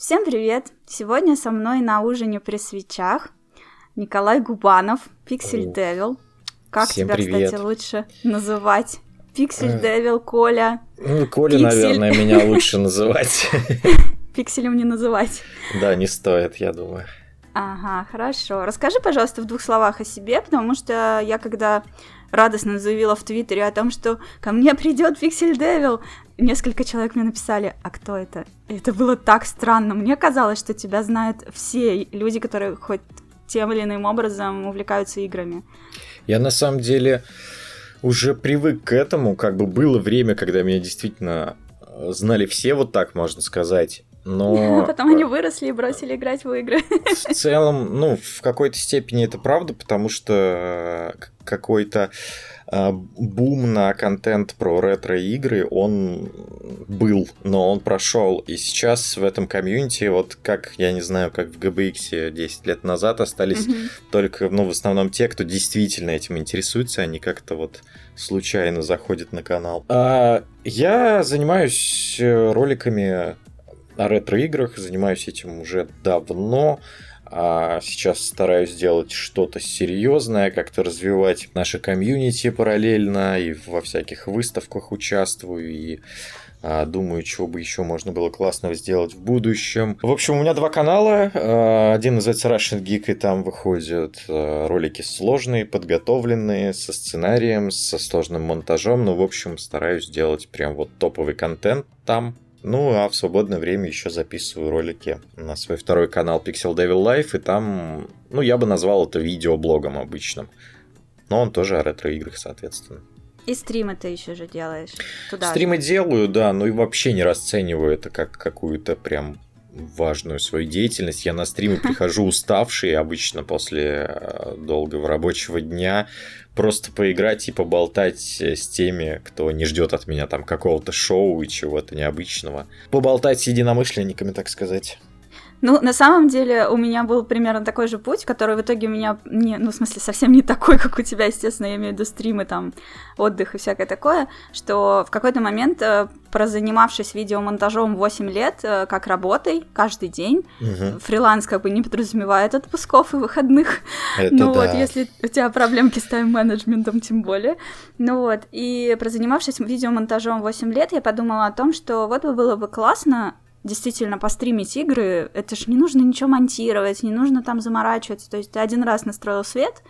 Всем привет! Сегодня со мной на ужине при свечах Николай Губанов, Пиксель Девил. Как Всем тебя, привет. кстати, лучше называть? Пиксель Э. Девил, Коля. Ну, Коля, Пиксель. наверное, меня лучше называть. Пикселем не называть. Да, не стоит, я думаю. Ага, хорошо. Расскажи, пожалуйста, в двух словах о себе, потому что я когда радостно заявила в Твиттере о том, что ко мне придет Пиксель Девил, несколько человек мне написали, а кто это? И это было так странно. Мне казалось, что тебя знают все люди, которые хоть тем или иным образом увлекаются играми. Я на самом деле уже привык к этому. Как бы было время, когда меня действительно э, знали все, вот так можно сказать. Но Потом они выросли и бросили играть в игры. в целом, ну, в какой-то степени это правда, потому что э, какой-то э, бум на контент про ретро-игры, он был, но он прошел. И сейчас в этом комьюнити, вот как, я не знаю, как в GBX 10 лет назад остались Мгм. только, ну, в основном те, кто действительно этим интересуется, они как-то вот случайно заходят на канал. А, я занимаюсь э, роликами о ретро-играх, занимаюсь этим уже давно. А сейчас стараюсь делать что-то серьезное, как-то развивать наше комьюнити параллельно, и во всяких выставках участвую, и а, думаю, чего бы еще можно было классного сделать в будущем. В общем, у меня два канала. А, Один называется Russian Geek, и там выходят а, ролики сложные, подготовленные, со сценарием, со сложным монтажом. Ну, в общем, стараюсь делать прям вот топовый контент там. Ну, а в свободное время еще записываю ролики на свой второй канал Pixel Devil Life, и там, ну, я бы назвал это видеоблогом обычным. Но он тоже о ретро-играх, соответственно. И стримы ты еще же делаешь. Туда же. Стримы делаю, да, но и вообще не расцениваю это как какую-то прям важную свою деятельность. Я на стримы прихожу уставший обычно после э, долгого рабочего дня. Просто поиграть и поболтать э, с теми, кто не ждет от меня там какого-то шоу и чего-то необычного. Поболтать с единомышленниками, так сказать. Ну, на самом деле, у меня был примерно такой же путь, который в итоге у меня, не, ну, в смысле, совсем не такой, как у тебя, естественно, я имею в виду стримы, там, отдых и всякое такое, что в какой-то момент, э, прозанимавшись видеомонтажом 8 лет, э, как работой, каждый день, Мгм. фриланс как бы не подразумевает отпусков и выходных, Это ну вот, да. если у тебя проблемки с тайм-менеджментом, тем более. Ну вот, и прозанимавшись видеомонтажом 8 лет, я подумала о том, что вот бы было бы классно действительно постримить игры, это ж не нужно ничего монтировать, не нужно там заморачиваться, то есть ты один раз настроил свет,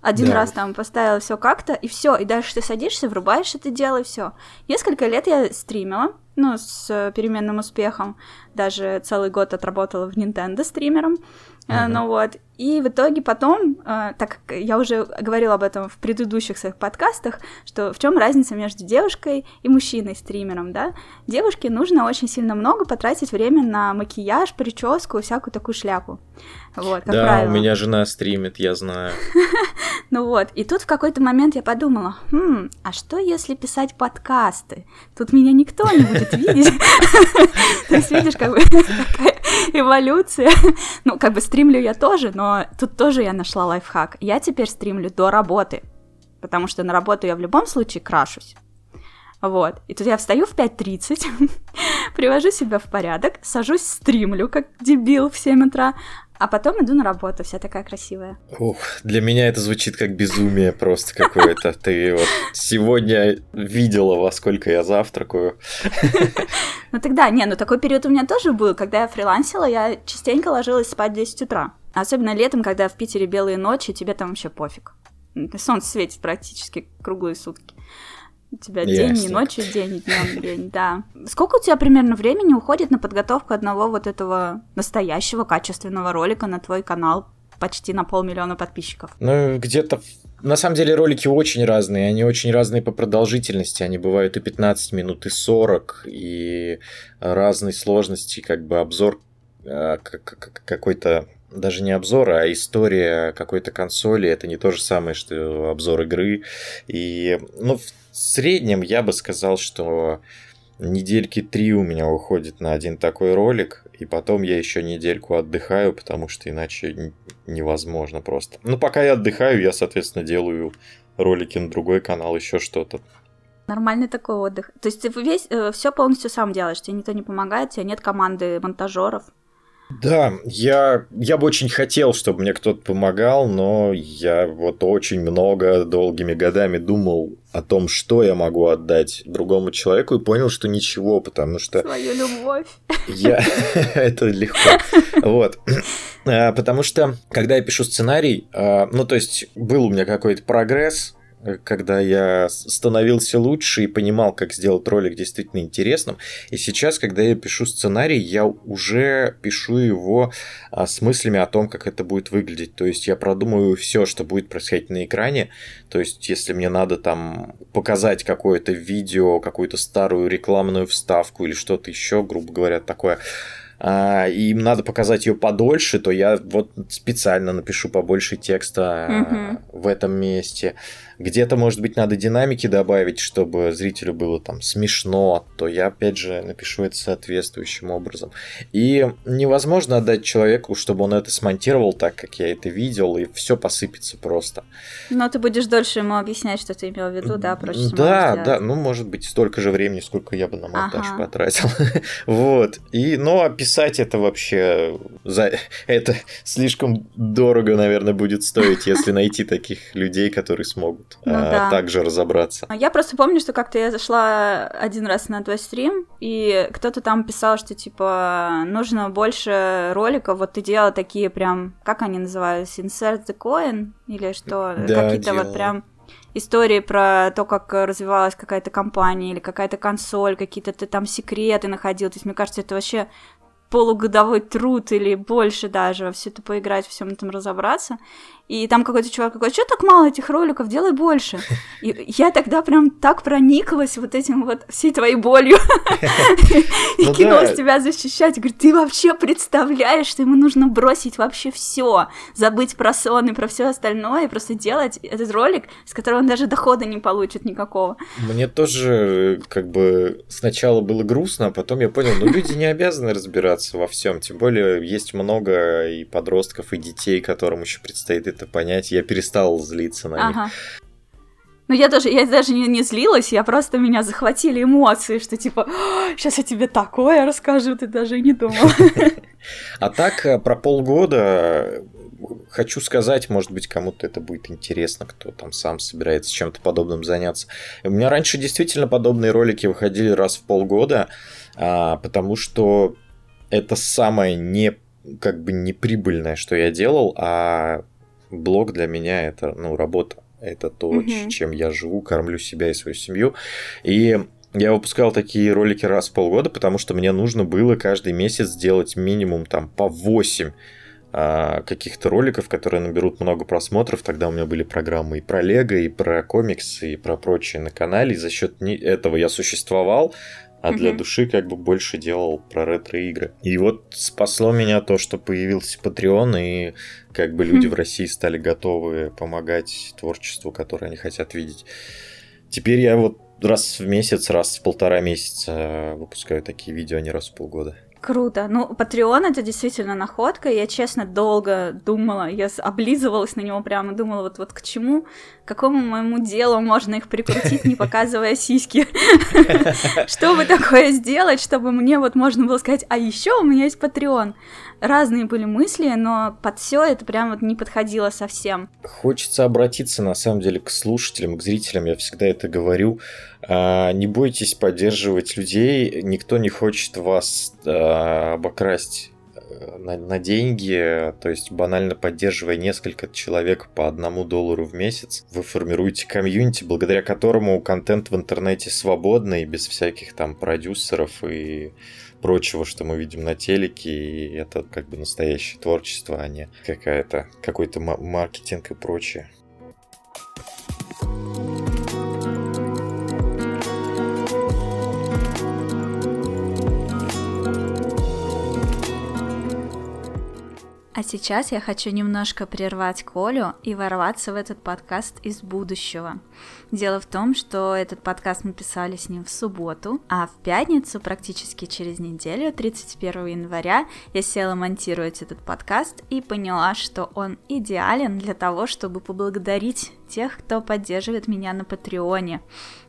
один Да. раз там поставил все как-то, и все, и дальше ты садишься, врубаешь это дело, и все. Несколько лет я стримила, ну, с э, переменным успехом, даже целый год отработала в Nintendo стримером, Э, Мгм. ну вот, и в итоге потом, э, так как я уже говорила об этом в предыдущих своих подкастах, что в чем разница между девушкой и мужчиной стримером, да? Девушке нужно очень сильно много потратить время на макияж, прическу, всякую такую шляпу. Вот, как да, правило. у меня жена стримит, я знаю. Ну вот, и тут в какой-то момент я подумала, хм, а что если писать подкасты? Тут меня никто не будет видеть. То есть, видишь, как бы такая эволюция. Ну, как бы стримлю я тоже, но тут тоже я нашла лайфхак. Я теперь стримлю до работы, потому что на работу я в любом случае крашусь. Вот. И тут я встаю в 5.30, привожу себя в порядок, сажусь, стримлю, как дебил в 7 утра, а потом иду на работу, вся такая красивая. Ух, для меня это звучит как безумие просто какое-то. Ты вот сегодня видела, во сколько я завтракаю. Ну тогда, не, ну такой период у меня тоже был, когда я фрилансила, я частенько ложилась спать в 10 утра. Особенно летом, когда в Питере белые ночи, тебе там вообще пофиг. Солнце светит практически круглые сутки. У тебя день и Ясненько. ночью, день и днем день, да. Сколько у тебя примерно времени уходит на подготовку одного вот этого настоящего качественного ролика на твой канал? Почти на полмиллиона подписчиков. Ну, где-то... На самом деле ролики очень разные, они очень разные по продолжительности, они бывают и 15 минут, и 40, и разной сложности, как бы обзор э, какой-то даже не обзор, а история какой-то консоли. Это не то же самое, что обзор игры. И, ну, в среднем я бы сказал, что недельки три у меня уходит на один такой ролик, и потом я еще недельку отдыхаю, потому что иначе невозможно просто. Ну, пока я отдыхаю, я, соответственно, делаю ролики на другой канал, еще что-то. Нормальный такой отдых. То есть ты весь все полностью сам делаешь, тебе никто не помогает, у тебя нет команды монтажеров. Да, я, я бы очень хотел, чтобы мне кто-то помогал, но я вот очень много долгими годами думал о том, что я могу отдать другому человеку, и понял, что ничего, потому что... Свою любовь. Я... Это легко. Вот. А, потому что, когда я пишу сценарий, а, ну, то есть, был у меня какой-то прогресс, когда я становился лучше и понимал, как сделать ролик действительно интересным. И сейчас, когда я пишу сценарий, я уже пишу его а, с мыслями о том, как это будет выглядеть. То есть я продумываю все, что будет происходить на экране. То есть если мне надо там показать какое-то видео, какую-то старую рекламную вставку или что-то еще, грубо говоря, такое, а, и им надо показать ее подольше, то я вот специально напишу побольше текста угу. в этом месте где-то, может быть, надо динамики добавить, чтобы зрителю было там смешно, то я, опять же, напишу это соответствующим образом. И невозможно отдать человеку, чтобы он это смонтировал так, как я это видел, и все посыпется просто. Но ты будешь дольше ему объяснять, что ты имел в виду, да, проще Да, да, ну, может быть, столько же времени, сколько я бы на монтаж ага. потратил. вот. И, ну, описать это вообще за это слишком дорого, наверное, будет стоить, если найти таких людей, которые смогут могут ну, а, да. также разобраться. Я просто помню, что как-то я зашла один раз на твой стрим, и кто-то там писал, что типа нужно больше роликов, вот ты делала такие прям, как они называются, insert the coin или что, да, какие-то вот прям истории про то, как развивалась какая-то компания или какая-то консоль, какие-то ты там секреты находил. То есть, мне кажется, это вообще полугодовой труд или больше даже во все это поиграть, во всем этом разобраться. И там какой-то чувак такой, что так мало этих роликов, делай больше. И я тогда прям так прониклась вот этим вот, всей твоей болью. И ну кинулась тебя защищать. Говорю, ты вообще представляешь, что ему нужно бросить вообще все, забыть про сон и про все остальное, и просто делать этот ролик, с которого он даже дохода не получит никакого. Мне тоже как бы сначала было грустно, а потом я понял, ну люди не обязаны разбираться во всем. Тем более есть много и подростков, и детей, которым еще предстоит это понять, я перестал злиться на ага. них. Ну, я даже, я даже не, не злилась, я просто меня захватили эмоции, что типа, сейчас я тебе такое расскажу, ты даже и не думал. А так, э, про полгода хочу сказать, может быть, кому-то это будет интересно, кто там сам собирается чем-то подобным заняться. У меня раньше действительно подобные ролики выходили раз в полгода, а, потому что это самое не как бы неприбыльное, что я делал, а блог для меня это, ну, работа. Это то, угу. чем я живу, кормлю себя и свою семью. И я выпускал такие ролики раз в полгода, потому что мне нужно было каждый месяц сделать минимум там по 8 а, каких-то роликов, которые наберут много просмотров. Тогда у меня были программы и про Лего, и про комиксы, и про прочее на канале. И за счет этого я существовал, а для души как бы больше делал про ретро-игры. И вот спасло меня то, что появился Patreon, и как бы люди в России стали готовы помогать творчеству, которое они хотят видеть. Теперь я вот раз в месяц, раз в полтора месяца выпускаю такие видео, а не раз в полгода. Круто. Ну, Patreon это действительно находка. Я, честно, долго думала, я облизывалась на него прямо, думала, вот, вот к чему, к какому моему делу можно их прикрутить, не показывая сиськи. Что бы такое сделать, чтобы мне вот можно было сказать, а еще у меня есть Patreon. Разные были мысли, но под все это прям вот не подходило совсем. Хочется обратиться, на самом деле, к слушателям, к зрителям, я всегда это говорю. А, не бойтесь поддерживать людей, никто не хочет вас а, обокрасть э, на, на деньги, то есть банально поддерживая несколько человек по одному доллару в месяц, вы формируете комьюнити, благодаря которому контент в интернете свободный, без всяких там продюсеров и прочего, что мы видим на телеке, и это как бы настоящее творчество, а не какая-то какой-то маркетинг и прочее. А сейчас я хочу немножко прервать Колю и ворваться в этот подкаст из будущего. Дело в том, что этот подкаст мы писали с ним в субботу, а в пятницу, практически через неделю, 31 января, я села монтировать этот подкаст и поняла, что он идеален для того, чтобы поблагодарить тех, кто поддерживает меня на Патреоне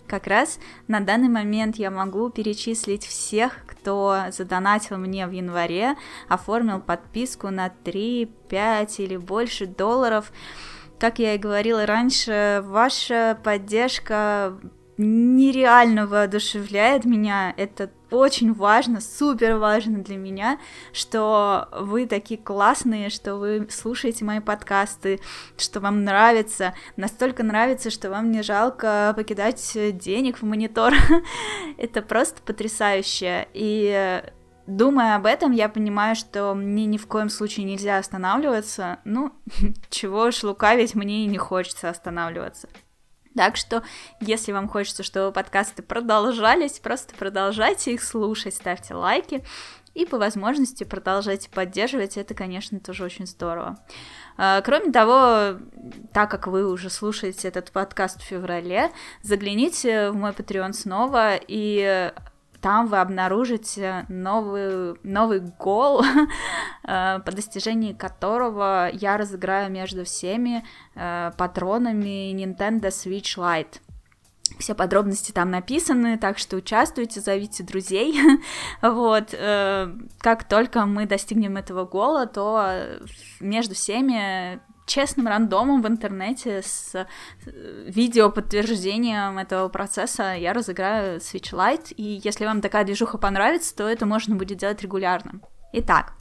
как раз на данный момент я могу перечислить всех, кто задонатил мне в январе, оформил подписку на 3, 5 или больше долларов. Как я и говорила раньше, ваша поддержка нереально воодушевляет меня. Это очень важно, супер важно для меня, что вы такие классные, что вы слушаете мои подкасты, что вам нравится, настолько нравится, что вам не жалко покидать денег в монитор. Это просто потрясающе. И думая об этом, я понимаю, что мне ни в коем случае нельзя останавливаться. Ну, чего уж лукавить, мне и не хочется останавливаться. Так что, если вам хочется, чтобы подкасты продолжались, просто продолжайте их слушать, ставьте лайки и по возможности продолжайте поддерживать, это, конечно, тоже очень здорово. А, кроме того, так как вы уже слушаете этот подкаст в феврале, загляните в мой Patreon снова и там вы обнаружите новый, новый гол, э, по достижении которого я разыграю между всеми э, патронами Nintendo Switch Lite. Все подробности там написаны, так что участвуйте, зовите друзей. вот, э, как только мы достигнем этого гола, то между всеми честным рандомом в интернете с э, видео подтверждением этого процесса я разыграю Switch Lite, и если вам такая движуха понравится, то это можно будет делать регулярно. Итак,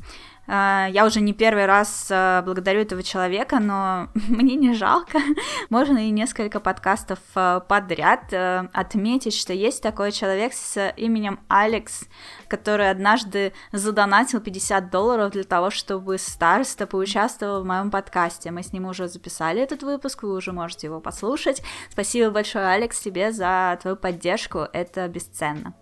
я уже не первый раз а, благодарю этого человека, но мне не жалко. Можно и несколько подкастов а, подряд отметить, что есть такой человек с именем Алекс, который однажды задонатил 50 долларов для того, чтобы староста поучаствовал в моем подкасте. Мы с ним уже записали этот выпуск, вы уже можете его послушать. Спасибо большое, Алекс, тебе за твою поддержку, это бесценно.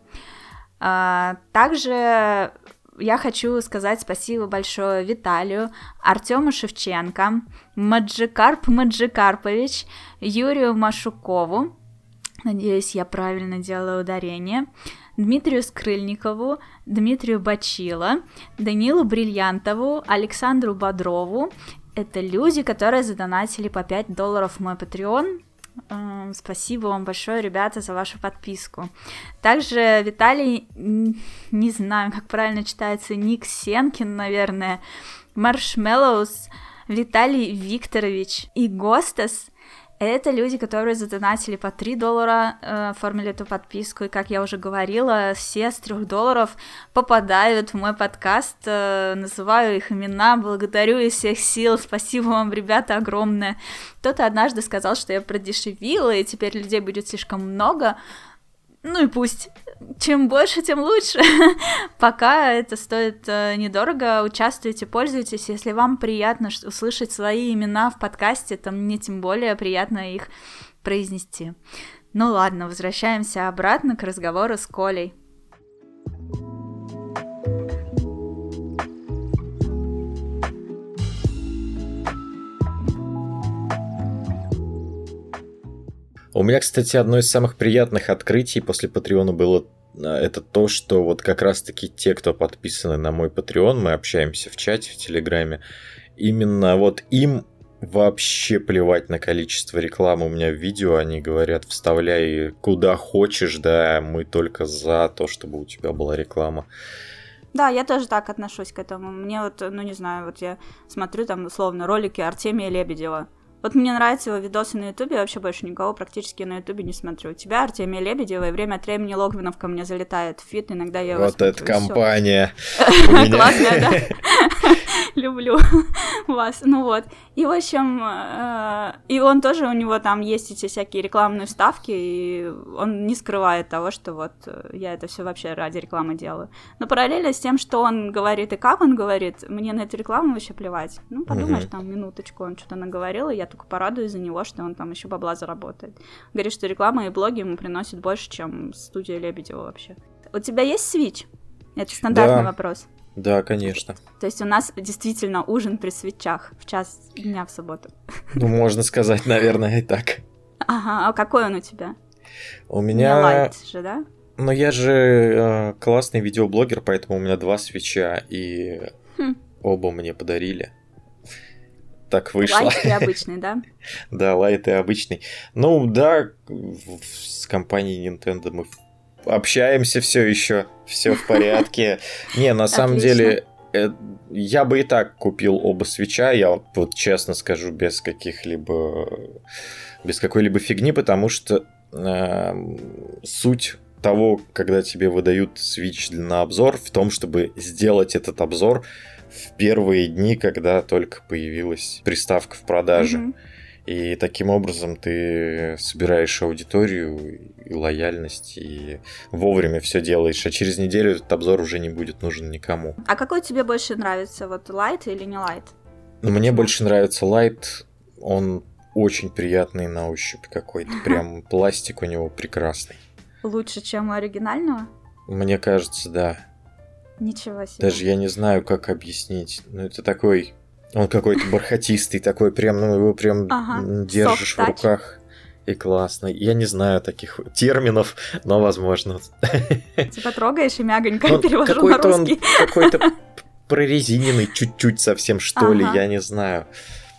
Также я хочу сказать спасибо большое Виталию, Артему Шевченко, Маджикарп Маджикарпович, Юрию Машукову, надеюсь, я правильно делаю ударение, Дмитрию Скрыльникову, Дмитрию Бачила, Данилу Бриллиантову, Александру Бодрову. Это люди, которые задонатили по 5 долларов в мой Patreon. Эм, спасибо вам большое, ребята, за вашу подписку. Также Виталий, не знаю, как правильно читается, Ник Сенкин, наверное, Маршмеллоус, Виталий Викторович и Гостас это люди, которые задонатили по 3 доллара, э, оформили эту подписку, и, как я уже говорила, все с 3 долларов попадают в мой подкаст, э, называю их имена, благодарю из всех сил, спасибо вам, ребята, огромное. Кто-то однажды сказал, что я продешевила, и теперь людей будет слишком много, ну и пусть. Чем больше, тем лучше. Пока это стоит э, недорого, участвуйте, пользуйтесь. Если вам приятно услышать свои имена в подкасте, то мне тем более приятно их произнести. Ну ладно, возвращаемся обратно к разговору с Колей. У меня, кстати, одно из самых приятных открытий после Патреона было а, это то, что вот как раз-таки те, кто подписаны на мой Patreon, мы общаемся в чате, в Телеграме, именно вот им вообще плевать на количество рекламы у меня в видео, они говорят, вставляй куда хочешь, да, мы только за то, чтобы у тебя была реклама. Да, я тоже так отношусь к этому. Мне вот, ну не знаю, вот я смотрю там условно ролики Артемия Лебедева. Вот мне нравятся его видосы на Ютубе, вообще больше никого практически на Ютубе не смотрю. У тебя, Артемия Лебедева, и время от времени Логвинов ко мне залетает в feed, иногда я его Вот эта компания. Классная, да? Люблю вас. Ну вот. И, в общем, э, и он тоже, у него там есть эти всякие рекламные вставки, и он не скрывает того, что вот э, я это все вообще ради рекламы делаю. Но параллельно с тем, что он говорит и как он говорит, мне на эту рекламу вообще плевать. Ну, подумаешь, там минуточку он что-то наговорил, и я только порадуюсь за него, что он там еще бабла заработает. Говорит, что реклама и блоги ему приносят больше, чем студия Лебедева вообще. У тебя есть Switch? Это стандартный да. вопрос. Да, конечно. То есть у нас действительно ужин при свечах в час дня в субботу. Ну, можно сказать, наверное, и так. Ага, а какой он у тебя? У меня... Lite же, да? Ну, я же э, классный видеоблогер, поэтому у меня два Switch а, и хм. оба мне подарили. Так вышло. Lite и обычный, да? Да, Lite и обычный. Ну да, с компанией Nintendo мы общаемся все еще, все в порядке. Не, на самом деле, э, я бы и так купил оба свеча, я вот честно скажу, без каких-либо, без какой-либо фигни, потому что э, суть того, когда тебе выдают Switch на обзор, в том, чтобы сделать этот обзор в первые дни, когда только появилась приставка в продаже. Mm-hmm. И таким образом ты собираешь аудиторию и лояльность, и вовремя все делаешь. А через неделю этот обзор уже не будет нужен никому. А какой тебе больше нравится, вот лайт или не лайт? Мне больше нравится лайт. Он очень приятный на ощупь какой-то. Прям пластик у него прекрасный. Лучше, чем у оригинального? Мне кажется, да. Ничего себе. Даже я не знаю, как объяснить. Ну, это такой он какой-то бархатистый такой, прям, ну, его прям ага. держишь Soft в руках. И классно. Я не знаю таких терминов, но возможно. Типа трогаешь и мягонько ну, перевожу на русский. Он какой-то прорезиненный чуть-чуть совсем, что ага. ли, я не знаю.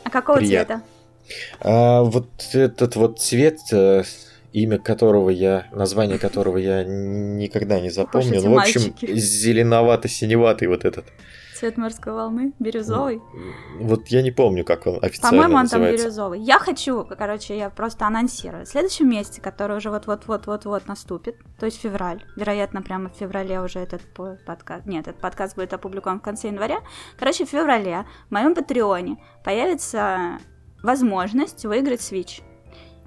А какого Прият... цвета? А, вот этот вот цвет, э, имя которого я, название которого я никогда не запомню. Ну, в общем, зеленовато-синеватый вот этот. Цвет морской волны? Бирюзовый? Вот я не помню, как он официально По-моему, он называется. там бирюзовый. Я хочу, короче, я просто анонсирую. В следующем месяце, который уже вот-вот-вот-вот-вот наступит, то есть февраль, вероятно, прямо в феврале уже этот подкаст... Нет, этот подкаст будет опубликован в конце января. Короче, в феврале в моем Патреоне появится возможность выиграть Switch.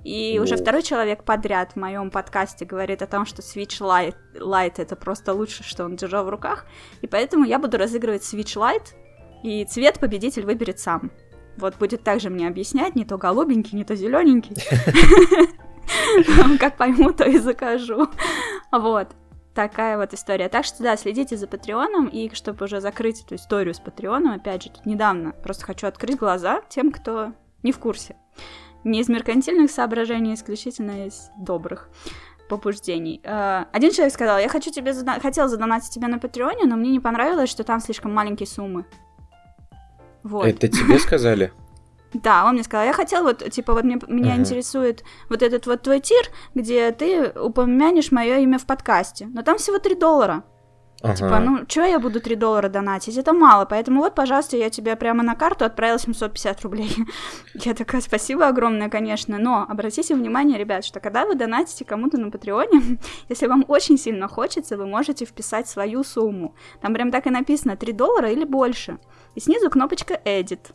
И вот. уже второй человек подряд в моем подкасте говорит о том, что Switch Lite, Lite это просто лучше, что он держал в руках. И поэтому я буду разыгрывать Switch Lite, и цвет победитель выберет сам. Вот будет также мне объяснять, не то голубенький, не то зелененький. Как пойму, то и закажу. Вот. Такая вот история. Так что да, следите за Патреоном, и чтобы уже закрыть эту историю с Патреоном, опять же, тут недавно просто хочу открыть глаза тем, кто не в курсе. Не из меркантильных соображений, исключительно из добрых побуждений. Э, один человек сказал, я хочу тебе зада... хотел задонатить тебе на Патреоне, но мне не понравилось, что там слишком маленькие суммы. Вот. Это тебе сказали? Да, он мне сказал, я хотел вот, типа, вот мне, меня uh-huh. интересует вот этот вот твой тир, где ты упомянешь мое имя в подкасте. Но там всего 3 доллара. Ага. Типа, ну, что я буду 3 доллара донатить? Это мало, поэтому вот, пожалуйста, я тебе прямо на карту отправила 750 рублей. я такая, спасибо огромное, конечно, но обратите внимание, ребят, что когда вы донатите кому-то на Патреоне, если вам очень сильно хочется, вы можете вписать свою сумму. Там прям так и написано 3 доллара или больше. И снизу кнопочка Edit.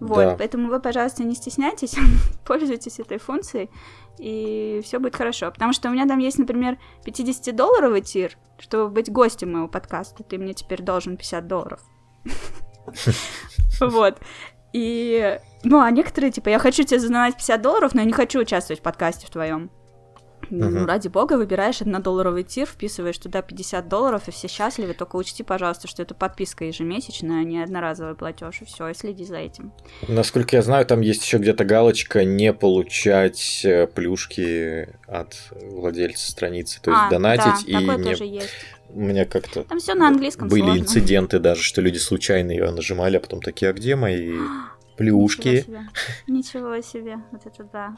Вот, да. поэтому вы, пожалуйста, не стесняйтесь, пользуйтесь этой функцией, и все будет хорошо. Потому что у меня там есть, например, 50-долларовый тир, чтобы быть гостем моего подкаста, ты мне теперь должен 50 долларов. Вот. И, ну, а некоторые, типа, я хочу тебе задонать 50 долларов, но я не хочу участвовать в подкасте в твоем. Ну, ради бога, выбираешь однодолларовый тир, вписываешь туда 50 долларов, и все счастливы. Только учти, пожалуйста, что это подписка ежемесячная, а не одноразовый платеж, и все, и следи за этим. Насколько я знаю, там есть еще где-то галочка не получать э, плюшки от владельца страницы, то есть а, донатить да, и такое не... тоже есть. У меня как-то там все на английском были сложно. инциденты даже, что люди случайно ее нажимали, а потом такие, а где мои плюшки? Ничего себе, Ничего себе. вот это да.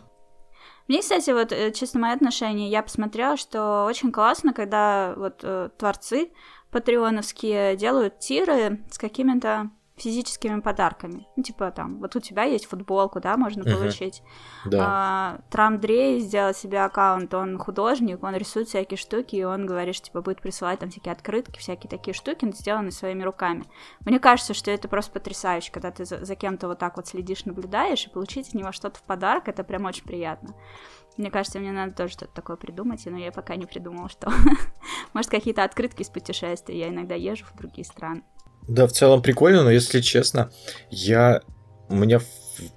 Мне, кстати, вот э, честно, мои отношения, я посмотрела, что очень классно, когда вот э, творцы патреоновские делают тиры с какими-то физическими подарками. Ну, типа там, вот у тебя есть футболку, да, можно uh-huh. получить. Да. А, Трамдрей сделал себе аккаунт, он художник, он рисует всякие штуки, и он говорит, что типа будет присылать там всякие открытки, всякие такие штуки, сделанные своими руками. Мне кажется, что это просто потрясающе, когда ты за, за кем-то вот так вот следишь, наблюдаешь, и получить от него что-то в подарок, это прям очень приятно. Мне кажется, мне надо тоже что-то такое придумать, но я пока не придумала, что. Может, какие-то открытки из путешествий. Я иногда езжу в другие страны. Да, в целом прикольно, но если честно, я... Меня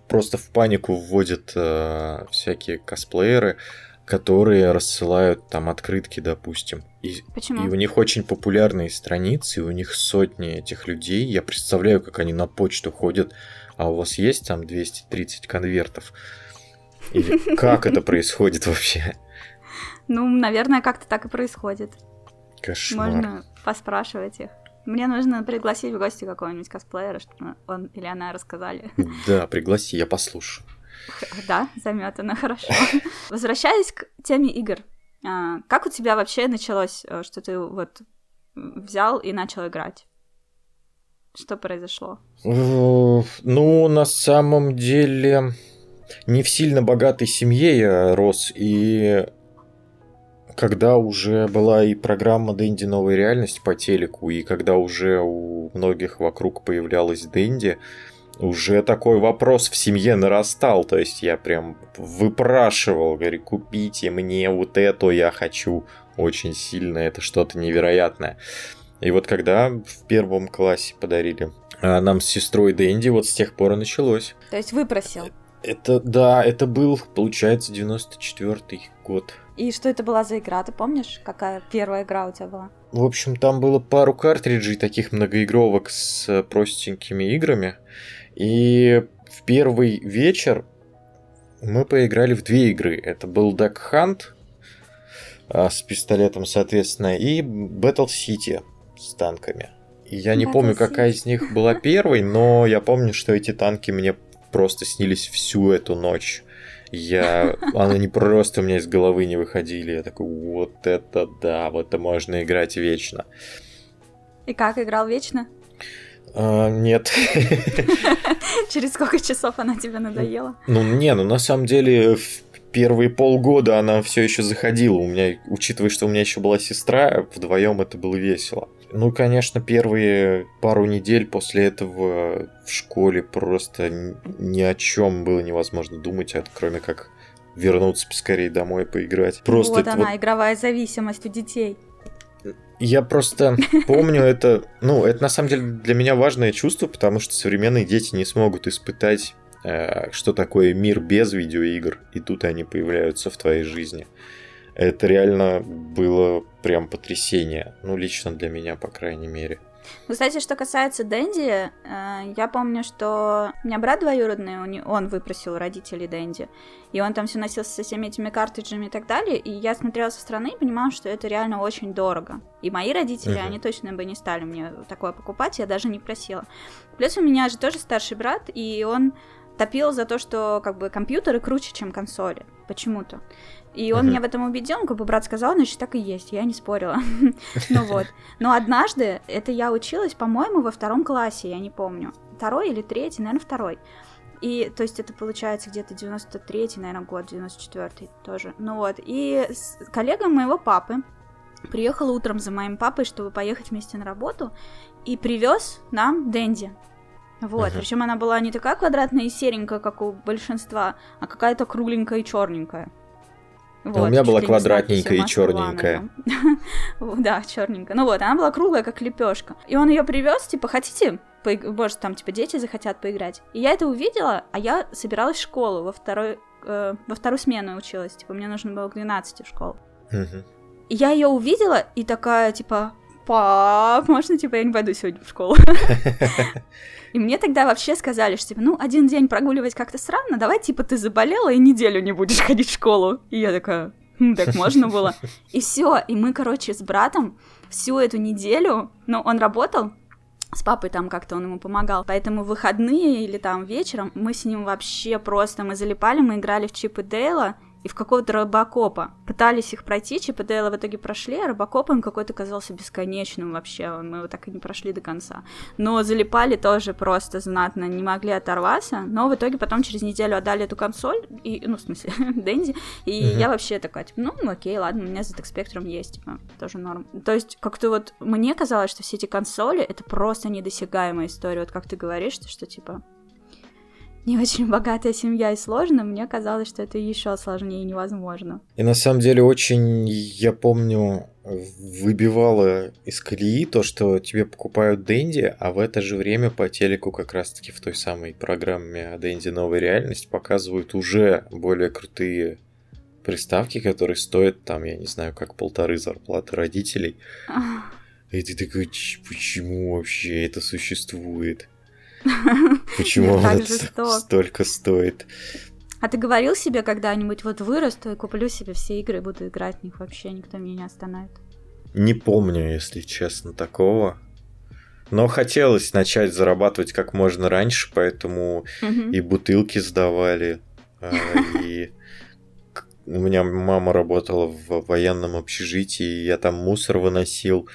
просто в панику вводят э, всякие косплееры, которые рассылают там открытки, допустим. И, Почему? И у них очень популярные страницы, у них сотни этих людей. Я представляю, как они на почту ходят, а у вас есть там 230 конвертов. Или как это происходит вообще? Ну, наверное, как-то так и происходит. Кошмар. Можно поспрашивать их. Мне нужно пригласить в гости какого-нибудь косплеера, чтобы он или она рассказали. Да, пригласи, я послушаю. Да, заметано, хорошо. Возвращаясь к теме игр. А, как у тебя вообще началось, э, что ты вот взял и начал играть? Что произошло? Ну, на самом деле, не в сильно богатой семье я рос, и когда уже была и программа Дэнди Новая реальность по телеку, и когда уже у многих вокруг появлялась Дэнди, уже такой вопрос в семье нарастал. То есть я прям выпрашивал, говорю, купите мне вот это, я хочу очень сильно, это что-то невероятное. И вот когда в первом классе подарили а, нам с сестрой Дэнди, вот с тех пор и началось. То есть выпросил? Это, да, это был, получается, 94-й год. И что это была за игра, ты помнишь, какая первая игра у тебя была? В общем, там было пару картриджей, таких многоигровок с простенькими играми. И в первый вечер мы поиграли в две игры. Это был Duck Hunt а, с пистолетом, соответственно, и Battle City с танками. Я не Battle помню, City. какая из них была первой, но я помню, что эти танки мне просто снились всю эту ночь. Я... Они просто у меня из головы не выходили. Я такой, вот это да, вот это можно играть вечно. И как играл вечно? А, нет. Через сколько часов она тебе надоела? Ну, не, ну на самом деле в первые полгода она все еще заходила. У меня, учитывая, что у меня еще была сестра, вдвоем это было весело. Ну, конечно, первые пару недель после этого в школе просто ни о чем было невозможно думать, кроме как вернуться поскорее домой поиграть. Просто вот она, вот... игровая зависимость у детей. Я просто помню это, ну, это на самом деле для меня важное чувство, потому что современные дети не смогут испытать, э, что такое мир без видеоигр, и тут они появляются в твоей жизни. Это реально было прям потрясение, ну, лично для меня, по крайней мере. Ну, кстати, что касается Дэнди, э, я помню, что у меня брат двоюродный, он выпросил у родителей Дэнди, и он там все носился со всеми этими картриджами и так далее, и я смотрела со стороны и понимала, что это реально очень дорого. И мои родители, uh-huh. они точно бы не стали мне такое покупать, я даже не просила. Плюс у меня же тоже старший брат, и он топил за то, что как бы компьютеры круче, чем консоли. Почему-то. И он uh-huh. меня в этом убедил, как бы брат сказал, значит, так и есть, я не спорила. ну вот. Но однажды, это я училась, по-моему, во втором классе, я не помню. Второй или третий, наверное, второй. И, то есть, это получается где-то 93-й, наверное, год, 94-й тоже. Ну вот, и коллега моего папы приехал утром за моим папой, чтобы поехать вместе на работу, и привез нам Дэнди. Вот, uh-huh. причем она была не такая квадратная и серенькая, как у большинства, а какая-то кругленькая и черненькая. Вот, у меня была квадратненькая и черненькая. да, черненькая. Ну вот, она была круглая, как лепешка. И он ее привез, типа, хотите? Может, там, типа, дети захотят поиграть. И я это увидела, а я собиралась в школу во второй, э, во вторую смену училась. Типа, мне нужно было к 12 в школу. И я ее увидела и такая, типа, пап, можно, типа, я не пойду сегодня в школу? И мне тогда вообще сказали, что, типа, ну, один день прогуливать как-то странно, давай, типа, ты заболела и неделю не будешь ходить в школу. И я такая, хм, так можно было. И все, и мы, короче, с братом всю эту неделю, ну, он работал, с папой там как-то он ему помогал. Поэтому в выходные или там вечером мы с ним вообще просто, мы залипали, мы играли в Чип и Дейла, и в какого-то Робокопа. Пытались их пройти, Дейла в итоге прошли, а Робокоп им какой-то казался бесконечным вообще, мы его так и не прошли до конца. Но залипали тоже просто знатно, не могли оторваться, но в итоге потом через неделю отдали эту консоль, и, ну, в смысле, Дэнди, и mm-hmm. я вообще такая, типа, ну, окей, ладно, у меня ZX Spectrum есть, типа, тоже норм. То есть, как-то вот мне казалось, что все эти консоли, это просто недосягаемая история, вот как ты говоришь, что типа, не очень богатая семья и сложно, мне казалось, что это еще сложнее и невозможно. И на самом деле очень, я помню, выбивало из колеи то, что тебе покупают Дэнди, а в это же время по телеку как раз-таки в той самой программе Дэнди Новая реальность показывают уже более крутые приставки, которые стоят там, я не знаю, как полторы зарплаты родителей. И ты такой, почему вообще это существует? Почему это столько стоит? А ты говорил себе когда-нибудь, вот вырасту и куплю себе все игры и буду играть в них вообще, никто меня не остановит? Не помню, если честно, такого. Но хотелось начать зарабатывать как можно раньше, поэтому и бутылки сдавали, а, и у меня мама работала в военном общежитии, и я там мусор выносил,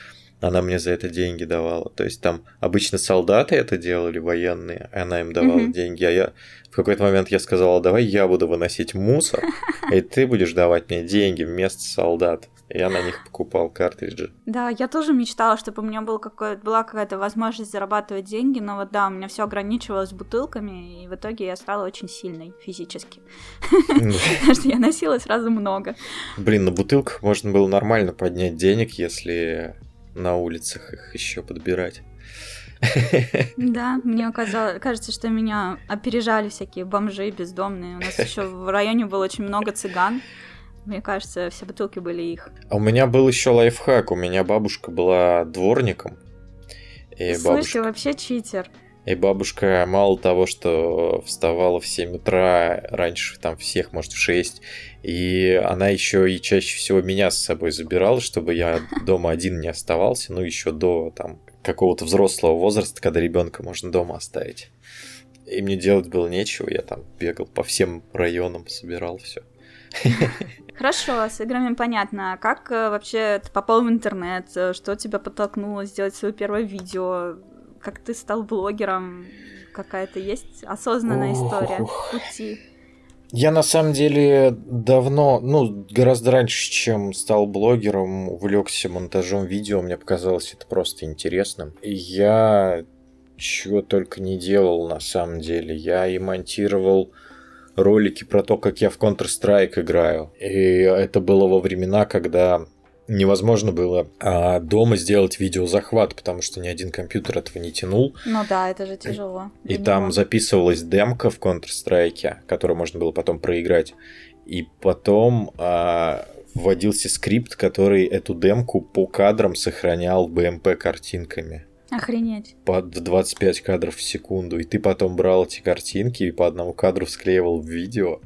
она мне за это деньги давала. То есть там обычно солдаты это делали, военные, она им давала Мгм. деньги, а я в какой-то момент я сказала, давай я буду выносить мусор, и ты будешь давать мне деньги вместо солдат. Я на них покупал картриджи. Да, я тоже мечтала, чтобы у меня был какой была какая-то возможность зарабатывать деньги, но вот да, у меня все ограничивалось бутылками, и в итоге я стала очень сильной физически. Потому что я носила сразу много. Блин, на бутылках можно было нормально поднять денег, если на улицах их еще подбирать. Да, мне казалось, кажется, что меня опережали всякие бомжи бездомные. У нас еще в районе было очень много цыган. Мне кажется, все бутылки были их. А у меня был еще лайфхак. У меня бабушка была дворником. И ты бабушка, вообще читер. И бабушка мало того, что вставала в 7 утра, раньше там всех, может, в 6, и она еще и чаще всего меня с собой забирала, чтобы я дома один не оставался, ну, еще до там какого-то взрослого возраста, когда ребенка можно дома оставить. И мне делать было нечего, я там бегал по всем районам, собирал все. Хорошо, с играми понятно. А как э, вообще ты попал в интернет? Э, Что тебя подтолкнуло сделать свое первое видео? Как ты стал блогером? Какая-то есть осознанная история Ох. пути? Я на самом деле давно, ну, гораздо раньше, чем стал блогером, увлекся монтажом видео, мне показалось это просто интересным. И я чего только не делал на самом деле. Я и монтировал ролики про то, как я в Counter-Strike играю. И это было во времена, когда невозможно было а, дома сделать видеозахват, потому что ни один компьютер этого не тянул. Ну да, это же тяжело. И Для там него. записывалась демка в Counter-Strike, которую можно было потом проиграть. И потом а, вводился скрипт, который эту демку по кадрам сохранял BMP картинками Охренеть. под 25 кадров в секунду. И ты потом брал эти картинки и по одному кадру склеивал в видео,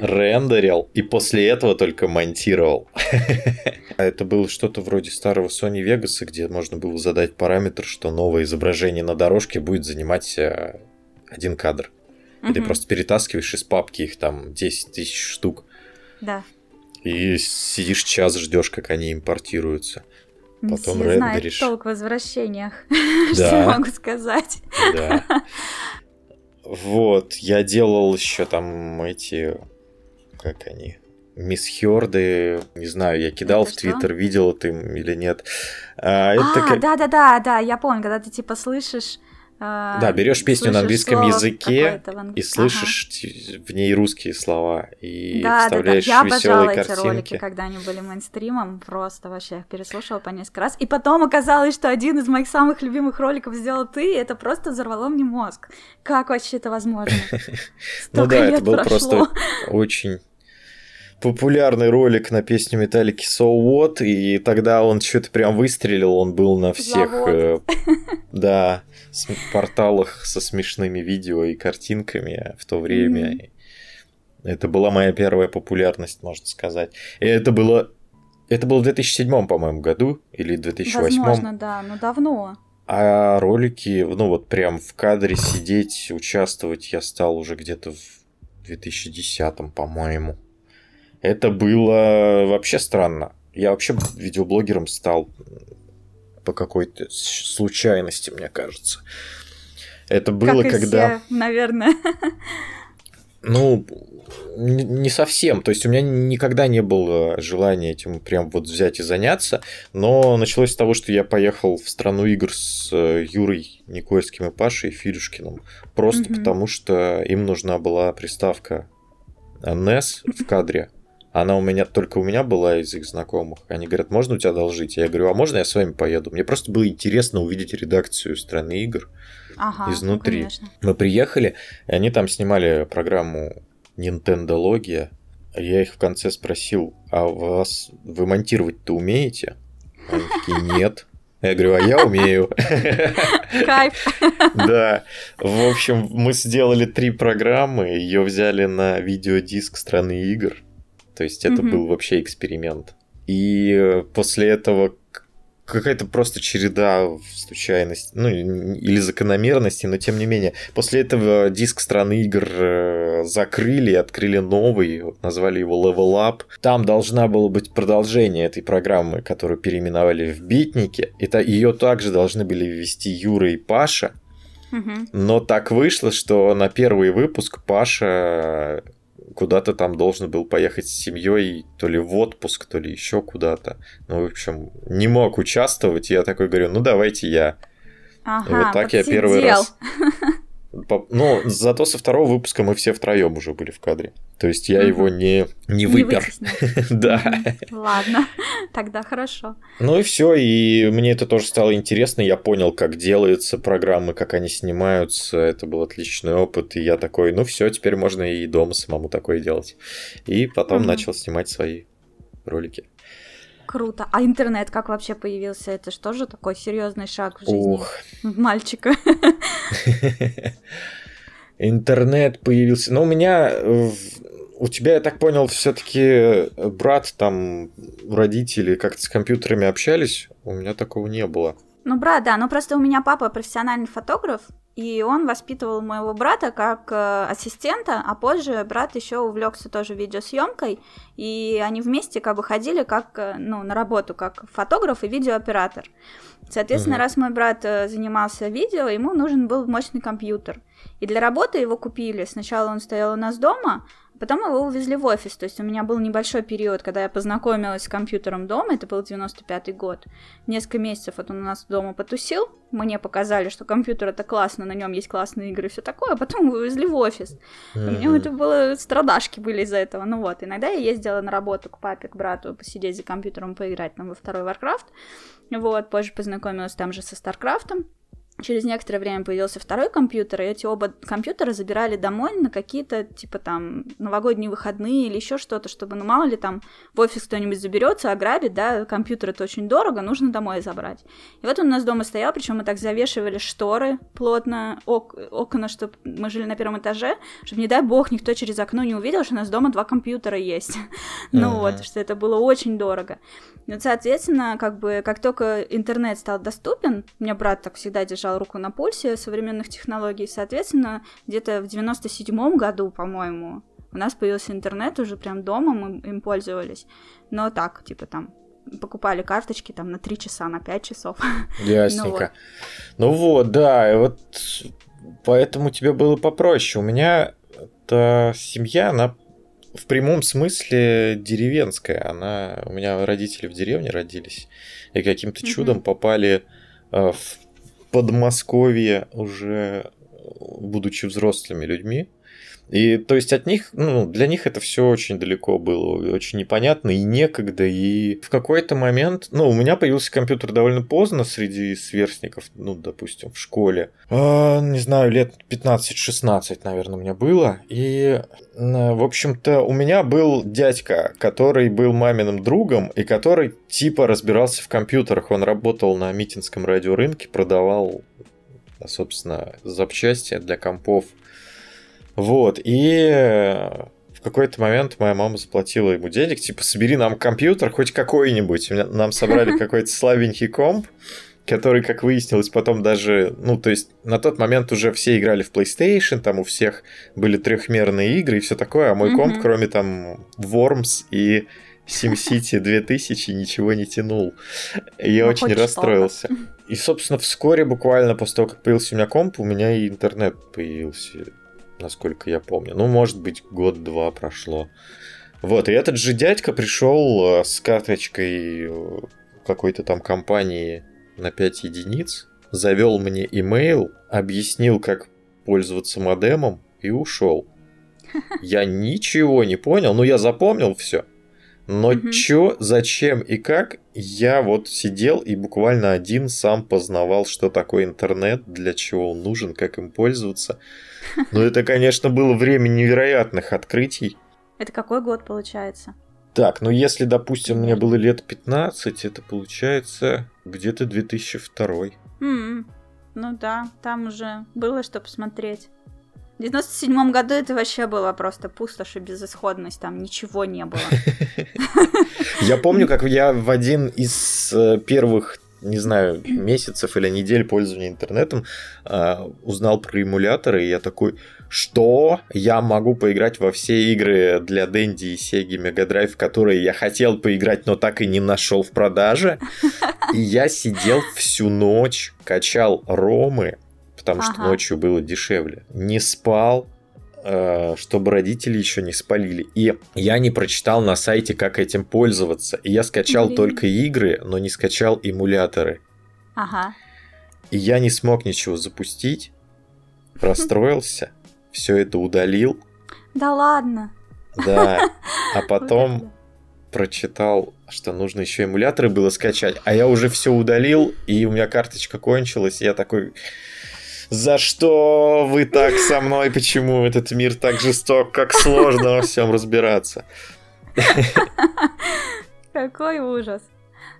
рендерил и после этого только монтировал. А Это было что-то вроде старого Sony Vegas, где можно было задать параметр, что новое изображение на дорожке будет занимать э, один кадр. И ты просто перетаскиваешь из папки их там 10 тысяч штук. Да. И сидишь час, ждешь, как они импортируются. Потом знает рендеришь. толк в возвращениях. Что Да. я могу сказать? Да. Вот, я делал еще там эти, как они, мисс Хёрды, не знаю, я кидал Это в? Твиттер, видел ты им или нет. А, это А, как- да-да-да, да, я помню, когда ты типа слышишь... э, Да, берешь песню на английском языке ан- и Ага. слышишь т- в ней русские слова и Да, да, да. вставляешь Я обожала веселые эти ролики, картинки. когда они были мейнстримом. Просто вообще их переслушала по несколько раз. И потом оказалось, что один из моих самых любимых роликов сделал ты, и это просто взорвало мне мозг. Как вообще это возможно? Ну да, это был просто очень популярный ролик на песню Металлики So What, и тогда он что-то прям выстрелил, он был на всех, э, да, порталах со смешными видео и картинками в то время. Мгм. Это была моя первая популярность, можно сказать. И это было, это было в 2007, по-моему, году или 2008. Возможно, да, но давно. А ролики, ну вот прям в кадре сидеть, участвовать я стал уже где-то в 2010, по-моему. Это было вообще странно. Я вообще видеоблогером стал по какой-то случайности, мне кажется. Это было, как и когда... все, наверное. Ну, не совсем. То есть у меня никогда не было желания этим прям вот взять и заняться. Но началось с того, что я поехал в страну игр с э, Юрой Никольским и Пашей Филюшкиным. Просто Мгм. потому, что им нужна была приставка NES в кадре. Она у меня только у меня была из их знакомых. Они говорят, можно у тебя одолжить? Я говорю, а можно я с вами поеду? Мне просто было интересно увидеть редакцию страны игр. Ага, ну, Изнутри. конечно. Мы приехали, и они там снимали программу Nintendologia. Я их в конце спросил, а вас вы монтировать-то умеете? Они такие, нет. Я говорю, а я умею. Кайф. Да. В общем, мы сделали три программы, ее взяли на видеодиск страны игр. То есть это Мгм. был вообще эксперимент. И э, после этого какая-то просто череда случайностей, ну, или закономерностей, но тем не менее. После этого диск страны игр э, закрыли, открыли новый, назвали его Level Up. Там должна была быть продолжение этой программы, которую переименовали в Битники. Это ее также должны были ввести Юра и Паша. Но так вышло, что на первый выпуск Паша куда-то там должен был поехать с семьей, то ли в отпуск, то ли еще куда-то. Ну, в общем, не мог участвовать. И я такой говорю, ну давайте я. Ага, и вот так подсидел. я первый раз. Ну, зато со второго выпуска мы все втроем уже были в кадре. То есть я его не, не выпер. да. Ладно, тогда хорошо. Ну и все, и мне это тоже стало интересно. Я понял, как делаются программы, как они снимаются. Это был отличный опыт. И я такой, ну все, теперь можно и дома самому такое делать. И потом начал снимать свои ролики. Круто. А интернет как вообще появился? Это что же такой серьезный шаг в жизни Ух. мальчика? Интернет появился. Но ну, у меня у тебя, я так понял, все-таки брат, там, родители как-то с компьютерами общались. У меня такого не было. Ну, брат, да, ну просто у меня папа профессиональный фотограф, и он воспитывал моего брата как э, ассистента, а позже брат еще увлекся тоже видеосъемкой, и они вместе как бы ходили как, э, ну, на работу, как фотограф и видеооператор. Соответственно, угу. раз мой брат э, занимался видео, ему нужен был мощный компьютер. И для работы его купили. Сначала он стоял у нас дома, Потом его увезли в офис, то есть у меня был небольшой период, когда я познакомилась с компьютером дома, это был 95-й год. Несколько месяцев вот он у нас дома потусил, мне показали, что компьютер это классно, на нем есть классные игры и все такое, а потом вывезли в офис. Mm-hmm. У меня это было, страдашки были из-за этого. Ну вот, иногда я ездила на работу к папе, к брату, посидеть за компьютером, поиграть там во второй Warcraft. Вот, позже познакомилась там же со StarCraft ом. Через некоторое время появился второй компьютер, и эти оба компьютера забирали домой на какие-то, типа, там, новогодние выходные или еще что-то, чтобы, ну, мало ли, там, в офис кто-нибудь заберется, ограбит, да, компьютер это очень дорого, нужно домой забрать. И вот он у нас дома стоял, причем мы так завешивали шторы плотно, ок окна, чтобы мы жили на первом этаже, чтобы, не дай бог, никто через окно не увидел, что у нас дома два компьютера есть. Ну вот, что это было очень дорого. Ну, соответственно, как бы, как только интернет стал доступен, у меня брат так всегда держал руку на пульсе современных технологий, соответственно, где-то в 97-м году, по-моему, у нас появился интернет уже прям дома, мы им пользовались. Но так, типа там, покупали карточки там на 3 часа, на 5 часов. Ясненько. ну, вот. ну вот, да, и вот поэтому тебе было попроще. У меня эта семья, она в прямом смысле деревенская. Она, у меня родители в деревне родились, и каким-то mm-hmm. чудом попали э, в Подмосковье уже будучи взрослыми людьми. И то есть от них, ну, для них это все очень далеко было, очень непонятно и некогда. И в какой-то момент, ну, у меня появился компьютер довольно поздно среди сверстников, ну, допустим, в школе. А, не знаю, лет 15-16, наверное, у меня было. И, в общем-то, у меня был дядька, который был маминым другом и который типа разбирался в компьютерах. Он работал на митинском радиорынке, продавал собственно, запчасти для компов вот, и в какой-то момент моя мама заплатила ему денег, типа, собери нам компьютер хоть какой-нибудь. Нам собрали какой-то слабенький комп, который, как выяснилось, потом даже, ну, то есть на тот момент уже все играли в PlayStation, там у всех были трехмерные игры и все такое, а мой комп, кроме там Worms и SimCity 2000 ничего не тянул. Я ну, очень расстроился. И, собственно, вскоре, буквально после того, как появился у меня комп, у меня и интернет появился насколько я помню. Ну, может быть, год-два прошло. Вот, и этот же дядька пришел э, с карточкой э, какой-то там компании на 5 единиц, завел мне имейл, объяснил, как пользоваться модемом и ушел. Я ничего не понял, но я запомнил все. Но mm-hmm. чё, зачем и как, я вот сидел и буквально один сам познавал, что такое интернет, для чего он нужен, как им пользоваться. Но это, конечно, было время невероятных открытий. Это какой год получается? Так, ну если, допустим, мне было лет 15, это получается где-то 2002. Mm-hmm. Ну да, там уже было что посмотреть. В 97 году это вообще было просто пустошь и безысходность, там ничего не было. Я помню, как я в один из э, первых не знаю, месяцев или недель пользования интернетом а, узнал про эмуляторы, и я такой, что я могу поиграть во все игры для Дэнди и Сеги Mega Drive, которые я хотел поиграть, но так и не нашел в продаже. И я сидел всю ночь, качал ромы, потому ага. что ночью было дешевле. Не спал, Э, чтобы родители еще не спалили. И я не прочитал на сайте, как этим пользоваться. И я скачал Блин. только игры, но не скачал эмуляторы. Ага. И я не смог ничего запустить, расстроился, все это удалил. Да ладно. Да. А потом прочитал, что нужно еще эмуляторы было скачать, а я уже все удалил, и у меня карточка кончилась, и я такой, за что вы так со мной? Почему этот мир так жесток? Как сложно во всем разбираться. Какой ужас.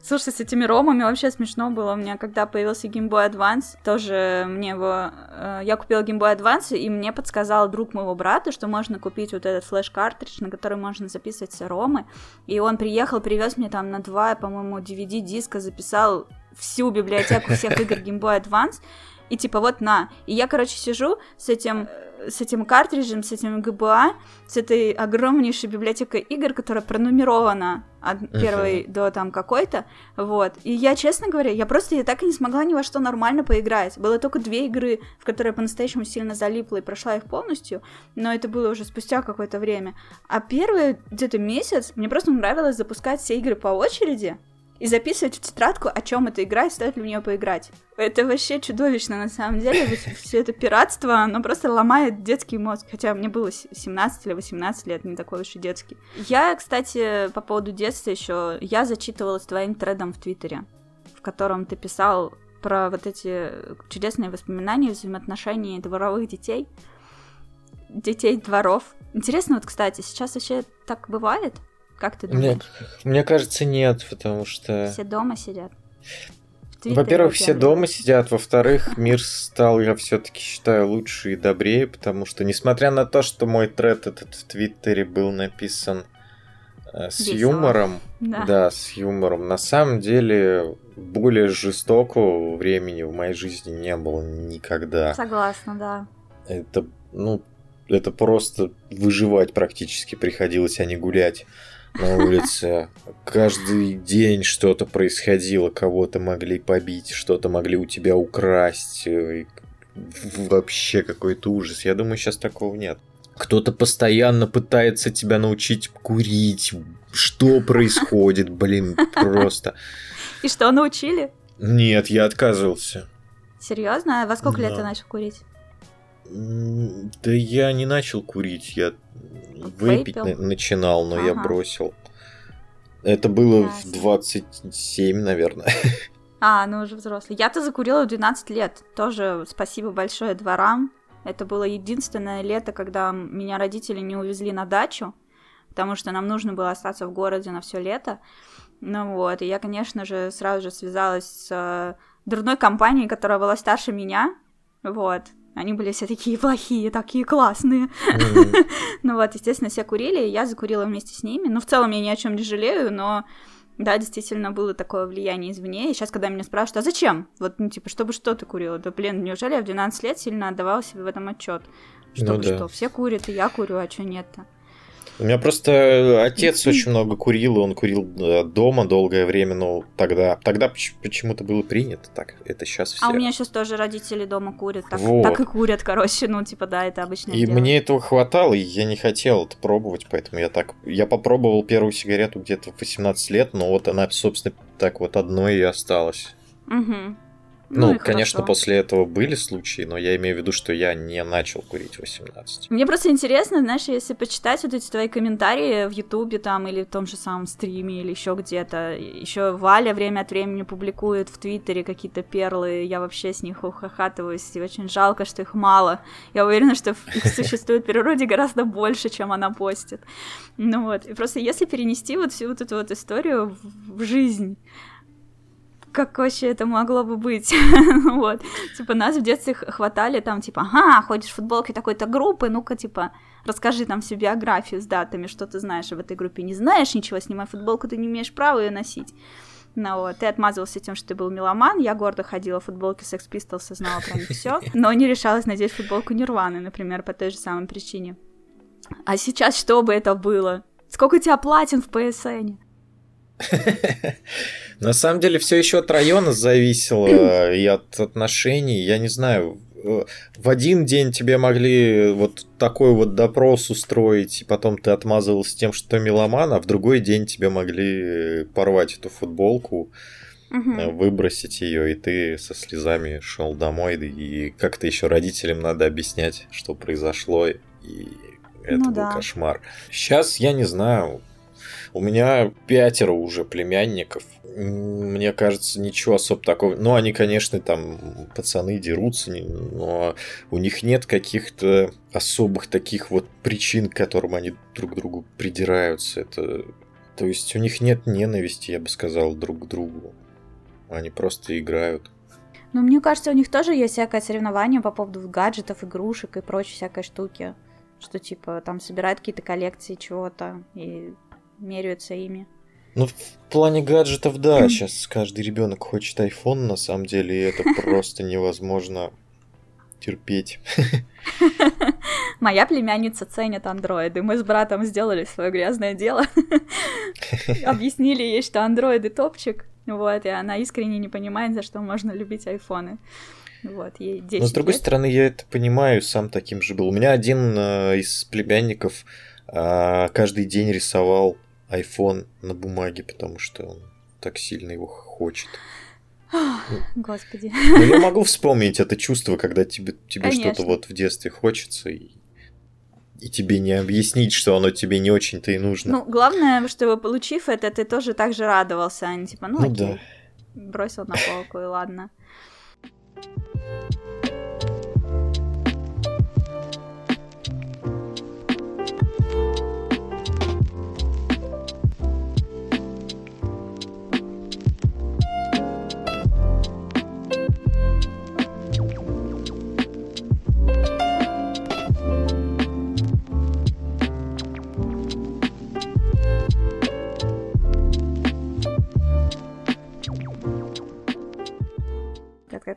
Слушай, с этими ромами вообще смешно было. У меня, когда появился Game Boy Advance, тоже мне его... Э, я купила Game Boy Advance, и мне подсказал друг моего брата, что можно купить вот этот флеш-картридж, на который можно записывать все ромы. И он приехал, привез мне там на два, по-моему, DVD-диска, записал всю библиотеку всех игр Game Boy Advance и типа вот на. И я, короче, сижу с этим с этим картриджем, с этим ГБА, с этой огромнейшей библиотекой игр, которая пронумерована от первой uh-huh. до там какой-то, вот. И я, честно говоря, я просто я так и не смогла ни во что нормально поиграть. Было только две игры, в которые я по-настоящему сильно залипла и прошла их полностью, но это было уже спустя какое-то время. А первый где-то месяц мне просто нравилось запускать все игры по очереди, и записывать в тетрадку, о чем эта игра и стоит ли в нее поиграть. Это вообще чудовищно, на самом деле. Все это пиратство, оно просто ломает детский мозг. Хотя мне было 17 или 18 лет, не такой уж и детский. Я, кстати, по поводу детства еще, я зачитывалась твоим тредом в Твиттере, в котором ты писал про вот эти чудесные воспоминания, взаимоотношения дворовых детей, детей дворов. Интересно, вот, кстати, сейчас вообще так бывает? Как ты думаешь? Нет, мне кажется, нет, потому что... Все дома сидят. Во-первых, все дома сидят, во-вторых, мир стал, я все-таки считаю, лучше и добрее, потому что, несмотря на то, что мой тред этот в Твиттере был написан э, с Весело. юмором, да. да, с юмором, на самом деле более жестокого времени в моей жизни не было никогда. Согласна, да. Это, ну, это просто выживать практически приходилось, а не гулять на улице. Каждый день что-то происходило, кого-то могли побить, что-то могли у тебя украсть. Э, вообще какой-то ужас. Я думаю, сейчас такого нет. Кто-то постоянно пытается тебя научить курить. Что происходит, блин, просто. И что, научили? Нет, я отказывался. Серьезно? А во сколько да. лет ты начал курить? Да я не начал курить, я выпить на- начинал, но ага. я бросил. Это было Ясно. в 27, наверное. А, ну уже взрослый. Я-то закурила в 12 лет. Тоже спасибо большое дворам. Это было единственное лето, когда меня родители не увезли на дачу, потому что нам нужно было остаться в городе на все лето. Ну вот, и я, конечно же, сразу же связалась с э, дурной компанией, которая была старше меня. Вот, они были все такие плохие, такие классные. Mm-hmm. ну вот, естественно, все курили, и я закурила вместе с ними. Ну, в целом, я ни о чем не жалею, но да, действительно было такое влияние извне. И сейчас, когда меня спрашивают, а зачем? Вот, ну, типа, чтобы что ты курила? Да, блин, неужели я в 12 лет сильно отдавала себе в этом отчет? Чтобы ну, да. что, все курят, и я курю, а что нет-то? У меня просто отец очень много курил, и он курил э, дома долгое время, но тогда, тогда почему-то было принято так. Это сейчас все. А у меня сейчас тоже родители дома курят, так, вот. так и курят, короче, ну типа да, это обычно. И дело. мне этого хватало, и я не хотел это пробовать, поэтому я так, я попробовал первую сигарету где-то в 18 лет, но вот она, собственно, так вот одной и осталась. Угу. Ну, ну конечно, хорошо. после этого были случаи, но я имею в виду, что я не начал курить 18. Мне просто интересно, знаешь, если почитать вот эти твои комментарии в Ютубе там или в том же самом стриме или еще где-то. Еще Валя время от времени публикует в Твиттере какие-то перлы, я вообще с них ухахатываюсь, и очень жалко, что их мало. Я уверена, что их существует в природе гораздо больше, чем она постит. Ну вот, и просто если перенести вот всю вот эту вот историю в жизнь, как вообще это могло бы быть? вот. Типа, нас в детстве хватали там, типа, ага, ходишь в футболке такой-то группы, ну-ка, типа, расскажи там всю биографию с датами, что ты знаешь об этой группе. Не знаешь ничего, снимай футболку, ты не имеешь права ее носить. Ну вот, ты отмазывался тем, что ты был меломан, я гордо ходила в футболке Sex Pistols и знала про них все, но не решалась надеть футболку Нирваны, например, по той же самой причине. А сейчас что бы это было? Сколько у тебя платин в PSN? На самом деле все еще от района зависело и от отношений. Я не знаю, в один день тебе могли вот такой вот допрос устроить, и потом ты отмазывался тем, что ты меломан, а в другой день тебе могли порвать эту футболку, угу. выбросить ее, и ты со слезами шел домой, и как-то еще родителям надо объяснять, что произошло, и это ну, был да. кошмар. Сейчас я не знаю, у меня пятеро уже племянников. Мне кажется, ничего особо такого. Ну, они, конечно, там пацаны дерутся, но у них нет каких-то особых таких вот причин, к которым они друг к другу придираются. Это... То есть у них нет ненависти, я бы сказал, друг к другу. Они просто играют. Ну, мне кажется, у них тоже есть всякое соревнование по поводу гаджетов, игрушек и прочей всякой штуки. Что, типа, там собирают какие-то коллекции чего-то и меряются ими. Ну, в плане гаджетов, да, сейчас каждый ребенок хочет iPhone, на самом деле, и это просто невозможно терпеть. Моя племянница ценит андроиды. Мы с братом сделали свое грязное дело. Объяснили ей, что андроиды топчик. Вот, и она искренне не понимает, за что можно любить айфоны. Вот, ей 10 Но с другой лет. стороны, я это понимаю, сам таким же был. У меня один э, из племянников э, каждый день рисовал iPhone на бумаге, потому что он так сильно его хочет. Господи. Ну, я могу вспомнить это чувство, когда тебе, тебе что-то вот в детстве хочется, и, и тебе не объяснить, что оно тебе не очень-то и нужно. Ну, главное, чтобы получив это, ты тоже так же радовался, а не типа, ну, ну окей, да. бросил на полку, и ладно.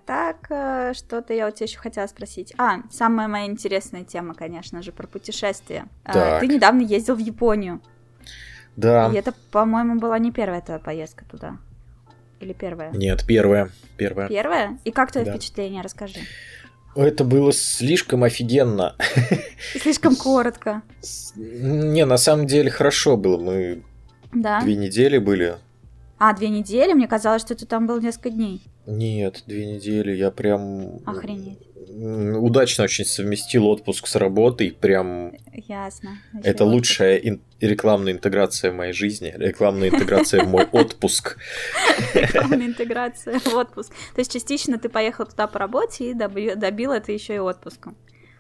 Так, э, что-то я у тебя еще хотела спросить. А, самая моя интересная тема, конечно же, про путешествия. Э, так. Ты недавно ездил в Японию. Да. И это, по-моему, была не первая твоя поездка туда. Или первая? Нет, первая. Первая. Первая? И как твое да. впечатление? Расскажи. Это было слишком офигенно. слишком коротко. Не, на самом деле хорошо было. Мы да. две недели были. А, две недели? Мне казалось, что ты там был несколько дней. Нет, две недели. Я прям... Охренеть. Удачно очень совместил отпуск с работой. Прям... Ясно. Еще Это лучшая ин- рекламная интеграция в моей жизни. Рекламная интеграция в мой отпуск. Рекламная интеграция в отпуск. То есть частично ты поехал туда по работе и добил это еще и отпуском.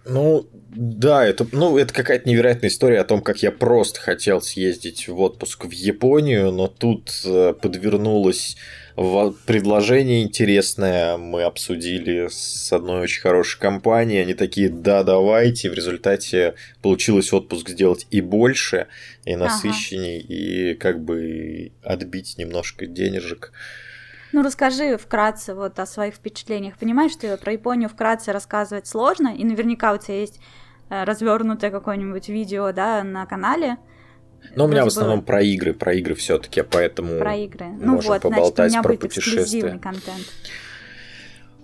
Ну, да, это, ну, это какая-то невероятная история о том, как я просто хотел съездить в отпуск в Японию, но тут э, подвернулось предложение интересное. Мы обсудили с одной очень хорошей компанией. Они такие, да, давайте. В результате получилось отпуск сделать и больше, и насыщенней, ага. и как бы отбить немножко денежек. Ну, расскажи вкратце вот о своих впечатлениях. Понимаешь, что про Японию вкратце рассказывать сложно, и наверняка у тебя есть э, развернутое какое-нибудь видео, да, на канале. Ну, у меня в основном было... про игры, про игры все-таки, поэтому про игры. Ну вот, поболтать значит, про путешествия. контент.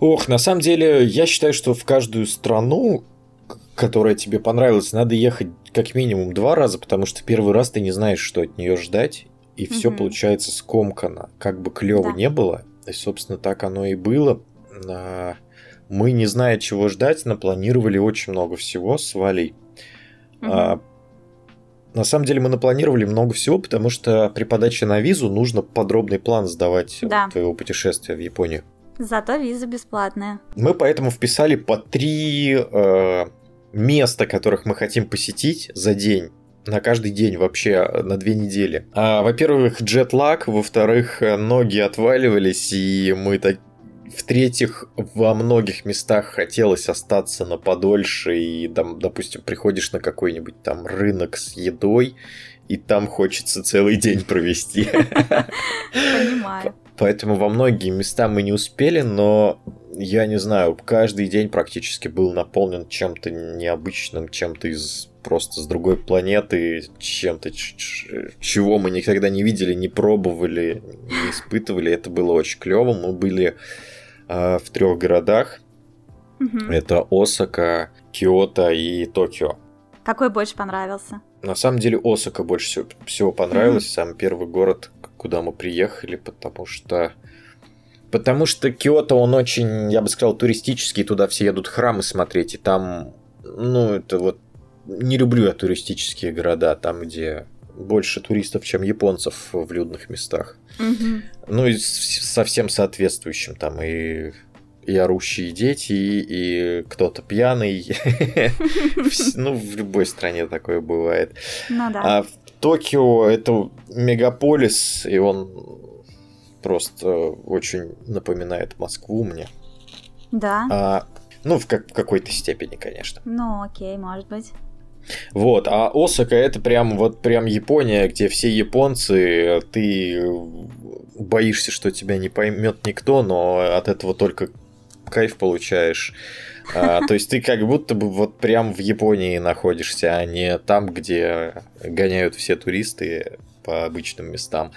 Ох, на самом деле, я считаю, что в каждую страну, которая тебе понравилась, надо ехать как минимум два раза, потому что первый раз ты не знаешь, что от нее ждать, и все угу. получается скомкано. Как бы клево да. не было, и, собственно, так оно и было. Мы, не зная, чего ждать, напланировали очень много всего с Валей. Угу. На самом деле мы напланировали много всего, потому что при подаче на визу нужно подробный план сдавать да. твоего путешествия в Японию. Зато виза бесплатная. Мы поэтому вписали по три э, места, которых мы хотим посетить за день на каждый день вообще на две недели. А, во-первых, джетлаг, во-вторых, ноги отваливались, и мы так в-третьих, во многих местах хотелось остаться на подольше, и, там, допустим, приходишь на какой-нибудь там рынок с едой, и там хочется целый день провести. Понимаю. Поэтому во многие места мы не успели, но я не знаю, каждый день практически был наполнен чем-то необычным, чем-то из просто с другой планеты, чем-то, чего мы никогда не видели, не пробовали, не испытывали. Это было очень клево. Мы были в трех городах. Мгм. Это Осака, Киото и Токио. Какой больше понравился? На самом деле Осака больше всего, всего понравилось, самый первый город, куда мы приехали, потому что... Потому что Киото, он очень, я бы сказал, туристический, туда все едут храмы смотреть, и там, ну, это вот... Не люблю я туристические города, там, где больше туристов, чем японцев в людных местах. Мгм. Ну и с- со всем соответствующим там и и орущие дети, и, и кто-то пьяный. Ну, в любой стране такое бывает. Ну. А в Токио это мегаполис, и он просто очень напоминает Москву мне. Да. А, ну, в какой-то степени, конечно. Ну, окей, может быть. Вот, а Осака это прям вот прям Япония, где все японцы, ты боишься, что тебя не поймет никто, но от этого только кайф получаешь. А, то есть ты как будто бы вот прям в Японии находишься, а не там, где гоняют все туристы по обычным местам.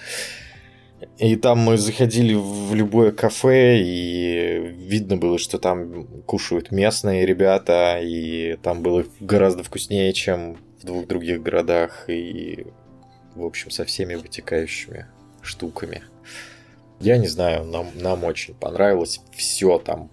И там мы заходили в любое кафе, и видно было, что там кушают местные ребята, и там было гораздо вкуснее, чем в двух других городах, и, в общем, со всеми вытекающими штуками. Я не знаю, нам, нам очень понравилось все там.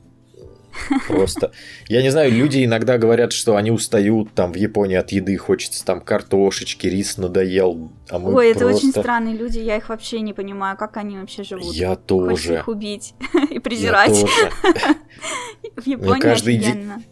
Просто. Я не знаю, люди иногда говорят, что они устают там в Японии от еды, хочется там картошечки, рис надоел. А мы Ой, это просто... очень странные люди, я их вообще не понимаю, как они вообще живут. Я Хочется тоже. их убить и Я презирать. тоже. В Японии каждый день- офигенно.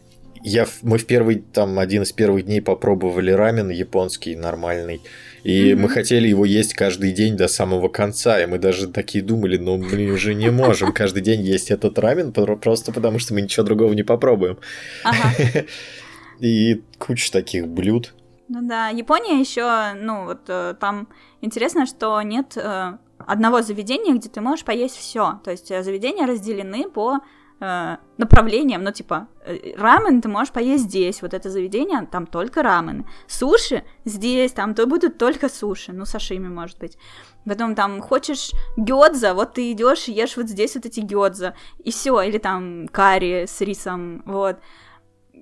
Я, мы в первый, там, один из первых дней попробовали рамен японский нормальный. И Мгм. мы хотели его есть каждый день до самого конца. И мы даже такие думали, ну, мы уже не можем каждый день есть этот рамен, про- просто потому что мы ничего другого не попробуем. Ага. И куча таких блюд. Ну да, Япония еще, ну вот э, там интересно, что нет э, одного заведения, где ты можешь поесть все. То есть э, заведения разделены по э, направлениям, ну типа э, рамен ты можешь поесть здесь, вот это заведение, там только рамены. Суши здесь, там то будут только суши, ну сашими может быть. Потом там хочешь гёдза, вот ты идешь и ешь вот здесь вот эти гёдза, и все, или там карри с рисом, вот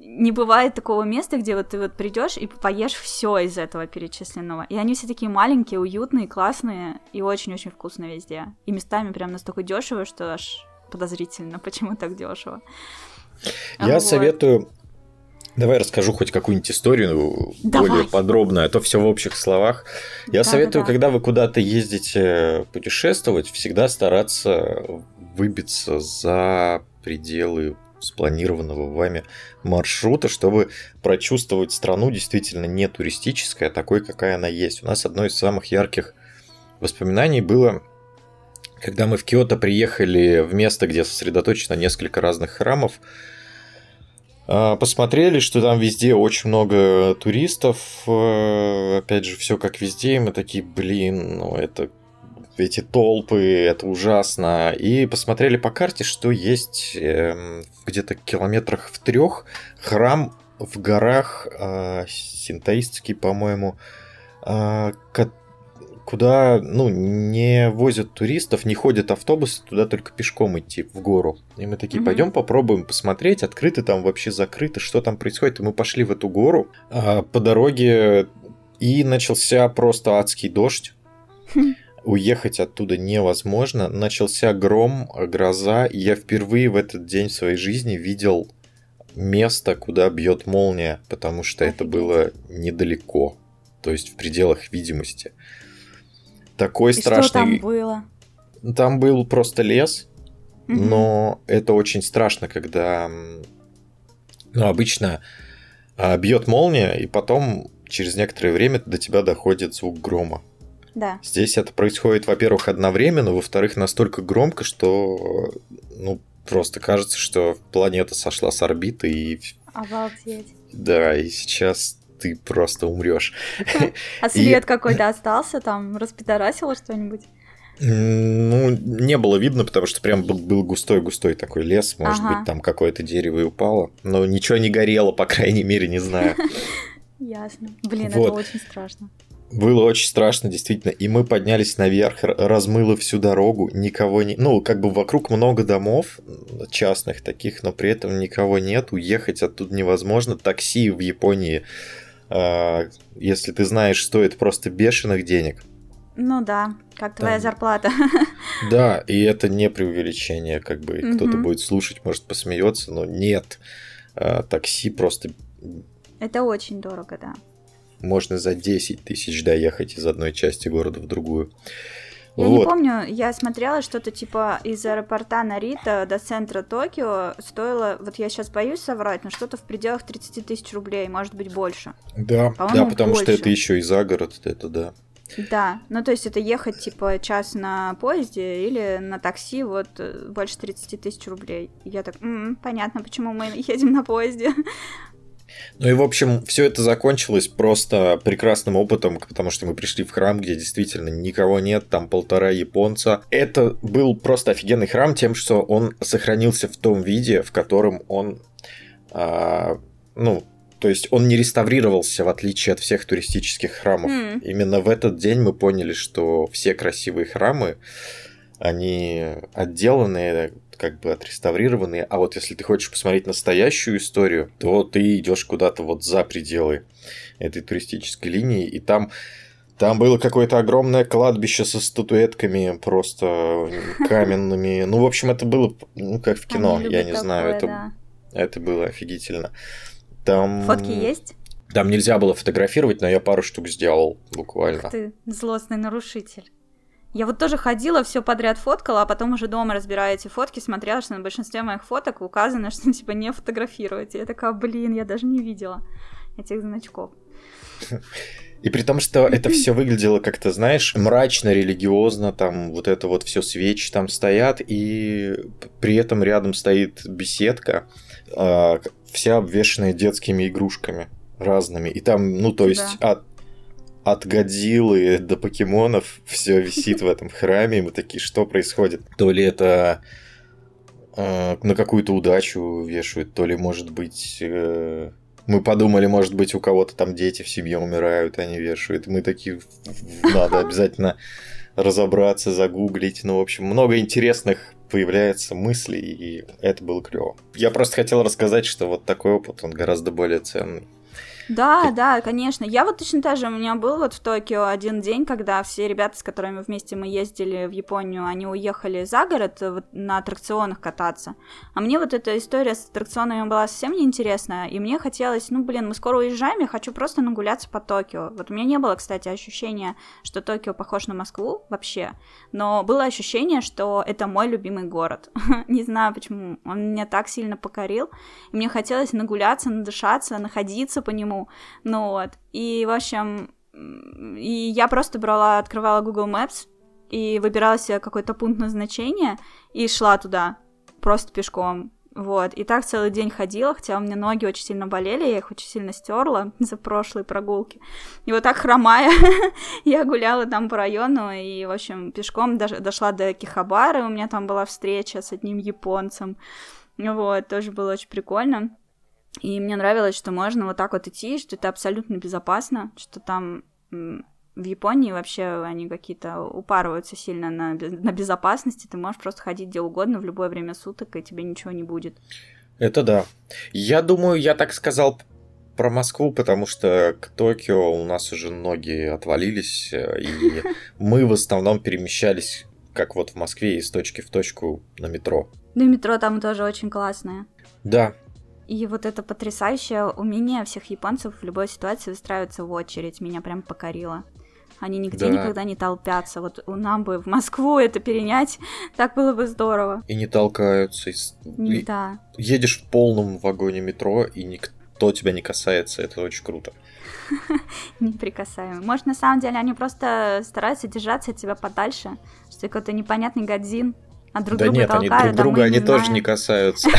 не бывает такого места, где вот ты вот придешь и поешь все из этого перечисленного. И они все такие маленькие, уютные, классные и очень-очень вкусные везде. И местами прям настолько дешево, что аж подозрительно, почему так дешево. Я Вот. советую... Давай расскажу хоть какую-нибудь историю Давай. более подробно, а то все в общих словах. Я Да-да-да. советую, когда вы куда-то ездите путешествовать, всегда стараться выбиться за пределы спланированного вами маршрута, чтобы прочувствовать страну действительно не туристической, а такой, какая она есть. У нас одно из самых ярких воспоминаний было, когда мы в Киото приехали в место, где сосредоточено несколько разных храмов, а, Посмотрели, что там везде очень много туристов. э, Опять же, все как везде. И мы такие, блин, ну это эти толпы, это ужасно. И посмотрели по карте, что есть эм, где-то километрах в трех храм в горах, э, синтоистский, по-моему, э, ко- куда ну, не возят туристов, не ходят автобусы, туда только пешком идти в гору. И мы такие, Мгм. пойдем попробуем посмотреть, открыто там вообще закрыто, что там происходит. И мы пошли в эту гору а, по дороге, и начался просто адский дождь. Уехать оттуда невозможно. Начался гром, гроза. И я впервые в этот день в своей жизни видел место, куда бьет молния, потому что это Офигеть. было недалеко. То есть в пределах видимости. Такой И что страшный. там было? Там был просто лес, Мгм. но это очень страшно, когда ну, обычно а, бьет молния, и потом через некоторое время до тебя доходит звук грома. Да. Здесь это происходит, во-первых, одновременно, во-вторых, настолько громко, что ну, просто кажется, что планета сошла с орбиты, и Обалдеть. да, и сейчас ты просто умрешь. А след какой-то остался там? Распидорасило что-нибудь? Ну, не было видно, потому что прям был густой-густой такой лес, может ага. быть, там какое-то дерево и упало. Но ничего не горело, по крайней мере, не знаю. Ясно. Блин, вот. это очень страшно. Было очень страшно, действительно. И мы поднялись наверх, размыло всю дорогу, никого не... Ну, как бы вокруг много домов частных таких, но при этом никого нет, уехать оттуда невозможно. Такси в Японии, если ты знаешь, стоит просто бешеных денег. Ну да, как твоя Там... зарплата. Да, и это не преувеличение, как бы угу. кто-то будет слушать, может посмеется, но нет. Э, такси просто... Это очень дорого, да можно за 10 тысяч доехать из одной части города в другую. Я вот. не помню, я смотрела что-то типа из аэропорта Нарита до центра Токио стоило, вот я сейчас боюсь соврать, но что-то в пределах 30 тысяч рублей, может быть больше. Да, да, потому больше. что это еще и за город, это да. Да, ну то есть это ехать типа час на поезде или на такси, вот э, больше 30 тысяч рублей. Я так, м-м, понятно, почему мы едем на поезде. Ну и, в общем, все это закончилось просто прекрасным опытом, потому что мы пришли в храм, где действительно никого нет, там полтора японца. Это был просто офигенный храм тем, что он сохранился в том виде, в котором он, а, ну, то есть он не реставрировался, в отличие от всех туристических храмов. Mm. Именно в этот день мы поняли, что все красивые храмы, они отделаны как бы отреставрированные. А вот если ты хочешь посмотреть настоящую историю, то ты идешь куда-то вот за пределы этой туристической линии, и там там было какое-то огромное кладбище со статуэтками, просто каменными. Ну, в общем, это было, ну, как в кино, я не такое, знаю. Это, да. это было офигительно. Там... Фотки есть? Там нельзя было фотографировать, но я пару штук сделал буквально. Ух ты, злостный нарушитель. Я вот тоже ходила, все подряд фоткала, а потом уже дома разбирая эти фотки, смотрела, что на большинстве моих фоток указано, что типа не фотографировать. И я такая, блин, я даже не видела этих значков. И при том, что это все выглядело как-то, знаешь, мрачно, религиозно, там вот это вот все свечи там стоят, и при этом рядом стоит беседка, а, вся обвешенная детскими игрушками разными. И там, ну, то есть да. от от Годзиллы до покемонов все висит в этом храме, и мы такие, что происходит? То ли это э, на какую-то удачу вешают, то ли, может быть, э, мы подумали, может быть, у кого-то там дети в семье умирают, они вешают. Мы такие, надо обязательно разобраться, загуглить. Ну, в общем, много интересных появляется мыслей, и это было клево. Я просто хотел рассказать, что вот такой опыт, он гораздо более ценный. Да, да, конечно. Я вот точно так же, у меня был вот в Токио один день, когда все ребята, с которыми вместе мы ездили в Японию, они уехали за город вот, на аттракционах кататься. А мне вот эта история с аттракционами была совсем неинтересная, и мне хотелось, ну, блин, мы скоро уезжаем, я хочу просто нагуляться по Токио. Вот у меня не было, кстати, ощущения, что Токио похож на Москву вообще, но было ощущение, что это мой любимый город. Не знаю, почему он меня так сильно покорил, и мне хотелось нагуляться, надышаться, находиться по нему, ну вот. И, в общем, и я просто брала, открывала Google Maps и выбирала себе какой-то пункт назначения и шла туда, просто пешком. Вот, и так целый день ходила, хотя у меня ноги очень сильно болели, я их очень сильно стерла за прошлые прогулки. И вот так хромая, я гуляла там по району, и, в общем, пешком дошла до Кихабары, у меня там была встреча с одним японцем. Вот, тоже было очень прикольно. И мне нравилось, что можно вот так вот идти, что это абсолютно безопасно, что там в Японии вообще они какие-то упарываются сильно на, на безопасности, ты можешь просто ходить где угодно в любое время суток, и тебе ничего не будет. Это да. Я думаю, я так сказал про Москву, потому что к Токио у нас уже ноги отвалились, э, и мы в основном перемещались, как вот в Москве, из точки в точку на метро. Ну, метро там тоже очень классное. Да, и вот это потрясающее умение всех японцев в любой ситуации выстраиваться в очередь меня прям покорило. Они нигде да. никогда не толпятся. Вот у нам бы в Москву это перенять, так было бы здорово. И не толкаются. И... Да. Едешь в полном вагоне метро, и никто тебя не касается. Это очень круто. Неприкасаемый. Может, на самом деле они просто стараются держаться от тебя подальше, что какой-то непонятный гадзин, а друг да друга нет, толкают, они друг друга они не тоже не касаются.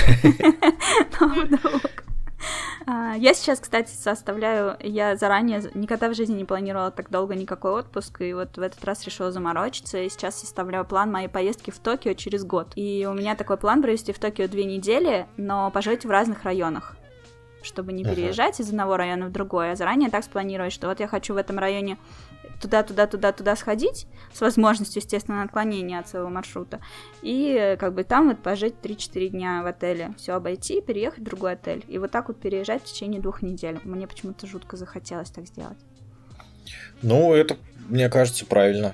Да, я сейчас, кстати, составляю, я заранее никогда в жизни не планировала так долго никакой отпуск, и вот в этот раз решила заморочиться, и сейчас составляю план моей поездки в Токио через год. И у меня такой план провести в Токио две недели, но пожить в разных районах чтобы не переезжать uh-huh. из одного района в другой, а заранее так спланировать, что вот я хочу в этом районе туда, туда, туда, туда сходить, с возможностью, естественно, отклонения от своего маршрута, и как бы там вот пожить 3-4 дня в отеле, все обойти, переехать в другой отель, и вот так вот переезжать в течение двух недель. Мне почему-то жутко захотелось так сделать. Ну, это, мне кажется, правильно.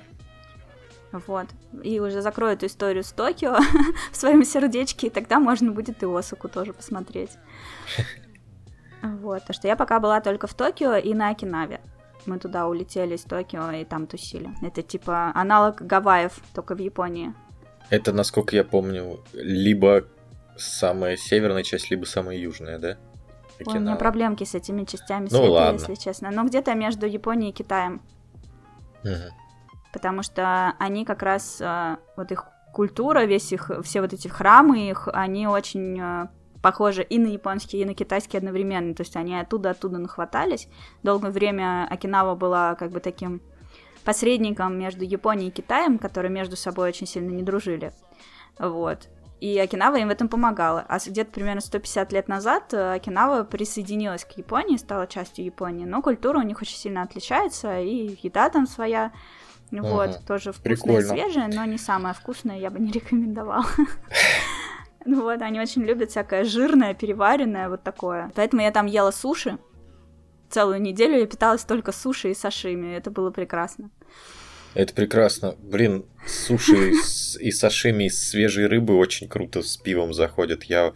Вот. И уже закрою эту историю с Токио в своем сердечке, и тогда можно будет и Осаку тоже посмотреть. Вот, потому что я пока была только в Токио и на Окинаве. Мы туда улетели из Токио и там тусили. Это типа аналог Гавайев, только в Японии. Это, насколько я помню, либо самая северная часть, либо самая южная, да? Ой, у меня проблемки с этими частями ну, света, ладно. если честно. Но где-то между Японией и Китаем. Угу. Потому что они как раз, э, вот их культура, весь их, все вот эти храмы их, они очень э, похожи и на японский, и на китайский одновременно. То есть они оттуда-оттуда нахватались. Долгое время Окинава была как бы таким посредником между Японией и Китаем, которые между собой очень сильно не дружили. Вот. И Окинава им в этом помогала. А где-то примерно 150 лет назад э, Окинава присоединилась к Японии, стала частью Японии. Но культура у них очень сильно отличается, и еда там своя. Вот, ага, тоже вкусная и свежая, но не самая вкусная, я бы не рекомендовала. Ну вот, они очень любят всякое жирное, переваренное, вот такое. Поэтому я там ела суши. Целую неделю я питалась только суши и сашими. Это было прекрасно. Это прекрасно. Блин, суши и сашими из свежей рыбы очень круто с пивом заходят. Я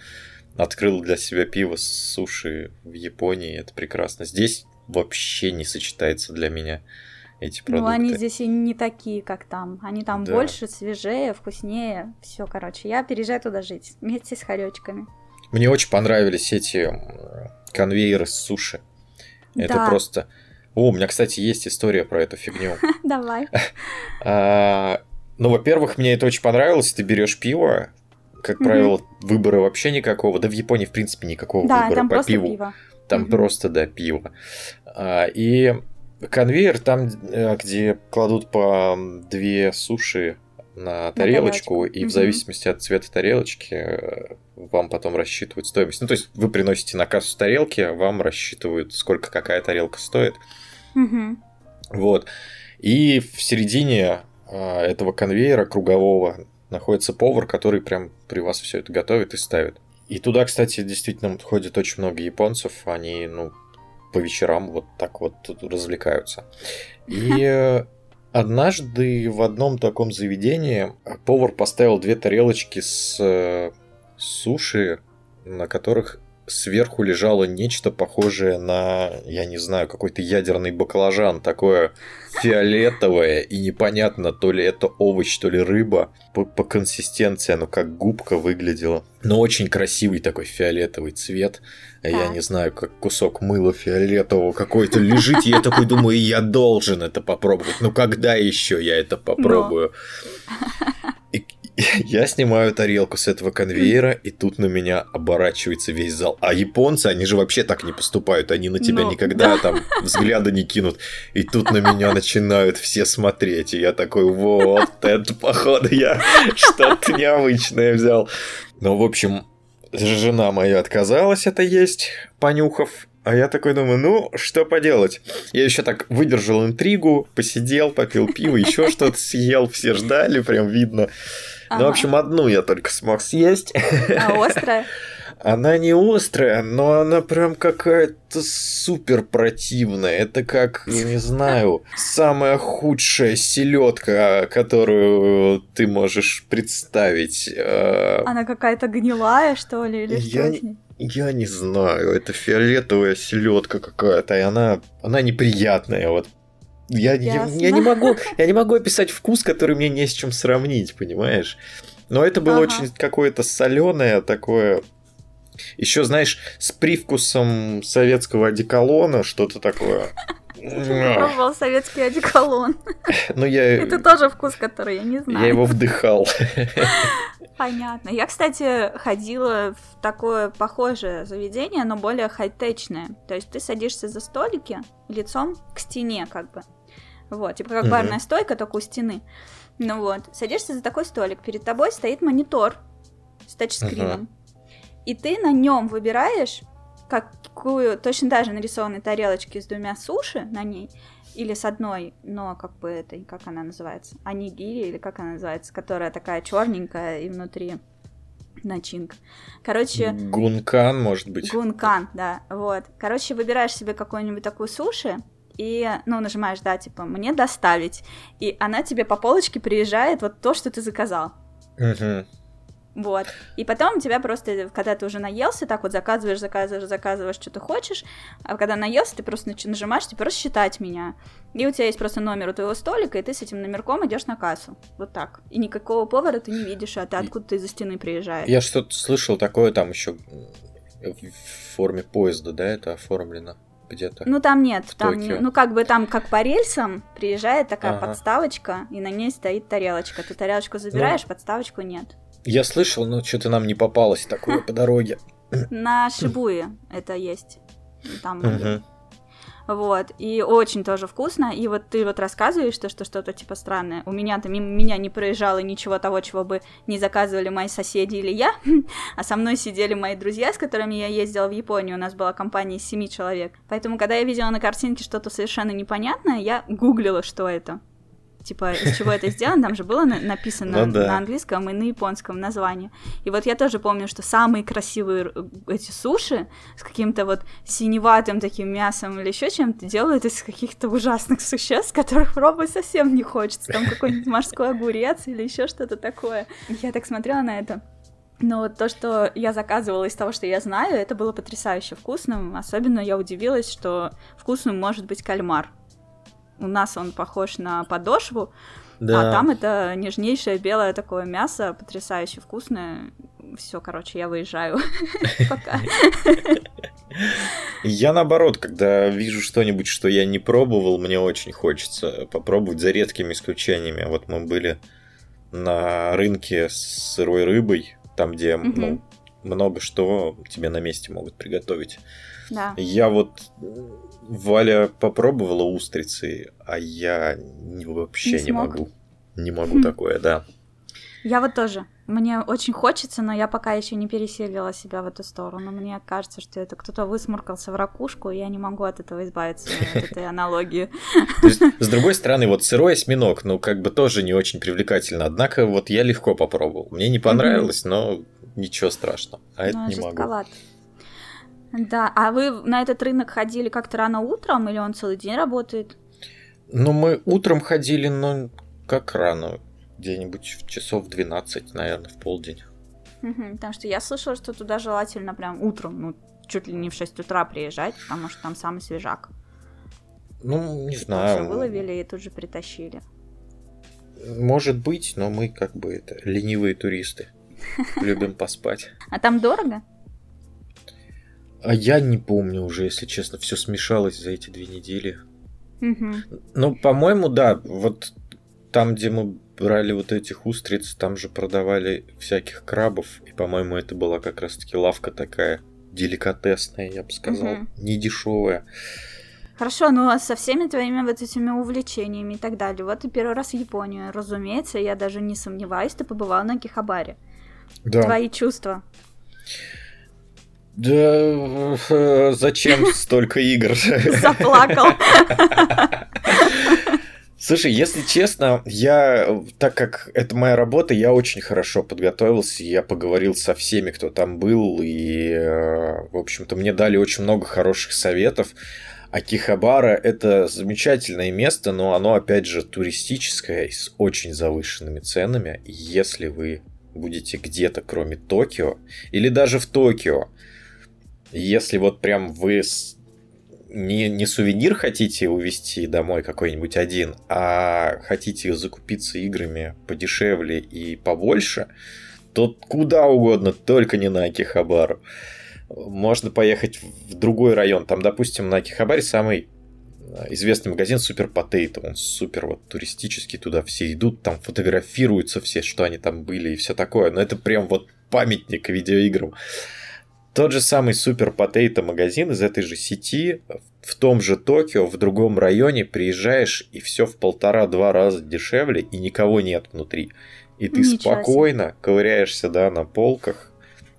открыл для себя пиво с суши в Японии. Это прекрасно. Здесь вообще не сочетается для меня эти продукты. Ну, они здесь и не такие, как там. Они там да. больше, свежее, вкуснее. Все, короче, я переезжаю туда жить вместе с хоречками. Мне очень понравились эти конвейеры с суши. Это да. просто... О, у меня, кстати, есть история про эту фигню. Давай. А, ну, во-первых, мне это очень понравилось. Ты берешь пиво, как правило, выбора вообще никакого. Да в Японии, в принципе, никакого выбора по пиву. Там просто, да, пиво. А, и конвейер там, э, где кладут по две суши на тарелочку, на и угу. в зависимости от цвета тарелочки э, вам потом рассчитывают стоимость. Ну, то есть вы приносите на кассу тарелки, вам рассчитывают, сколько какая тарелка стоит. Угу. Вот. И в середине э, этого конвейера кругового находится повар, который прям при вас все это готовит и ставит. И туда, кстати, действительно ходит очень много японцев. Они, ну, по вечерам вот так вот развлекаются. И однажды в одном таком заведении повар поставил две тарелочки с э, суши, на которых сверху лежало нечто похожее на, я не знаю, какой-то ядерный баклажан, такое фиолетовое и непонятно, то ли это овощ, то ли рыба. По, по консистенции оно как губка выглядело. Но очень красивый такой фиолетовый цвет. Да. Я не знаю, как кусок мыла фиолетового какой-то лежит, я такой думаю, я должен это попробовать. Ну когда еще я это попробую? Но. Я снимаю тарелку с этого конвейера, и тут на меня оборачивается весь зал. А японцы, они же вообще так не поступают. Они на тебя ну, никогда да. там взгляда не кинут. И тут на меня начинают все смотреть. И я такой, вот, это, походу, я что-то необычное взял. Ну, в общем, жена моя отказалась это есть, понюхав. А я такой думаю, ну, что поделать? Я еще так выдержал интригу, посидел, попил пиво, еще что-то съел, все ждали, прям видно. Ну, в общем, одну я только смог съесть. А острая? Она не острая, но она прям какая-то супер противная. Это как, я не знаю, самая худшая селедка, которую ты можешь представить. А, она какая-то гнилая, что ли, или я... что Я не знаю, это фиолетовая селедка какая-то, и она, она неприятная, вот я, я, я, не могу, я не могу описать вкус, который мне не с чем сравнить, понимаешь? Но это было ага. очень какое-то соленое такое. Еще, знаешь, с привкусом советского одеколона, что-то такое. Пробовал советский одеколон. Ну, я... Это тоже вкус, который я не знаю. Я его вдыхал. Понятно. Я, кстати, ходила в такое похожее заведение, но более хай-течное. То есть ты садишься за столики лицом к стене, как бы. Вот, типа как барная стойка, только у стены. Ну вот, садишься за такой столик, перед тобой стоит монитор с тачскрином. И ты на нем выбираешь какую точно даже нарисованной тарелочки с двумя суши на ней, или с одной, но как бы это, как она называется, анигири, или как она называется, которая такая черненькая и внутри начинка. Короче... Гункан, может быть. Гункан, да, вот. Короче, выбираешь себе какую-нибудь такую суши, и, ну, нажимаешь, да, типа, мне доставить, и она тебе по полочке приезжает вот то, что ты заказал. Угу. Вот. И потом тебя просто, когда ты уже наелся, так вот заказываешь, заказываешь, заказываешь, что ты хочешь, а когда наелся, ты просто нажимаешь, типа, рассчитать меня. И у тебя есть просто номер у твоего столика, и ты с этим номерком идешь на кассу. Вот так. И никакого повара ты не видишь, а ты откуда-то из-за стены приезжаешь. Я что-то слышал такое там еще в форме поезда, да, это оформлено где-то. Ну там нет, там, ну как бы там как по рельсам приезжает такая ага. подставочка, и на ней стоит тарелочка. Ты тарелочку забираешь, ну, подставочку нет. Я слышал, но что-то нам не попалось такое по дороге. На Шибуе это есть. Там Вот, и очень тоже вкусно. И вот ты вот рассказываешь, что, что что-то типа странное. У меня-то мимо меня не проезжало ничего того, чего бы не заказывали мои соседи или я. А со мной сидели мои друзья, с которыми я ездила в Японию. У нас была компания из семи человек. Поэтому, когда я видела на картинке что-то совершенно непонятное, я гуглила, что это типа, из чего это сделано, там же было написано ну, да. на английском и на японском название. И вот я тоже помню, что самые красивые эти суши с каким-то вот синеватым таким мясом или еще чем-то делают из каких-то ужасных существ, которых пробовать совсем не хочется. Там какой-нибудь морской огурец или еще что-то такое. Я так смотрела на это. Но то, что я заказывала из того, что я знаю, это было потрясающе вкусным. Особенно я удивилась, что вкусным может быть кальмар у нас он похож на подошву, да. а там это нежнейшее белое такое мясо, потрясающе вкусное. Все, короче, я выезжаю. Пока. Я наоборот, когда вижу что-нибудь, что я не пробовал, мне очень хочется попробовать за редкими исключениями. Вот мы были на рынке с сырой рыбой, там, где ну, много что тебе на месте могут приготовить. Да. Я вот Валя попробовала устрицы, а я вообще не, не могу. Не могу хм. такое, да. Я вот тоже. Мне очень хочется, но я пока еще не переселила себя в эту сторону. Мне кажется, что это кто-то высморкался в ракушку, и я не могу от этого избавиться, от этой аналогии. С другой стороны, вот сырой осьминог, ну, как бы тоже не очень привлекательно. Однако, вот я легко попробовал. Мне не понравилось, но ничего страшного. А это не могу. Да, а вы на этот рынок ходили как-то рано утром или он целый день работает? Ну, мы утром ходили, но как рано? Где-нибудь в часов 12, наверное, в полдень. Угу, потому что я слышала, что туда желательно прям утром, ну, чуть ли не в 6 утра приезжать, потому что там самый свежак. Ну, не знаю. Все выловили и тут же притащили. Может быть, но мы как бы это ленивые туристы. Любим поспать. А там дорого? А я не помню уже, если честно, все смешалось за эти две недели. Угу. Ну, по-моему, да, вот там, где мы брали вот этих устриц, там же продавали всяких крабов, и, по-моему, это была как раз-таки лавка такая деликатесная, я бы сказал, угу. не дешевая. Хорошо, ну а со всеми твоими вот этими увлечениями и так далее. Вот ты первый раз в Японию, разумеется, я даже не сомневаюсь, ты побывал на Кихабаре. Да. Твои чувства. Да э, зачем столько игр? Заплакал. Слушай, если честно, я, так как это моя работа, я очень хорошо подготовился, я поговорил со всеми, кто там был, и, э, в общем-то, мне дали очень много хороших советов. Акихабара – это замечательное место, но оно, опять же, туристическое и с очень завышенными ценами. Если вы будете где-то, кроме Токио, или даже в Токио, если вот прям вы не, не сувенир хотите увезти домой какой-нибудь один, а хотите закупиться играми подешевле и побольше, то куда угодно, только не на Акихабару. Можно поехать в другой район. Там, допустим, на Акихабаре самый известный магазин Супер Potato. Он супер вот туристический, туда все идут, там фотографируются все, что они там были и все такое. Но это прям вот памятник видеоиграм. Тот же самый Супер Potato магазин из этой же сети в том же Токио, в другом районе приезжаешь, и все в полтора-два раза дешевле, и никого нет внутри. И ты Ничего спокойно себе. ковыряешься, да, на полках,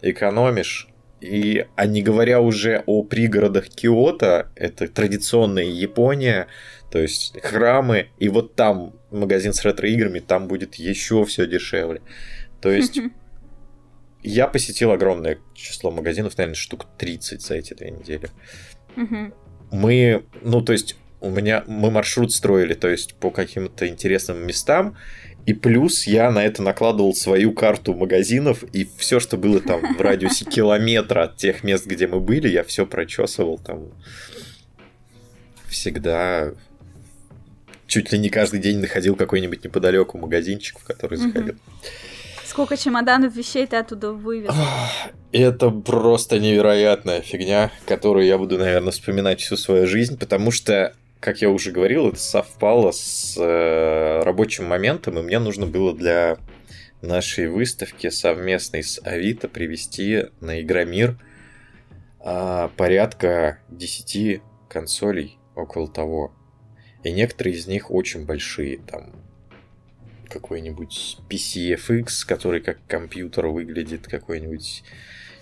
экономишь. И, а не говоря уже о пригородах Киото, это традиционная Япония, то есть храмы, и вот там магазин с ретро-играми, там будет еще все дешевле. То есть я посетил огромное число магазинов, наверное, штук 30 за эти две недели. Мы, ну, то есть у меня мы маршрут строили, то есть по каким-то интересным местам, и плюс я на это накладывал свою карту магазинов, и все, что было там в радиусе километра от тех мест, где мы были, я все прочесывал там всегда чуть ли не каждый день находил какой-нибудь неподалеку магазинчик, в который заходил. Сколько чемоданов вещей ты оттуда вывез? Это просто невероятная фигня, которую я буду, наверное, вспоминать всю свою жизнь, потому что как я уже говорил, это совпало с э, рабочим моментом, и мне нужно было для нашей выставки совместной с Авито привести на Игромир э, порядка 10 консолей, около того. И некоторые из них очень большие, там какой-нибудь PCFX, который как компьютер выглядит, какой-нибудь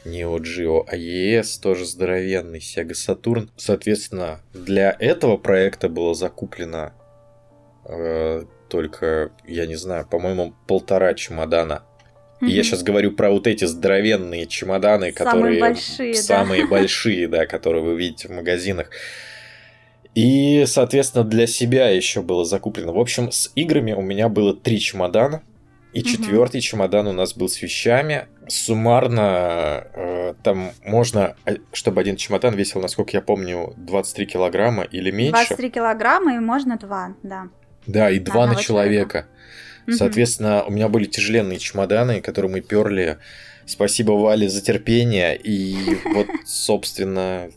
Neo Geo AES, тоже здоровенный, Sega Saturn. Соответственно, для этого проекта было закуплено э, только, я не знаю, по-моему, полтора чемодана. И я сейчас говорю про вот эти здоровенные чемоданы, которые... Самые большие, Самые да. большие, да, которые вы видите в магазинах. И, соответственно, для себя еще было закуплено. В общем, с играми у меня было три чемодана. И угу. четвертый чемодан у нас был с вещами. Суммарно э, там можно, э, чтобы один чемодан весил, насколько я помню, 23 килограмма или меньше. 23 килограмма и можно два, да. Да, и два на человека. человека. Соответственно, у меня были тяжеленные чемоданы, которые мы перли. Спасибо Вале за терпение. И вот, собственно,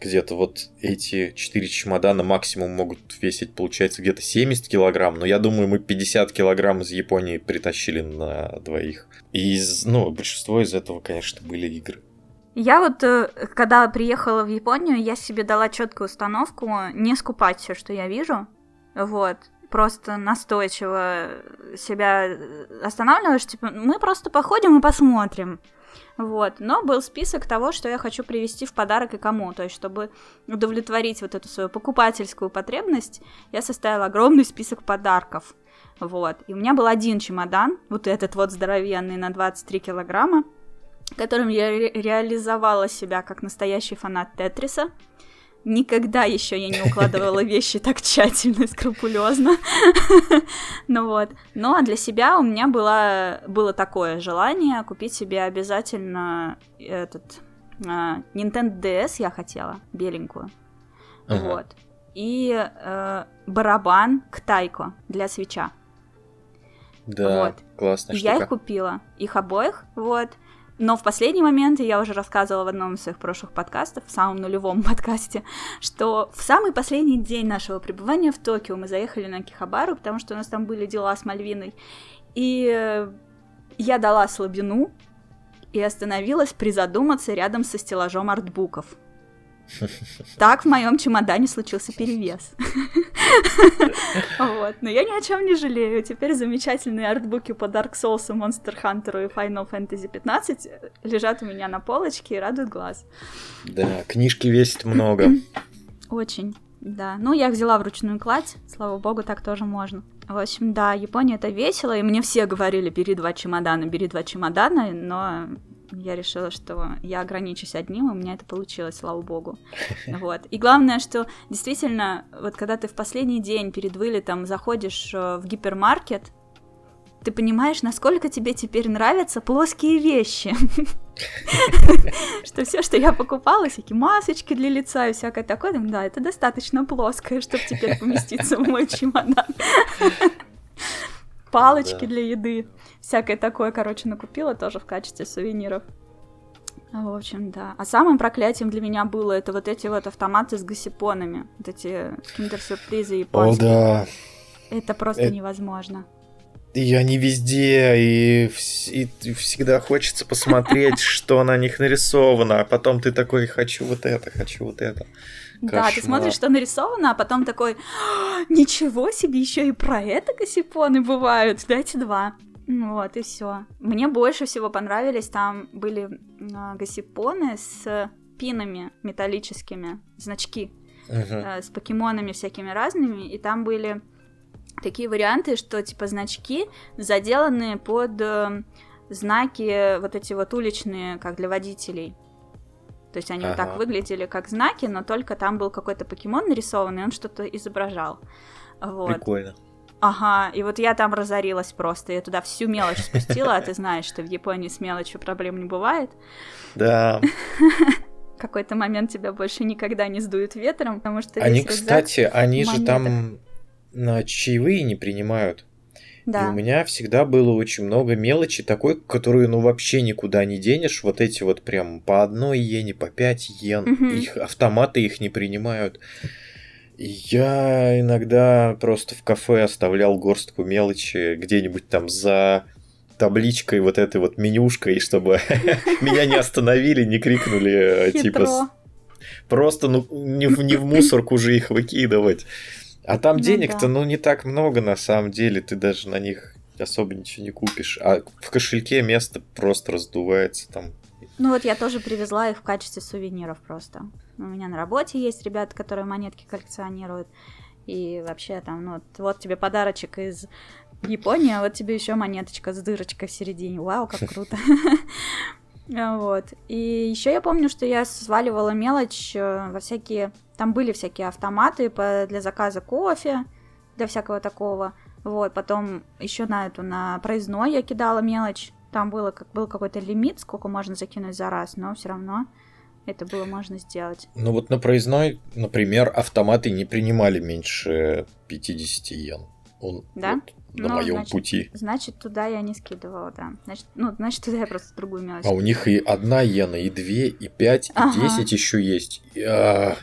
где-то вот эти 4 чемодана максимум могут весить, получается, где-то 70 килограмм, но я думаю, мы 50 килограмм из Японии притащили на двоих. И из, ну, большинство из этого, конечно, были игры. Я вот, э, когда приехала в Японию, я себе дала четкую установку не скупать все, что я вижу. Вот. Просто настойчиво себя останавливаешь, типа, мы просто походим и посмотрим. Вот. Но был список того, что я хочу привезти в подарок и кому. То есть, чтобы удовлетворить вот эту свою покупательскую потребность, я составила огромный список подарков. Вот. И у меня был один чемодан, вот этот вот здоровенный на 23 килограмма, которым я ре- реализовала себя как настоящий фанат Тетриса. Никогда еще я не укладывала вещи так тщательно и скрупулезно. ну вот. Но ну, а для себя у меня было, было такое желание купить себе обязательно этот uh, Nintendo DS я хотела, беленькую. Вот. И uh, барабан к Тайко для свеча. Да, вот. штука. Я их купила, их обоих, вот. Но в последний момент, я уже рассказывала в одном из своих прошлых подкастов, в самом нулевом подкасте, что в самый последний день нашего пребывания в Токио мы заехали на Кихабару, потому что у нас там были дела с Мальвиной. И я дала слабину и остановилась призадуматься рядом со стеллажом артбуков. Так в моем чемодане случился перевес. Вот. Но я ни о чем не жалею. Теперь замечательные артбуки по Dark Souls, Monster Hunter и Final Fantasy 15 лежат у меня на полочке и радуют глаз. Да, книжки весят много. Очень, да. Ну, я их взяла вручную кладь, слава богу, так тоже можно. В общем, да, Япония это весело, и мне все говорили, бери два чемодана, бери два чемодана, но я решила, что я ограничусь одним, и у меня это получилось, слава богу. Вот. И главное, что действительно, вот когда ты в последний день перед вылетом заходишь э, в гипермаркет, ты понимаешь, насколько тебе теперь нравятся плоские вещи. Что все, что я покупала, всякие масочки для лица и всякое такое, да, это достаточно плоское, чтобы теперь поместиться в мой чемодан. Палочки для еды всякое такое, короче, накупила тоже в качестве сувениров. В общем, да. А самым проклятием для меня было это вот эти вот автоматы с гасипонами. Вот эти киндер-сюрпризы японские. О, да. Это просто это... невозможно. И они везде, и, и всегда хочется посмотреть, что на них нарисовано, а потом ты такой, хочу вот это, хочу вот это. Да, ты смотришь, что нарисовано, а потом такой, «А, ничего себе, еще и про это косипоны бывают, дайте два. Вот, и все. Мне больше всего понравились, там были э, гасипоны с пинами металлическими, значки, uh-huh. э, с покемонами всякими разными, и там были такие варианты, что типа значки заделаны под э, знаки вот эти вот уличные, как для водителей. То есть они ага. вот так выглядели как знаки, но только там был какой-то покемон нарисованный, и он что-то изображал. Вот. Прикольно. Ага, и вот я там разорилась просто, я туда всю мелочь спустила, а ты знаешь, что в Японии с мелочью проблем не бывает. Да. Какой-то момент тебя больше никогда не сдует ветром, потому что... Они, кстати, они же там на чаевые не принимают. Да. И у меня всегда было очень много мелочи такой, которую ну вообще никуда не денешь. Вот эти вот прям по одной иене, по пять йен. Угу. Их автоматы их не принимают. Я иногда просто в кафе оставлял горстку мелочи где-нибудь там за табличкой вот этой вот менюшкой, чтобы меня не остановили, не крикнули, э, типа, просто ну, не, не в мусорку же их выкидывать. А там ну, денег-то, да. ну, не так много на самом деле, ты даже на них особо ничего не купишь. А в кошельке место просто раздувается там. Ну вот я тоже привезла их в качестве сувениров просто. У меня на работе есть ребята, которые монетки коллекционируют. И вообще там, ну, вот, тебе подарочек из Японии, а вот тебе еще монеточка с дырочкой в середине. Вау, как круто. Вот. И еще я помню, что я сваливала мелочь э, во всякие... Там были всякие автоматы для заказа кофе, для всякого такого. Вот, потом еще на эту, на проездной я кидала мелочь. Там было, как, был какой-то лимит, сколько можно закинуть за раз, но все равно это было можно сделать. Ну вот на проездной, например, автоматы не принимали меньше 50 йен. Он, да? Вот, на ну, моем значит, пути. Значит, туда я не скидывала, да. Значит, ну, значит, туда я просто другую мелочь. А у них и одна иена, и две, и пять, и ага. десять еще есть. А...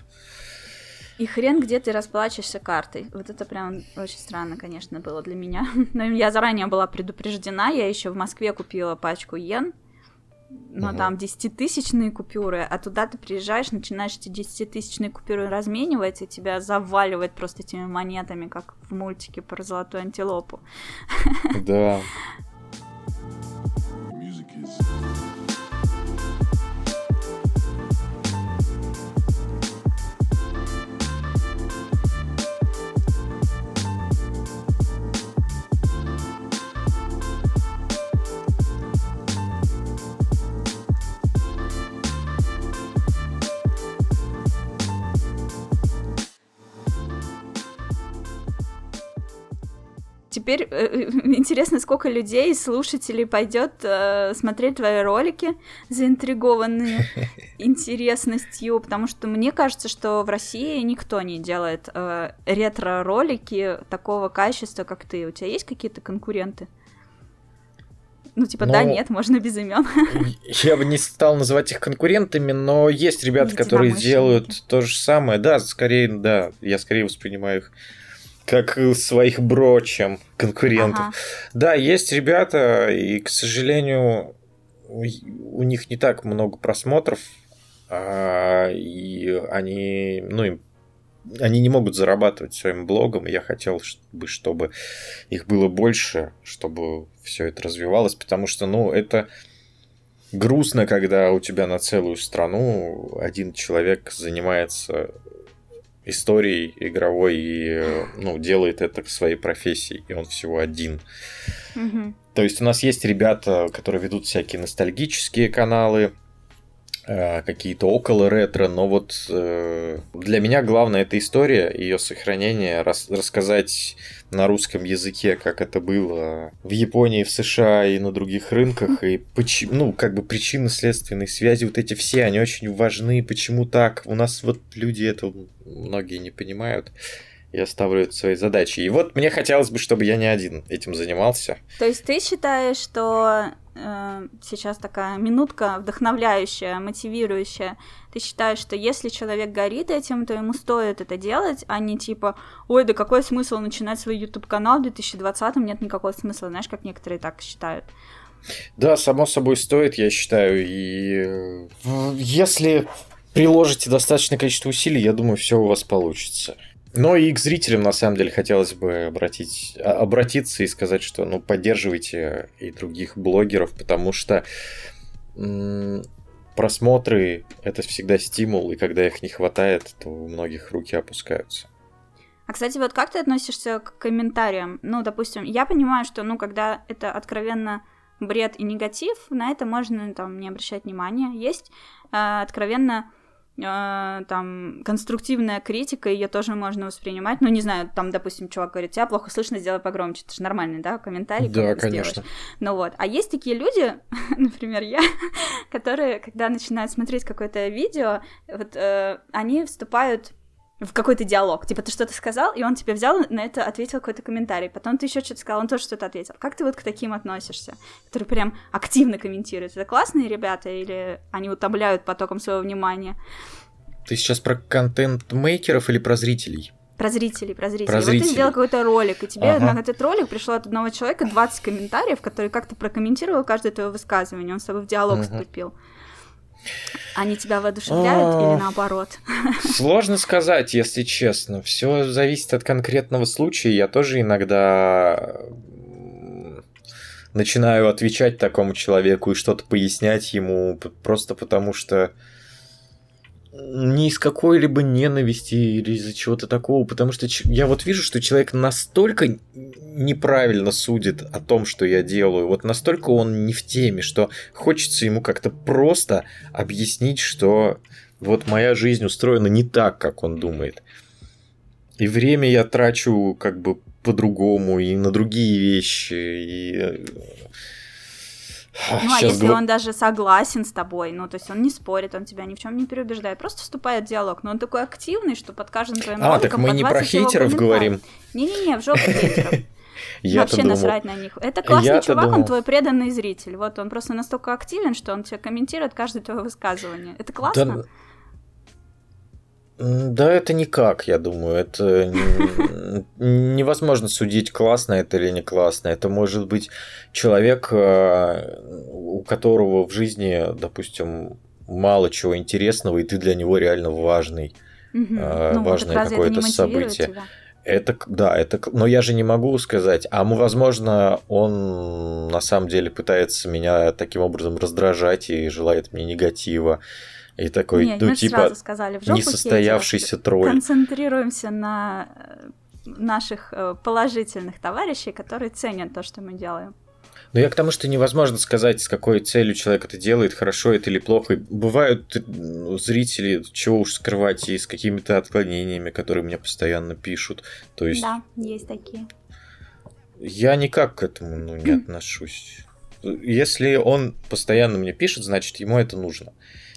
И хрен где ты расплачешься картой. Вот это прям очень странно, конечно, было для меня. Но я заранее была предупреждена. Я еще в Москве купила пачку йен но угу. там десятитысячные купюры, а туда ты приезжаешь, начинаешь эти десятитысячные купюры разменивать, и тебя заваливает просто этими монетами, как в мультике про золотую антилопу. Да. теперь э, интересно, сколько людей, слушателей пойдет э, смотреть твои ролики, заинтригованные интересностью, потому что мне кажется, что в России никто не делает э, ретро-ролики такого качества, как ты. У тебя есть какие-то конкуренты? Ну, типа, но... да, нет, можно без имен. Я бы не стал называть их конкурентами, но есть ребята, которые делают то же самое. Да, скорее, да, я скорее воспринимаю их как своих бро, чем конкурентов. Ага. Да, есть ребята, и, к сожалению, у них не так много просмотров, а, и они, ну, они не могут зарабатывать своим блогом. Я хотел бы, чтобы их было больше, чтобы все это развивалось, потому что, ну, это грустно, когда у тебя на целую страну один человек занимается историей игровой и ну, делает это к своей профессии, и он всего один. Mm-hmm. То есть у нас есть ребята, которые ведут всякие ностальгические каналы, какие-то около ретро, но вот э, для меня главное это история, ее сохранение, рас, рассказать на русском языке, как это было в Японии, в США и на других рынках, и почему, ну, как бы причинно-следственные связи, вот эти все, они очень важны, почему так, у нас вот люди это многие не понимают, я ставлю это своей задачей. И вот мне хотелось бы, чтобы я не один этим занимался. То есть ты считаешь, что э, сейчас такая минутка вдохновляющая, мотивирующая. Ты считаешь, что если человек горит этим, то ему стоит это делать, а не типа, ой, да какой смысл начинать свой YouTube-канал в 2020-м, нет никакого смысла, знаешь, как некоторые так считают. Да, само собой стоит, я считаю, и э, если приложите достаточное количество усилий, я думаю, все у вас получится. Но и к зрителям, на самом деле, хотелось бы обратить, а, обратиться и сказать, что ну, поддерживайте и других блогеров, потому что просмотры – это всегда стимул, и когда их не хватает, то у многих руки опускаются. А, кстати, вот как ты относишься к комментариям? Ну, допустим, я понимаю, что, ну, когда это откровенно бред и негатив, на это можно там не обращать внимания. Есть э, откровенно там конструктивная критика, ее тоже можно воспринимать. Ну, не знаю, там, допустим, чувак говорит, тебя плохо слышно, сделай погромче. Это же нормальный, да, комментарий. Да, конечно. Сделаешь. Ну вот. А есть такие люди, например, я, которые, когда начинают смотреть какое-то видео, вот э, они вступают в какой-то диалог. Типа, ты что-то сказал, и он тебе взял, на это ответил какой-то комментарий. Потом ты еще что-то сказал, он тоже что-то ответил. Как ты вот к таким относишься, которые прям активно комментируют? Это классные ребята или они утомляют потоком своего внимания? Ты сейчас про контент-мейкеров или про зрителей? Про зрителей, про зрителей. Про зрителей. Вот ты сделал какой-то ролик, и тебе ага. на этот ролик пришло от одного человека 20 комментариев, который как-то прокомментировал каждое твое высказывание, он с тобой в диалог ага. вступил. Они тебя воодушевляют или наоборот? Сложно сказать, если честно. Все зависит от конкретного случая. Я тоже иногда начинаю отвечать такому человеку и что-то пояснять ему просто потому, что не из какой-либо ненависти или из-за чего-то такого, потому что я вот вижу, что человек настолько неправильно судит о том, что я делаю, вот настолько он не в теме, что хочется ему как-то просто объяснить, что вот моя жизнь устроена не так, как он думает. И время я трачу как бы по-другому, и на другие вещи, и э, ну, а если он даже согласен с тобой, ну, то есть он не спорит, он тебя ни в чем не переубеждает, просто вступает в диалог, но он такой активный, что под каждым твоим А, так мы не про хейтеров говорим. Не-не-не, в жопу хейтеров. Вообще думал... насрать на них. Это классный чувак, думал... он твой преданный зритель. Вот он просто настолько активен, что он тебе комментирует каждое твое высказывание. Это классно. Да... Да, это никак, я думаю. Это невозможно судить, классно это или не классно. Это может быть человек, э, у которого в жизни, допустим, мало чего интересного, и ты для него реально важный, угу. ну, важное какое-то событие. Тебя? Это, да, это, но я же не могу сказать, а возможно, он на самом деле пытается меня таким образом раздражать и желает мне негатива. И такой, Нет, ну, типа, сказали, в несостоявшийся тролль. Концентрируемся на э, наших э, положительных товарищей, которые ценят то, что мы делаем. Но я к тому, что невозможно сказать, с какой целью человек это делает, хорошо это или плохо. Бывают ну, зрители, чего уж скрывать, и с какими-то отклонениями, которые мне постоянно пишут. То есть... Да, есть такие. Я никак к этому ну, не отношусь. Если он постоянно мне пишет, значит, ему это нужно.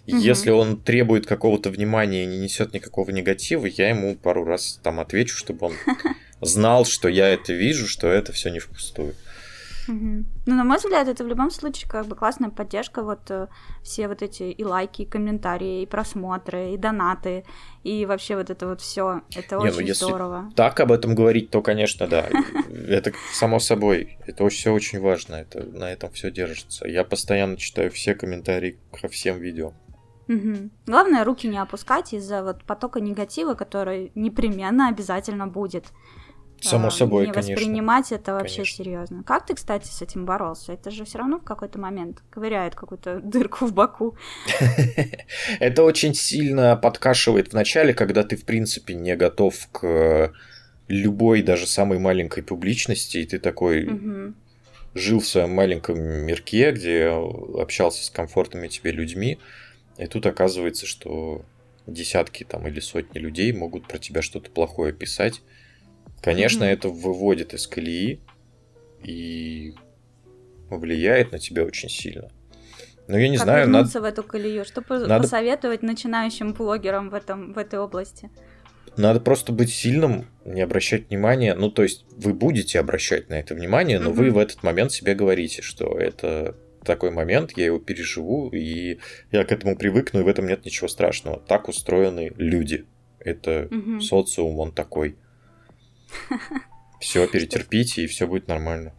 Угу. Если он требует какого-то внимания и не несет никакого негатива, я ему пару раз там отвечу, чтобы он знал, что я это вижу, что это все не впустую. Угу. Ну, на мой взгляд, это в любом случае как бы классная поддержка, вот э, все вот эти и лайки, и комментарии, и просмотры, и донаты, и вообще вот это вот все, это Не, ну, очень ну, если здорово. Так об этом говорить, то, конечно, да, это само собой, это все очень важно, это на этом все держится. Я постоянно читаю все комментарии ко всем видео. Угу. Главное руки не опускать из-за вот потока негатива, который непременно обязательно будет. Само а, собой, не конечно. воспринимать это вообще конечно. серьезно. Как ты, кстати, с этим боролся? Это же все равно в какой-то момент ковыряет какую-то дырку в боку. Это очень сильно подкашивает в начале, когда ты, в принципе, не готов к любой, даже самой маленькой публичности, и ты такой жил в своем маленьком мирке, где общался с комфортными тебе людьми, и тут оказывается, что десятки там или сотни людей могут про тебя что-то плохое писать. Конечно, mm-hmm. это выводит из колеи и влияет на тебя очень сильно. Но я не как знаю, надо... в эту колею, что надо... посоветовать начинающим блогерам в, этом, в этой области? Надо просто быть сильным, не обращать внимания. Ну, то есть, вы будете обращать на это внимание, но mm-hmm. вы в этот момент себе говорите, что это такой момент, я его переживу, и я к этому привыкну, и в этом нет ничего страшного. Так устроены люди. Это mm-hmm. социум, он такой. Все, перетерпите, и все будет нормально.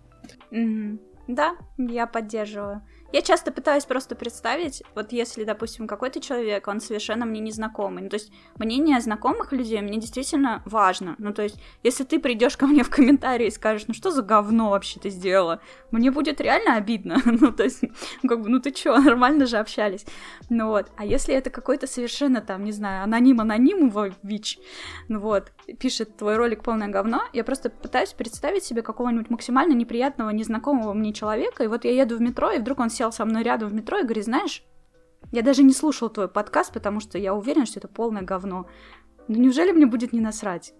Да, я поддерживаю. Я часто пытаюсь просто представить, вот если, допустим, какой-то человек, он совершенно мне незнакомый. Ну, то есть мнение знакомых людей мне действительно важно. Ну, то есть, если ты придешь ко мне в комментарии и скажешь, ну что за говно вообще ты сделала, мне будет реально обидно. ну, то есть, как бы, ну ты чё, нормально же общались. Ну вот. А если это какой-то совершенно там, не знаю, аноним-аноним ВИЧ, ну вот, пишет твой ролик полное говно, я просто пытаюсь представить себе какого-нибудь максимально неприятного, незнакомого мне человека, и вот я еду в метро, и вдруг он сел со мной рядом в метро и говорит, знаешь, я даже не слушал твой подкаст, потому что я уверен, что это полное говно. Ну неужели мне будет не насрать?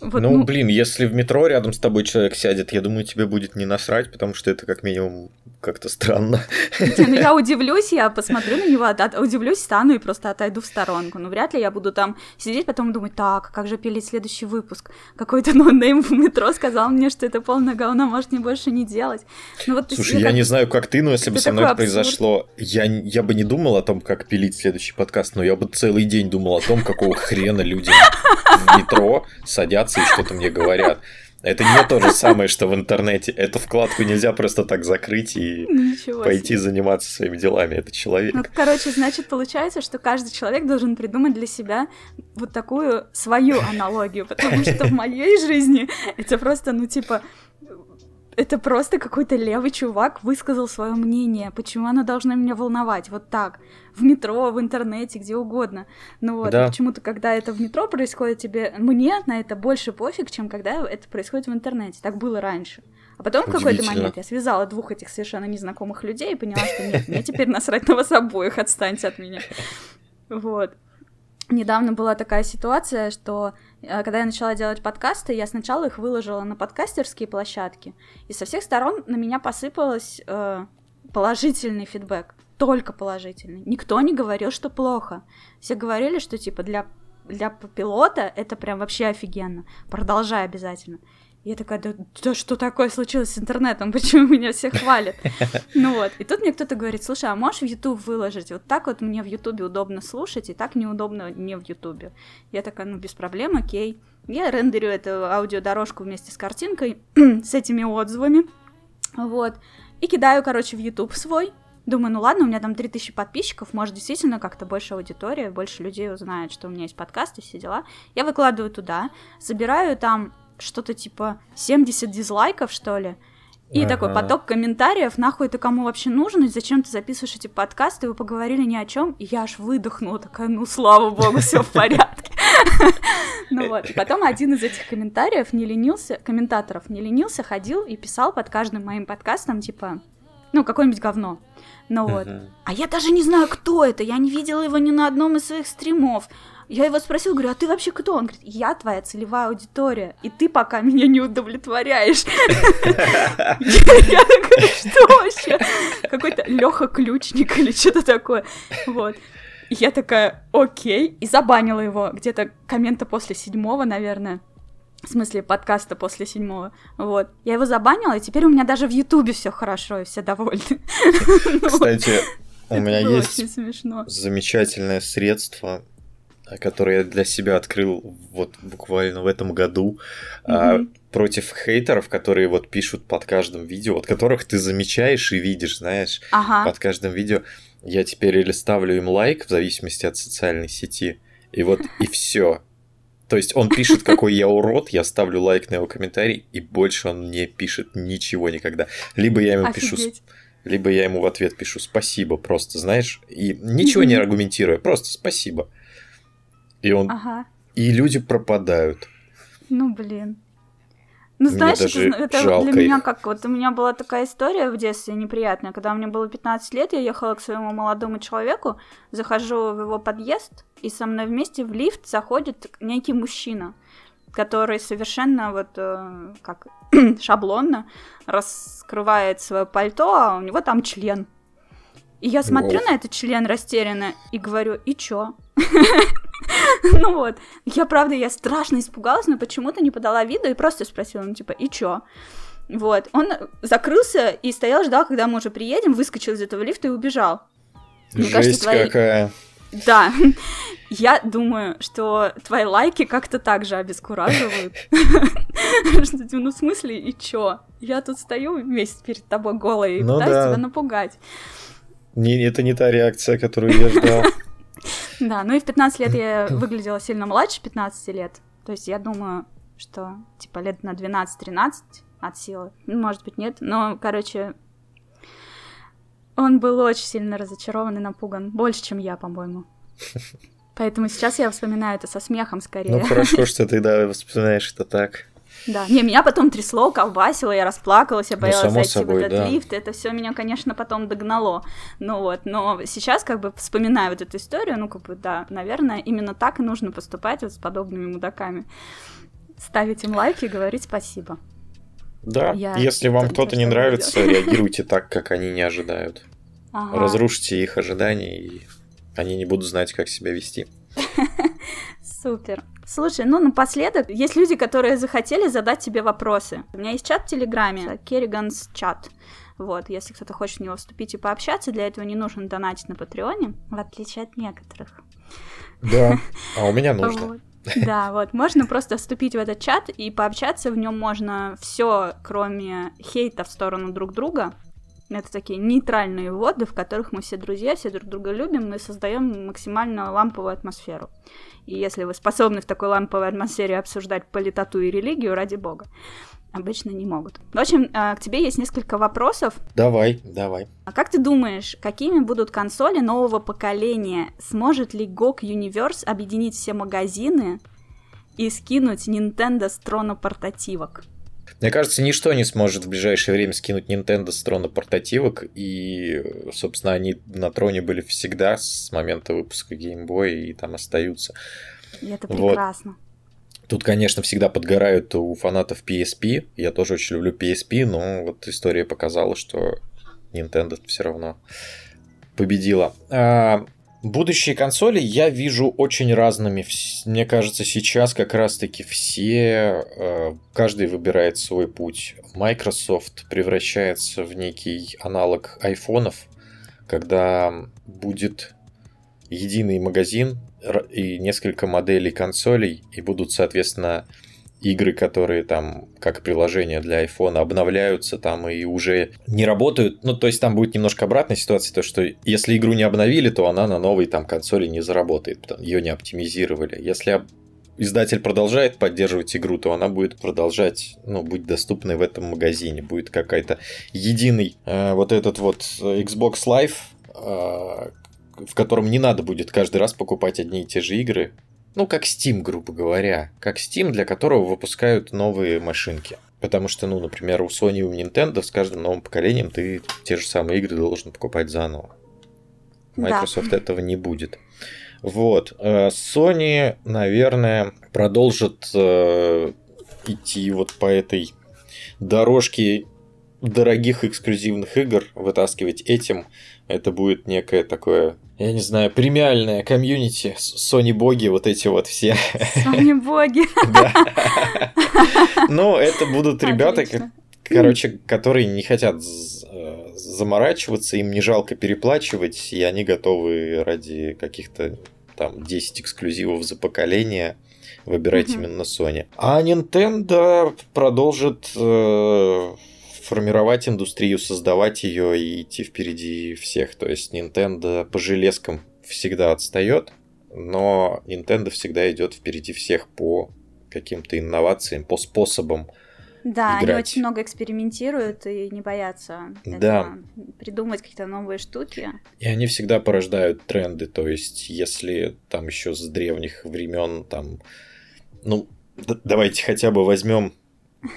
Вот, ну, ну, блин, если в метро рядом с тобой человек сядет, я думаю, тебе будет не насрать, потому что это как минимум как-то странно. Не, ну я удивлюсь, я посмотрю на него, от, удивлюсь, стану и просто отойду в сторонку. Ну, вряд ли я буду там сидеть, потом думать, так, как же пилить следующий выпуск? Какой-то no-name в метро сказал мне, что это полное говно, может, мне больше не делать. Ну, вот, Слушай, я как... не знаю, как ты, но если бы со мной это произошло, я, я бы не думал о том, как пилить следующий подкаст, но я бы целый день думал о том, какого хрена люди в метро садятся информации, что-то мне говорят. Это не то же самое, что в интернете. Эту вкладку нельзя просто так закрыть и Ничего пойти себе. заниматься своими делами. Это человек. Ну, короче, значит, получается, что каждый человек должен придумать для себя вот такую свою аналогию, потому что в моей жизни это просто, ну, типа, это просто какой-то левый чувак высказал свое мнение. Почему оно должно меня волновать? Вот так. В метро, в интернете, где угодно. Ну вот, да. почему-то, когда это в метро происходит, тебе мне на это больше пофиг, чем когда это происходит в интернете. Так было раньше. А потом в какой-то момент я связала двух этих совершенно незнакомых людей и поняла, что нет, мне теперь насрать на вас обоих, отстаньте от меня. Вот. Недавно была такая ситуация, что когда я начала делать подкасты, я сначала их выложила на подкастерские площадки, и со всех сторон на меня посыпалось э, положительный фидбэк, только положительный. Никто не говорил, что плохо. Все говорили, что типа для для пилота это прям вообще офигенно. Продолжай обязательно. Я такая, да, да что такое случилось с интернетом? Почему меня все хвалят? Ну вот. И тут мне кто-то говорит, слушай, а можешь в YouTube выложить? Вот так вот мне в YouTube удобно слушать, и так неудобно не в YouTube. Я такая, ну без проблем, окей. Я рендерю эту аудиодорожку вместе с картинкой, с этими отзывами. Вот. И кидаю, короче, в YouTube свой. Думаю, ну ладно, у меня там 3000 подписчиков, может, действительно как-то больше аудитория, больше людей узнает, что у меня есть подкаст и все дела. Я выкладываю туда, собираю там что-то типа 70 дизлайков, что ли. И ага. такой поток комментариев, нахуй это кому вообще нужно, и зачем ты записываешь эти подкасты, вы поговорили ни о чем, и я аж выдохнула, такая, ну слава богу, все в порядке. Ну вот, потом один из этих комментариев не ленился, комментаторов не ленился, ходил и писал под каждым моим подкастом, типа, ну, какое-нибудь говно. Ну вот. А я даже не знаю, кто это, я не видела его ни на одном из своих стримов. Я его спросил, говорю, а ты вообще кто? Он говорит, я твоя целевая аудитория, и ты пока меня не удовлетворяешь. Я такая, что вообще? Какой-то Леха Ключник или что-то такое. Вот. Я такая, окей, и забанила его где-то коммента после седьмого, наверное. В смысле, подкаста после седьмого. Вот. Я его забанила, и теперь у меня даже в Ютубе все хорошо, и все довольны. Кстати, у меня есть замечательное средство который я для себя открыл вот буквально в этом году, mm-hmm. а, против хейтеров, которые вот пишут под каждым видео, от которых ты замечаешь и видишь, знаешь, ага. под каждым видео. Я теперь или ставлю им лайк, в зависимости от социальной сети, и вот и все. То есть он пишет, какой я урод, я ставлю лайк на его комментарий, и больше он не пишет ничего никогда. Либо я ему Офигеть. пишу либо я ему в ответ пишу спасибо, просто, знаешь, и ничего не аргументируя, просто спасибо. И он... Ага. И люди пропадают. Ну, блин. Ну, знаешь, это, это для меня как... Вот у меня была такая история в детстве неприятная. Когда мне было 15 лет, я ехала к своему молодому человеку, захожу в его подъезд, и со мной вместе в лифт заходит некий мужчина, который совершенно вот э, как шаблонно раскрывает свое пальто, а у него там член. И я смотрю О. на этот член растерянно и говорю, и чё? Ну вот, я правда, я страшно испугалась, но почему-то не подала виду и просто спросила, ну типа, и чё? Вот, он закрылся и стоял, ждал, когда мы уже приедем, выскочил из этого лифта и убежал. Мне Жесть кажется, твои... какая. Да, я думаю, что твои лайки как-то так же обескураживают. Ну, в смысле, и чё? Я тут стою вместе перед тобой голой и ну пытаюсь тебя напугать. Не, это не та реакция, которую я ждал. Да, ну и в 15 лет я выглядела сильно младше 15 лет. То есть я думаю, что типа лет на 12-13 от силы. Ну, может быть, нет. Но, короче, он был очень сильно разочарован и напуган. Больше, чем я, по-моему. Поэтому сейчас я вспоминаю это со смехом скорее. Ну, хорошо, что ты, да, вспоминаешь это так. Да, не, меня потом трясло, колбасило, я расплакалась, я ну, боялась ну, зайти собой, в этот да. лифт, это все меня, конечно, потом догнало, ну вот, но сейчас, как бы, вспоминая вот эту историю, ну, как бы, да, наверное, именно так и нужно поступать вот с подобными мудаками, ставить им лайки и говорить спасибо. Да, я если вам кто-то не нравится, реагируйте так, как они не ожидают. Ага. Разрушите их ожидания, и они не будут знать, как себя вести. Супер. Слушай, ну напоследок, есть люди, которые захотели задать тебе вопросы. У меня есть чат в Телеграме, Керриганс чат. Вот, если кто-то хочет в него вступить и пообщаться, для этого не нужно донатить на Патреоне, в отличие от некоторых. Да, а у меня нужно. Вот. Да, вот, можно просто вступить в этот чат и пообщаться, в нем можно все, кроме хейта в сторону друг друга. Это такие нейтральные воды, в которых мы все друзья, все друг друга любим, мы создаем максимально ламповую атмосферу. И если вы способны в такой ламповой атмосфере обсуждать политоту и религию, ради бога обычно не могут. В общем, а, к тебе есть несколько вопросов. Давай, давай. А как ты думаешь, какими будут консоли нового поколения? Сможет ли GOG Universe объединить все магазины и скинуть Nintendo с трона портативок? Мне кажется, ничто не сможет в ближайшее время скинуть Nintendo с трона портативок, и, собственно, они на троне были всегда с момента выпуска Game Boy и там остаются. И это прекрасно. Вот. Тут, конечно, всегда подгорают у фанатов PSP. Я тоже очень люблю PSP, но вот история показала, что Nintendo все равно победила. Будущие консоли я вижу очень разными. Мне кажется, сейчас как раз-таки все, а, каждый выбирает свой путь. Microsoft превращается в некий аналог айфонов, когда будет единый магазин и несколько моделей консолей, и будут, соответственно, игры, которые там, как приложения для iPhone, обновляются там и уже не работают. Ну, то есть там будет немножко обратная ситуация, то что если игру не обновили, то она на новой там консоли не заработает, ее не оптимизировали. Если издатель продолжает поддерживать игру, то она будет продолжать, ну, быть доступной в этом магазине. Будет какая-то единый э, вот этот вот Xbox Live, э, в котором не надо будет каждый раз покупать одни и те же игры. Ну, как Steam, грубо говоря. Как Steam, для которого выпускают новые машинки. Потому что, ну, например, у Sony и у Nintendo с каждым новым поколением ты те же самые игры должен покупать заново. Microsoft да. этого не будет. Вот. Э, Sony, наверное, продолжит э, идти вот по этой дорожке дорогих эксклюзивных игр, вытаскивать этим. Это будет некое такое я не знаю, премиальная комьюнити, Sony боги, вот эти вот все. Sony боги. Ну, это будут ребята, короче, которые не хотят э, заморачиваться, им не жалко переплачивать, и они готовы ради каких-то там 10 эксклюзивов за поколение выбирать именно Sony. А Nintendo продолжит э, формировать индустрию, создавать ее и идти впереди всех. То есть Nintendo по железкам всегда отстает, но Nintendo всегда идет впереди всех по каким-то инновациям, по способам. Да, играть. они очень много экспериментируют и не боятся да. придумать какие-то новые штуки. И они всегда порождают тренды. То есть, если там еще с древних времен там, ну, давайте хотя бы возьмем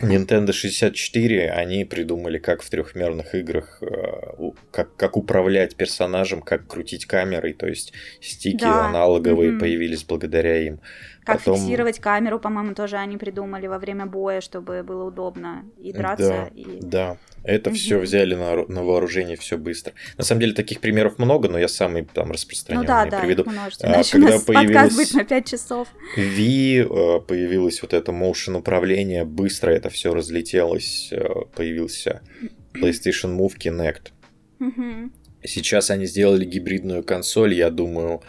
Nintendo 64, они придумали, как в трехмерных играх, э, как, как управлять персонажем, как крутить камерой, то есть стики да. аналоговые mm-hmm. появились благодаря им. Как Потом... фиксировать камеру, по-моему, тоже они придумали во время боя, чтобы было удобно и драться. Да, и... да. Это угу. все взяли на, на вооружение, все быстро. На самом деле таких примеров много, но я самый там распространенный ну, да, да, приведу. Множество. А, когда появилась будет на 5 часов. Ви, э, появилось вот это motion управление, быстро это все разлетелось, э, появился PlayStation Move Kinect. Угу. Сейчас они сделали гибридную консоль, я думаю,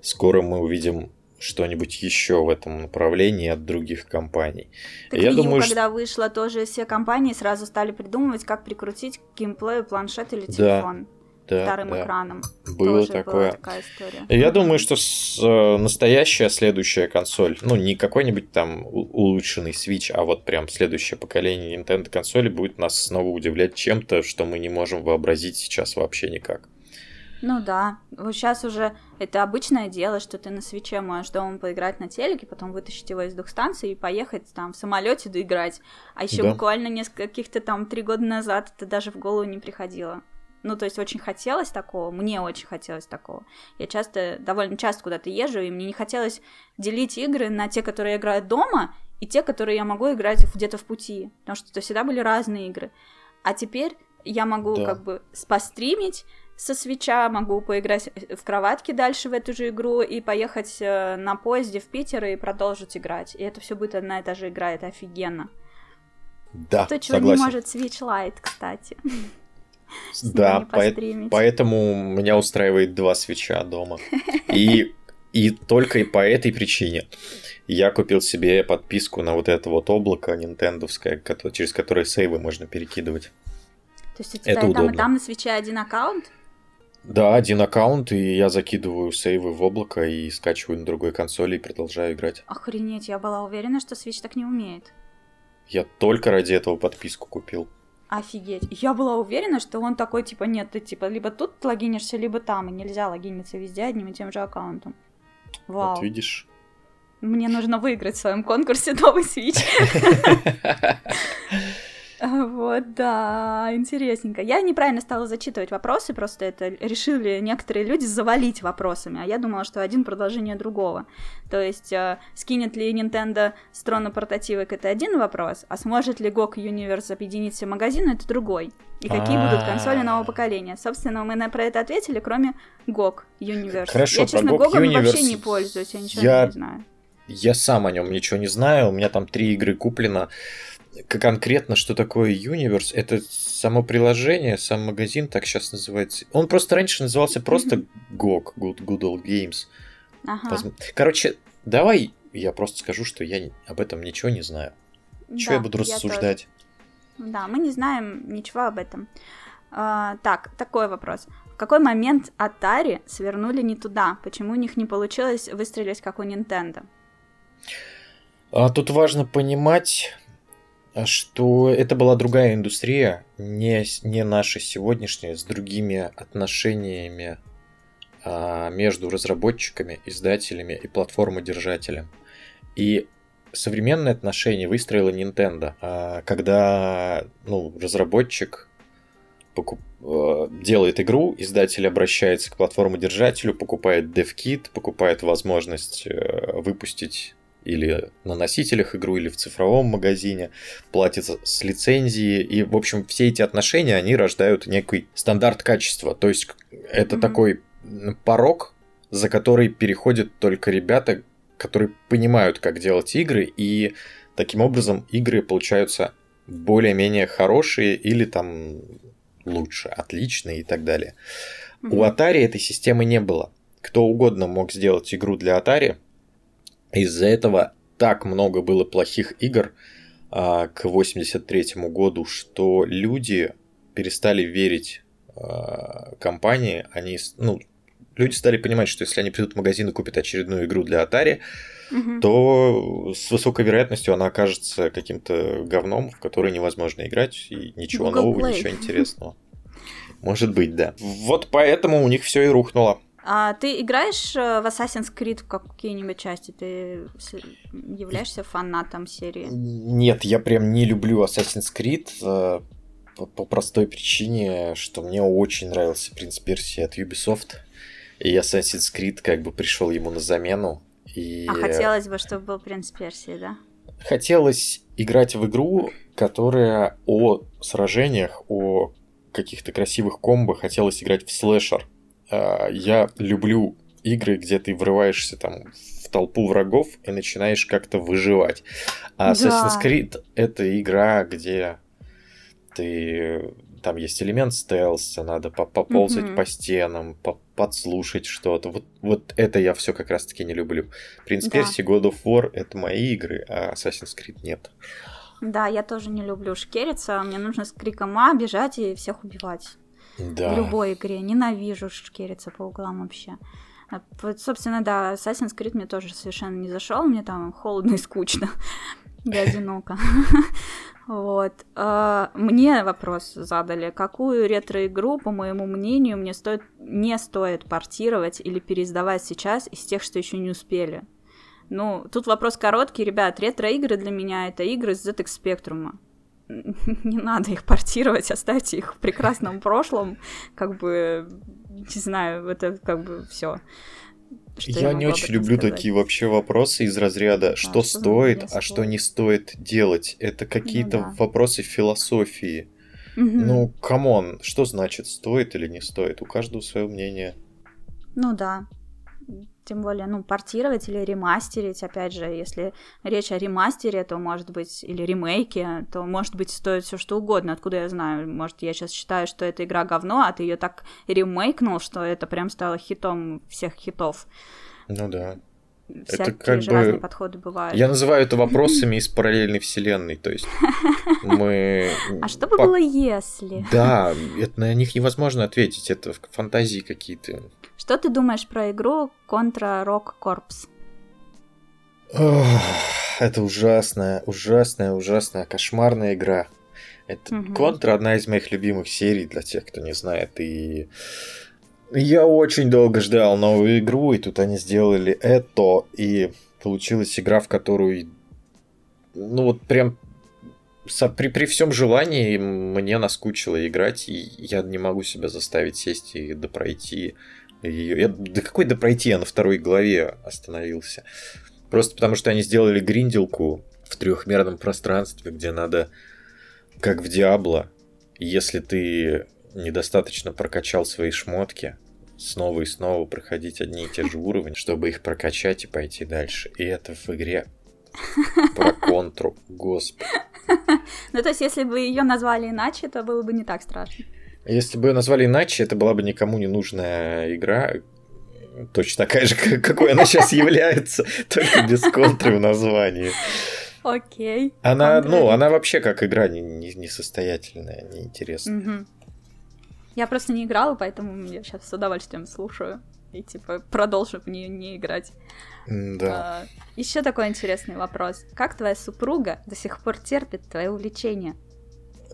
скоро мы увидим что-нибудь еще в этом направлении от других компаний. Так я Wii думаю, когда что... вышла, тоже все компании сразу стали придумывать, как прикрутить к геймплею планшет или телефон. Да, вторым да. экраном. Было Тоже такое. Была такая история. Я думаю, что с, э, настоящая следующая консоль, ну, не какой-нибудь там улучшенный Switch, а вот прям следующее поколение Nintendo консоли будет нас снова удивлять чем-то, что мы не можем вообразить сейчас вообще никак. Ну да, вот сейчас уже это обычное дело, что ты на свече можешь дома поиграть на телеке, потом вытащить его из двух станций и поехать там в самолете доиграть. А еще да. буквально несколько каких-то там три года назад это даже в голову не приходило. Ну, то есть очень хотелось такого, мне очень хотелось такого. Я часто, довольно часто куда-то езжу, и мне не хотелось делить игры на те, которые я играю дома, и те, которые я могу играть где-то в пути, потому что это всегда были разные игры. А теперь я могу да. как бы спостримить, со свеча, могу поиграть в кроватке дальше в эту же игру и поехать э, на поезде в Питер и продолжить играть. И это все будет одна и та же игра, это офигенно. Да, То, чего согласен. не может Switch Lite, кстати. Да, поэтому меня устраивает два свеча дома. И, и только и по этой причине я купил себе подписку на вот это вот облако нинтендовское, через которое сейвы можно перекидывать. То есть у тебя это и там, и там на свече один аккаунт? Да, один аккаунт, и я закидываю сейвы в облако и скачиваю на другой консоли и продолжаю играть. Охренеть, я была уверена, что Switch так не умеет. Я только ради этого подписку купил. Офигеть. Я была уверена, что он такой, типа, нет, ты, типа, либо тут логинишься, либо там, и нельзя логиниться везде одним и тем же аккаунтом. Вау. Вот видишь. Мне нужно выиграть в своем конкурсе новый Switch. Вот, да, интересненько. Я неправильно стала зачитывать вопросы, просто это решили некоторые люди завалить вопросами, а я думала, что один продолжение другого. То есть, э, скинет ли Nintendo с трона портативок, это один вопрос, а сможет ли GOG Universe объединить все магазины, это другой. И какие будут консоли нового поколения. Собственно, мы на про это ответили, кроме GOG Universe. Хорошо, я, честно, GOG Universe вообще не пользуюсь, я ничего я... не знаю. Я сам о нем ничего не знаю, у меня там три игры куплено конкретно, что такое Universe, это само приложение, сам магазин, так сейчас называется. Он просто раньше назывался просто GOG, Good, Good Old Games. Ага. Короче, давай я просто скажу, что я об этом ничего не знаю. Да, Чего я буду рассуждать? Я да, мы не знаем ничего об этом. А, так, такой вопрос. В какой момент Atari свернули не туда? Почему у них не получилось выстрелить, как у Nintendo? А, тут важно понимать, что это была другая индустрия, не, не наша сегодняшняя, с другими отношениями а, между разработчиками, издателями и платформодержателем. И современные отношения выстроила Nintendo, а, когда ну, разработчик покуп... А, делает игру, издатель обращается к платформодержателю, покупает DevKit, покупает возможность э, выпустить или на носителях игру, или в цифровом магазине, платится с лицензии. И, в общем, все эти отношения, они рождают некий стандарт качества. То есть это mm-hmm. такой порог, за который переходят только ребята, которые понимают, как делать игры, и таким образом игры получаются более-менее хорошие или там лучше, отличные и так далее. Mm-hmm. У Atari этой системы не было. Кто угодно мог сделать игру для Atari, из-за этого так много было плохих игр а, к 83 году, что люди перестали верить а, компании. Они, ну, люди стали понимать, что если они придут в магазин и купят очередную игру для Atari, угу. то с высокой вероятностью она окажется каким-то говном, в который невозможно играть, и ничего Google нового, Play. ничего интересного. Может быть, да. Вот поэтому у них все и рухнуло. А ты играешь э, в Assassin's Creed в какие-нибудь части? Ты являешься фанатом серии? Нет, я прям не люблю Assassin's Creed э, по простой причине, что мне очень нравился принцип версии от Ubisoft. И Assassin's Creed как бы пришел ему на замену. И... А хотелось бы, чтобы был принц Персии, да? Хотелось играть в игру, которая о сражениях, о каких-то красивых комбо, хотелось играть в слэшер. А, я люблю игры, где ты врываешься там в толпу врагов и начинаешь как-то выживать. А Assassin's Creed это игра, где ты там есть элемент стелса, надо поползать mm-hmm. по стенам, по подслушать что-то. Вот, вот это я все как раз-таки не люблю. Принц да. Перси, God of War это мои игры, а Assassin's Creed нет. Да, я тоже не люблю шкериться. Мне нужно с криком А бежать и всех убивать. Да. В любой игре. Ненавижу шкериться по углам вообще. А, вот, собственно, да, Assassin's Creed мне тоже совершенно не зашел. Мне там холодно и скучно. И одиноко. Вот. А, мне вопрос задали, какую ретро-игру, по моему мнению, мне стоит, не стоит портировать или переиздавать сейчас из тех, что еще не успели. Ну, тут вопрос короткий, ребят. Ретро-игры для меня это игры с ZX Spectrum. Не надо их портировать, оставьте их в прекрасном прошлом. Как бы, не знаю, это как бы все. Что я, я не очень люблю сказать. такие вообще вопросы из разряда, что а, стоит, а что не стоит делать. Это какие-то ну, да. вопросы философии. Угу. Ну, come on, что значит стоит или не стоит? У каждого свое мнение. Ну да тем более, ну, портировать или ремастерить, опять же, если речь о ремастере, то может быть, или ремейке, то может быть стоит все что угодно, откуда я знаю, может, я сейчас считаю, что эта игра говно, а ты ее так ремейкнул, что это прям стало хитом всех хитов. Ну да. Всякие это как же бы... разные подходы бывают. Я называю это вопросами из параллельной вселенной, то есть мы... А что бы было если? Да, это, на них невозможно ответить, это фантазии какие-то. Что ты думаешь про игру Contra Rock Corps? это ужасная, ужасная, ужасная, кошмарная игра. Это угу. Контра одна из моих любимых серий для тех, кто не знает. И я очень долго ждал новую игру, и тут они сделали это, и получилась игра, в которую, ну вот прям при, при всем желании мне наскучило играть, и я не могу себя заставить сесть и допройти ее. Я, да какой допройти, я на второй главе остановился. Просто потому, что они сделали гринделку в трехмерном пространстве, где надо, как в Диабло, если ты недостаточно прокачал свои шмотки, снова и снова проходить одни и те же уровни, чтобы их прокачать и пойти дальше. И это в игре про контру, господи. Ну, то есть, если бы ее назвали иначе, то было бы не так страшно. Если бы ее назвали иначе, это была бы никому не нужная игра, точно такая же, какой она сейчас является, только без контры в названии. Окей. Она, ну, она вообще как игра несостоятельная, не, неинтересная. Я просто не играла, поэтому я сейчас с удовольствием слушаю и типа продолжу в нее не играть. Да. Еще такой интересный вопрос. Как твоя супруга до сих пор терпит твои увлечения?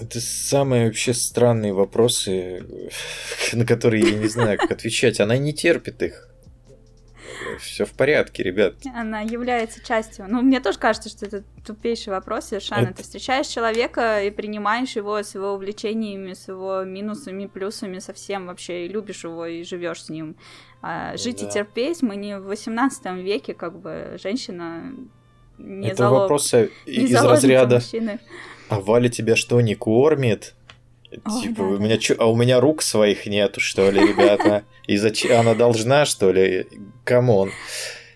Это самые вообще странные вопросы, на которые я не знаю, как отвечать. Она не терпит их. Все в порядке, ребят. Она является частью. Ну, мне тоже кажется, что это тупейший вопрос совершенно. Это... Ты встречаешь человека и принимаешь его с его увлечениями, с его минусами, плюсами, совсем вообще, и любишь его, и живешь с ним. А жить да. и терпеть мы не в 18 веке, как бы женщина не Это залог, вопросы не из разряда. Мужчины. А Валя тебя что, не кормит? Ой, типа, да, у меня да. а у меня рук своих нету, что ли, ребята? И зачем она должна, что ли? Come on.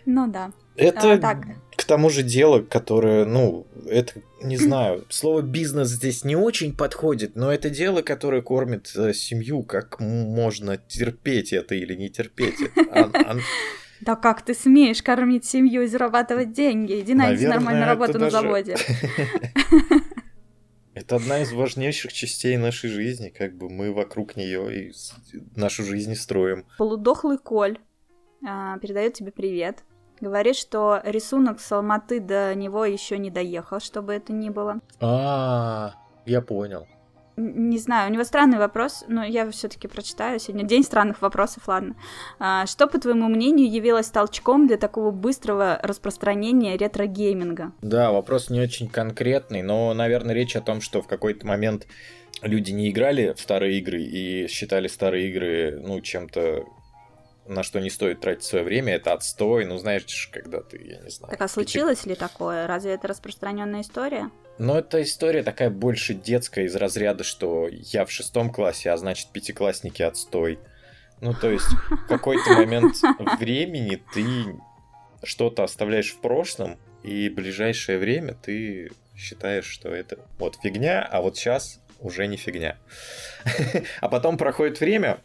Ну да. Это а, так. к тому же дело, которое, ну, это, не знаю, слово бизнес здесь не очень подходит, но это дело, которое кормит э, семью, как можно терпеть это или не терпеть это. Да как ты смеешь кормить семью и зарабатывать деньги? Иди найди нормальную работу на заводе. Это одна из важнейших частей нашей жизни, как бы мы вокруг нее и нашу жизнь строим. Полудохлый Коля, передает тебе привет. Говорит, что рисунок с Алматы до него еще не доехал, чтобы это ни было. А, я понял. Не знаю, у него странный вопрос, но я все-таки прочитаю. Сегодня день странных вопросов, ладно. А, что, по твоему мнению, явилось толчком для такого быстрого распространения ретро-гейминга? Да, вопрос не очень конкретный, но, наверное, речь о том, что в какой-то момент люди не играли в старые игры и считали старые игры, ну, чем-то на что не стоит тратить свое время, это отстой. Ну, знаешь, когда ты, я не знаю. Так а случилось ли такое? Разве это распространенная история? Ну, эта история такая больше детская из разряда, что я в шестом классе, а значит, пятиклассники отстой. Ну, то есть, в какой-то момент времени ты что-то оставляешь в прошлом, и ближайшее время ты считаешь, что это вот фигня, а вот сейчас уже не фигня. А потом проходит время,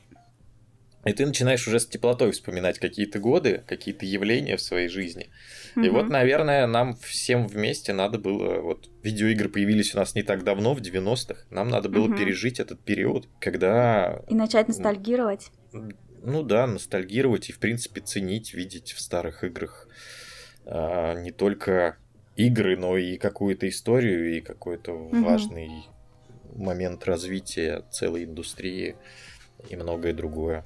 и ты начинаешь уже с теплотой вспоминать какие-то годы, какие-то явления в своей жизни. Mm-hmm. И вот, наверное, нам всем вместе надо было... Вот видеоигры появились у нас не так давно, в 90-х. Нам надо было mm-hmm. пережить этот период, когда... И начать ностальгировать. Ну да, ностальгировать и, в принципе, ценить, видеть в старых играх а, не только игры, но и какую-то историю, и какой-то mm-hmm. важный момент развития целой индустрии и многое другое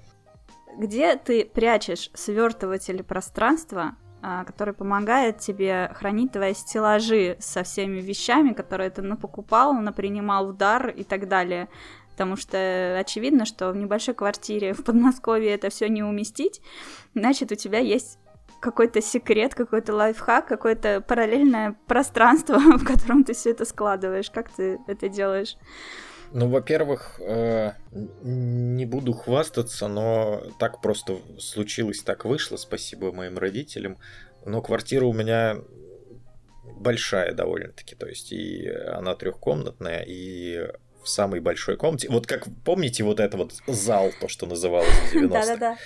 где ты прячешь свертыватель пространства, а, который помогает тебе хранить твои стеллажи со всеми вещами, которые ты напокупал, напринимал в дар и так далее. Потому что очевидно, что в небольшой квартире в Подмосковье это все не уместить, значит, у тебя есть какой-то секрет, какой-то лайфхак, какое-то параллельное пространство, в котором ты все это складываешь. Как ты это делаешь? Ну, во-первых, э, не буду хвастаться, но так просто случилось, так вышло, спасибо моим родителям. Но квартира у меня большая довольно-таки, то есть и она трехкомнатная, и в самой большой комнате. Вот как помните вот это вот зал, то, что называлось в 90-х? Да-да-да.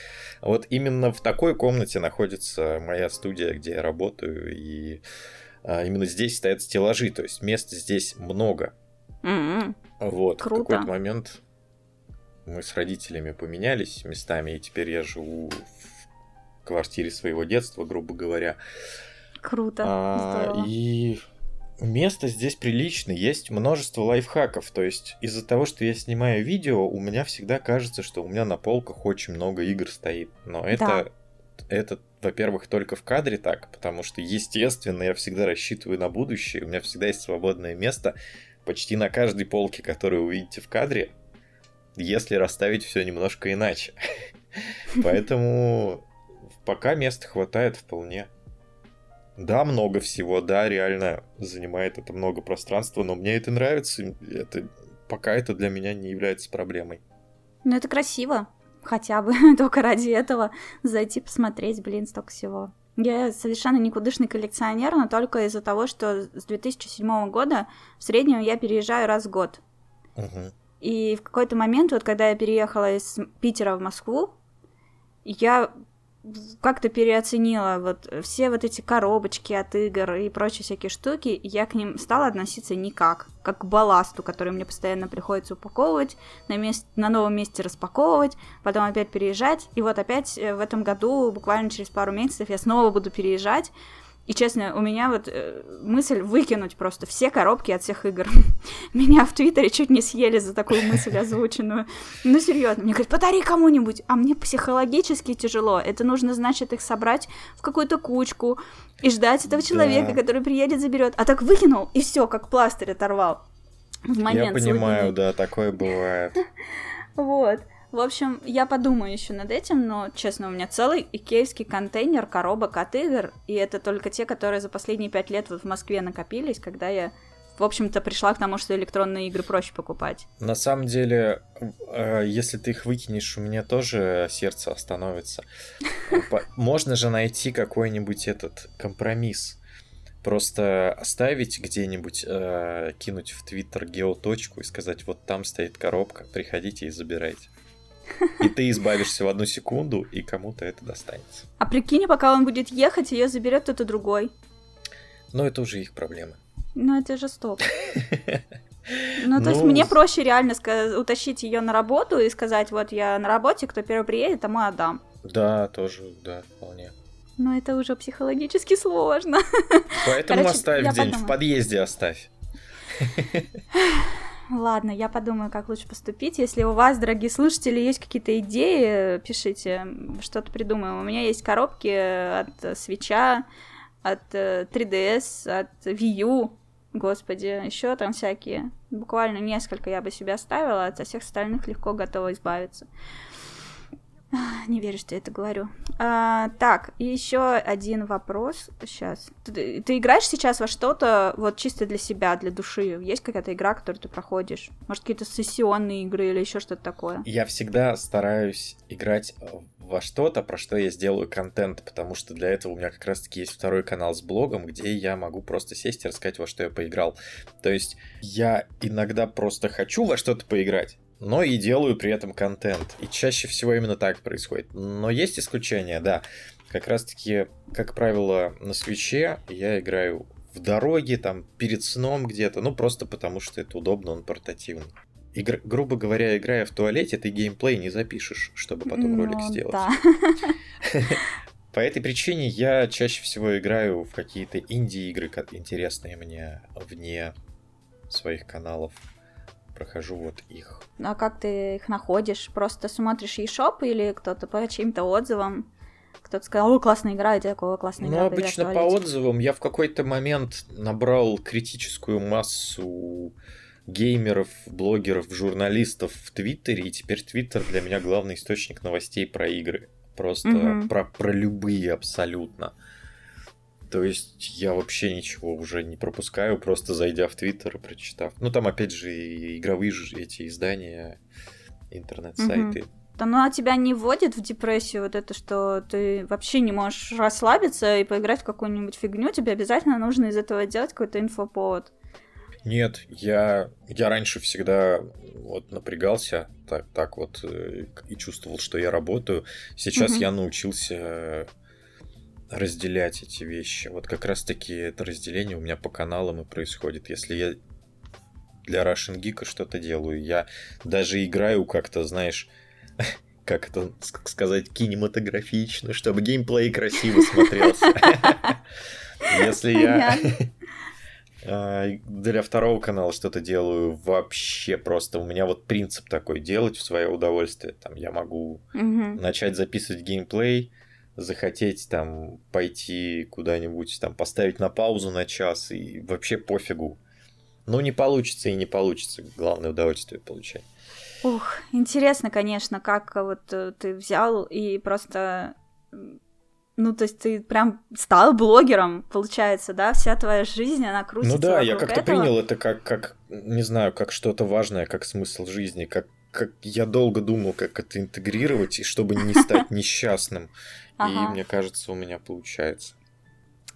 Вот именно в такой комнате находится моя студия, где я работаю, и а, именно здесь стоят стеллажи, то есть места здесь много. Mm-hmm. Вот, Круто. в какой-то момент мы с родителями поменялись местами, и теперь я живу в квартире своего детства, грубо говоря. Круто. А, и место здесь приличное, есть множество лайфхаков. То есть из-за того, что я снимаю видео, у меня всегда кажется, что у меня на полках очень много игр стоит. Но это, да. это во-первых, только в кадре так, потому что, естественно, я всегда рассчитываю на будущее, у меня всегда есть свободное место, почти на каждой полке, которую вы увидите в кадре, если расставить все немножко иначе. Поэтому пока места хватает вполне. Да, много всего, да, реально занимает это много пространства, но мне это нравится, это пока это для меня не является проблемой. Ну это красиво, хотя бы только ради этого зайти посмотреть, блин, столько всего. Я совершенно никудышный коллекционер, но только из-за того, что с 2007 года в среднем я переезжаю раз в год. Uh-huh. И в какой-то момент, вот когда я переехала из Питера в Москву, я как-то переоценила вот все вот эти коробочки от игр и прочие всякие штуки, я к ним стала относиться никак, как к балласту, который мне постоянно приходится упаковывать, на, мест, на новом месте распаковывать, потом опять переезжать, и вот опять э, в этом году, буквально через пару месяцев, я снова буду переезжать, и честно, у меня вот э, мысль выкинуть просто все коробки от всех игр. меня в Твиттере чуть не съели за такую мысль озвученную. Ну, серьезно, мне говорят, подари кому-нибудь. А мне психологически тяжело. Это нужно, значит, их собрать в какую-то кучку и ждать этого человека, да. который приедет, заберет. А так выкинул, и все, как пластырь оторвал. В момент Я понимаю, да, такое бывает. Вот. В общем, я подумаю еще над этим, но, честно, у меня целый икеевский контейнер коробок от игр, и это только те, которые за последние пять лет вот в Москве накопились, когда я в общем-то, пришла к тому, что электронные игры проще покупать. На самом деле, э, если ты их выкинешь, у меня тоже сердце остановится. Можно же найти какой-нибудь этот компромисс. Просто оставить где-нибудь, э, кинуть в Твиттер геоточку и сказать, вот там стоит коробка, приходите и забирайте. И ты избавишься в одну секунду, и кому-то это достанется. А прикинь, пока он будет ехать, ее заберет кто-то другой. Но это уже их проблемы. Ну, это жестоко. Ну, то есть ну, мне проще реально утащить ее на работу и сказать, вот я на работе, кто первый приедет, тому отдам. Да, тоже, да, вполне. Но это уже психологически сложно. Поэтому Короче, оставь где-нибудь, в подъезде оставь. Ладно, я подумаю, как лучше поступить. Если у вас, дорогие слушатели, есть какие-то идеи, пишите, что-то придумаем. У меня есть коробки от свеча, от 3DS, э, от Wii U, господи, еще там всякие. Буквально несколько я бы себе оставила, от всех остальных легко готова избавиться. Не верю, что я это говорю. А, так, еще один вопрос сейчас. Ты, ты играешь сейчас во что-то вот чисто для себя, для души? Есть какая-то игра, которую ты проходишь? Может, какие-то сессионные игры или еще что-то такое? Я всегда стараюсь играть во что-то, про что я сделаю контент, потому что для этого у меня как раз-таки есть второй канал с блогом, где я могу просто сесть и рассказать, во что я поиграл. То есть я иногда просто хочу во что-то поиграть, но и делаю при этом контент. И чаще всего именно так происходит. Но есть исключения, да. Как раз-таки, как правило, на свече я играю в дороге, там, перед сном где-то, ну, просто потому что это удобно, он портативный. И, грубо говоря, играя в туалете, ты геймплей не запишешь, чтобы потом ну, ролик сделать. Да. По этой причине я чаще всего играю в какие-то инди-игры, интересные мне вне своих каналов прохожу вот их. Ну а как ты их находишь? Просто смотришь eShop или кто-то по чьим-то отзывам? Кто-то сказал, о, классная игра, и ты такого классная игра. Ну, обычно по отзывам я в какой-то момент набрал критическую массу геймеров, блогеров, журналистов в Твиттере, и теперь Твиттер для меня главный источник новостей про игры. Просто mm-hmm. про, про любые абсолютно. То есть я вообще ничего уже не пропускаю, просто зайдя в Твиттер и прочитав. Ну, там, опять же, и игровые же эти издания, интернет-сайты. Угу. Да, ну а тебя не вводит в депрессию вот это, что ты вообще не можешь расслабиться и поиграть в какую-нибудь фигню, тебе обязательно нужно из этого делать какой-то инфоповод? Нет, я, я раньше всегда вот напрягался так, так вот э, и чувствовал, что я работаю. Сейчас угу. я научился разделять эти вещи. Вот как раз-таки это разделение у меня по каналам и происходит. Если я для Russian Geek что-то делаю, я даже играю как-то, знаешь, как это сказать, кинематографично, чтобы геймплей красиво смотрелся. Если я а, для второго канала что-то делаю вообще просто. У меня вот принцип такой делать в свое удовольствие. Там я могу начать записывать геймплей, захотеть там пойти куда-нибудь, там поставить на паузу на час и вообще пофигу. Ну, не получится и не получится. Главное удовольствие получать. Ух, интересно, конечно, как вот э, ты взял и просто ну, то есть ты прям стал блогером, получается, да? Вся твоя жизнь, она крутится Ну да, я как-то принял это как, как, не знаю, как что-то важное, как смысл жизни, как, как я долго думал, как это интегрировать, и чтобы не стать несчастным. И мне кажется, у меня получается.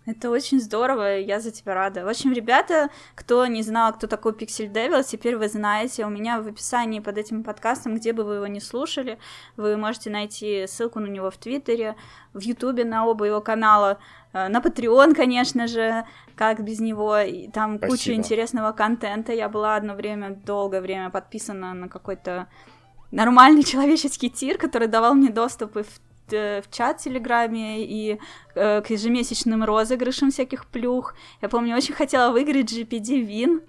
Это очень здорово, я за тебя рада. В общем, ребята, кто не знал, кто такой Pixel Devil, теперь вы знаете. У меня в описании под этим подкастом, где бы вы его не слушали, вы можете найти ссылку на него в Твиттере, в Ютубе на оба его канала, на Patreon, конечно же, как без него. И там Спасибо. куча интересного контента. Я была одно время, долгое время подписана на какой-то нормальный человеческий тир, который давал мне доступ и в Э, в чат в Телеграме и э, к ежемесячным розыгрышам всяких плюх. Я помню, очень хотела выиграть GPD Win,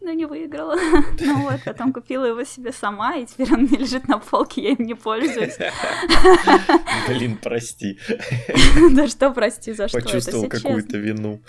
но не выиграла. ну вот, потом купила его себе сама, и теперь он лежит на полке, я им не пользуюсь. Блин, прости. Да что прости, за что? Почувствовал какую-то вину.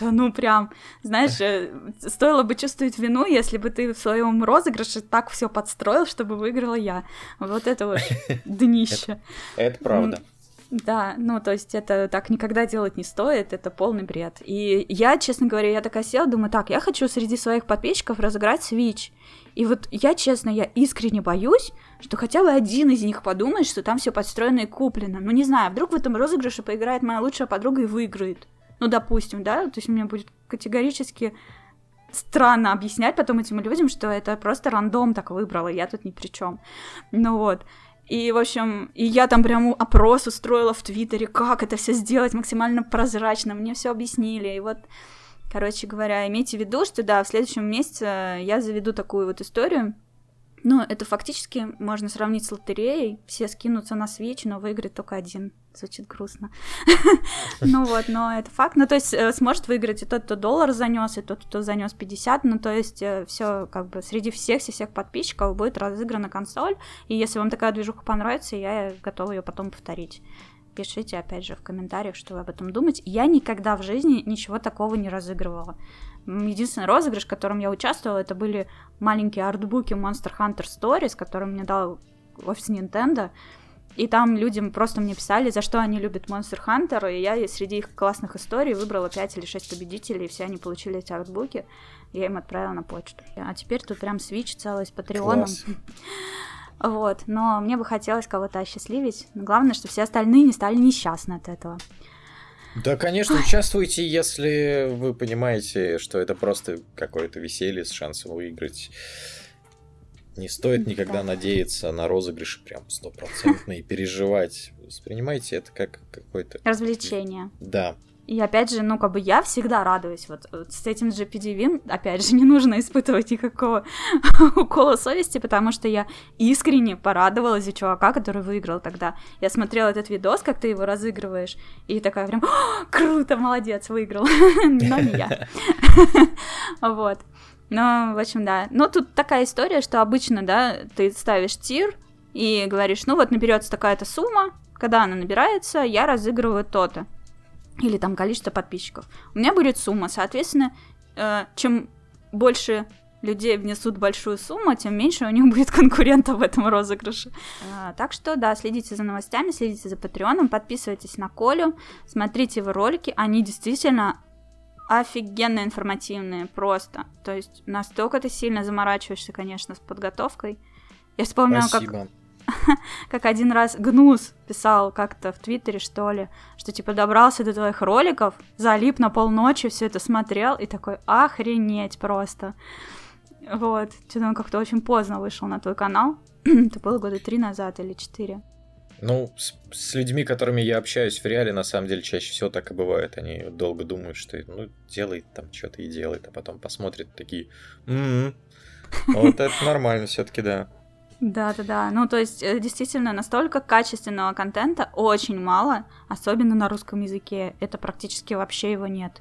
Да ну прям, знаешь, э, стоило бы чувствовать вину, если бы ты в своем розыгрыше так все подстроил, чтобы выиграла я. Вот это вот днище. Это правда. Да, ну, то есть это так никогда делать не стоит, это полный бред. И я, честно говоря, я такая села, думаю, так, я хочу среди своих подписчиков разыграть Switch. И вот я, честно, я искренне боюсь, что хотя бы один из них подумает, что там все подстроено и куплено. Ну, не знаю, вдруг в этом розыгрыше поиграет моя лучшая подруга и выиграет. Ну, допустим, да, то есть мне будет категорически странно объяснять потом этим людям, что это просто рандом так выбрала, я тут ни при чем. Ну вот. И, в общем, и я там прям опрос устроила в Твиттере, как это все сделать максимально прозрачно. Мне все объяснили. И вот, короче говоря, имейте в виду, что да, в следующем месяце я заведу такую вот историю. Ну, это фактически можно сравнить с лотереей. Все скинутся на свеч, но выиграет только один звучит грустно. ну вот, но это факт. Ну, то есть э, сможет выиграть и тот, кто доллар занес, и тот, кто занес 50. Ну, то есть э, все как бы среди всех, всех подписчиков будет разыграна консоль. И если вам такая движуха понравится, я готова ее потом повторить. Пишите, опять же, в комментариях, что вы об этом думаете. Я никогда в жизни ничего такого не разыгрывала. Единственный розыгрыш, в котором я участвовала, это были маленькие артбуки Monster Hunter Stories, которые мне дал офис Nintendo. И там людям просто мне писали, за что они любят Monster Hunter, и я среди их классных историй выбрала 5 или 6 победителей, и все они получили эти артбуки. Я им отправила на почту. А теперь тут прям свич целый с Патреоном. Вот, но мне бы хотелось кого-то осчастливить. Главное, что все остальные не стали несчастны от этого. Да, конечно, участвуйте, если вы понимаете, что это просто какое-то веселье с шансом выиграть. Не стоит никогда да. надеяться на розыгрыш прям стопроцентно и переживать. Воспринимайте это как какое-то... Развлечение. Да. И опять же, ну, как бы я всегда радуюсь. Вот, вот с этим же PDV, опять же, не нужно испытывать никакого укола совести, потому что я искренне порадовалась за чувака, который выиграл тогда. Я смотрела этот видос, как ты его разыгрываешь, и такая прям, круто, молодец, выиграл. Но не я. Вот. Ну, в общем, да. Но тут такая история, что обычно, да, ты ставишь тир и говоришь, ну вот наберется такая-то сумма, когда она набирается, я разыгрываю то-то. Или там количество подписчиков. У меня будет сумма, соответственно, э, чем больше людей внесут большую сумму, тем меньше у них будет конкурентов в этом розыгрыше. А, так что, да, следите за новостями, следите за Патреоном, подписывайтесь на Колю, смотрите его ролики, они действительно офигенно информативные, просто. То есть настолько ты сильно заморачиваешься, конечно, с подготовкой. Я вспомнила, как, как один раз Гнус писал как-то в Твиттере, что ли, что типа добрался до твоих роликов, залип на полночи, все это смотрел, и такой, охренеть просто. Вот, что-то он как-то очень поздно вышел на твой канал. это было года три назад или четыре. Ну, с, с людьми, которыми я общаюсь в реале, на самом деле чаще всего так и бывает. Они долго думают, что ну, делает там что-то и делает, а потом посмотрят такие, м-м, вот это нормально все-таки, да. Да, да, да. Ну, то есть, э, действительно, настолько качественного контента очень мало, особенно на русском языке. Это практически вообще его нет.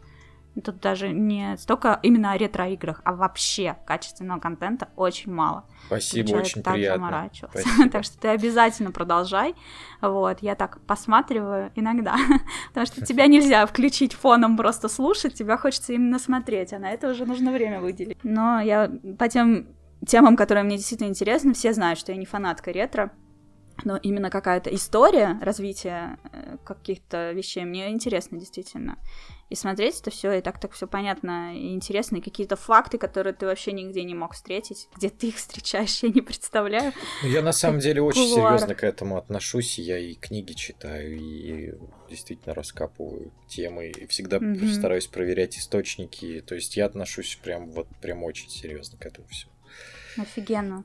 Тут даже не столько именно о ретро-играх, а вообще качественного контента очень мало. Спасибо, Человек очень так приятно. так что ты обязательно продолжай. Вот, я так посматриваю иногда, потому что тебя нельзя включить фоном просто слушать, тебя хочется именно смотреть, а на это уже нужно время выделить. Но я по тем темам, которые мне действительно интересны, все знают, что я не фанатка ретро, но именно какая-то история развития э, каких-то вещей мне интересна действительно и смотреть это все, и так так все понятно и интересно, и какие-то факты, которые ты вообще нигде не мог встретить, где ты их встречаешь, я не представляю. Ну, я на самом деле очень серьезно к этому отношусь, я и книги читаю, и действительно раскапываю темы, и всегда mm-hmm. стараюсь проверять источники, то есть я отношусь прям вот прям очень серьезно к этому всему. Офигенно.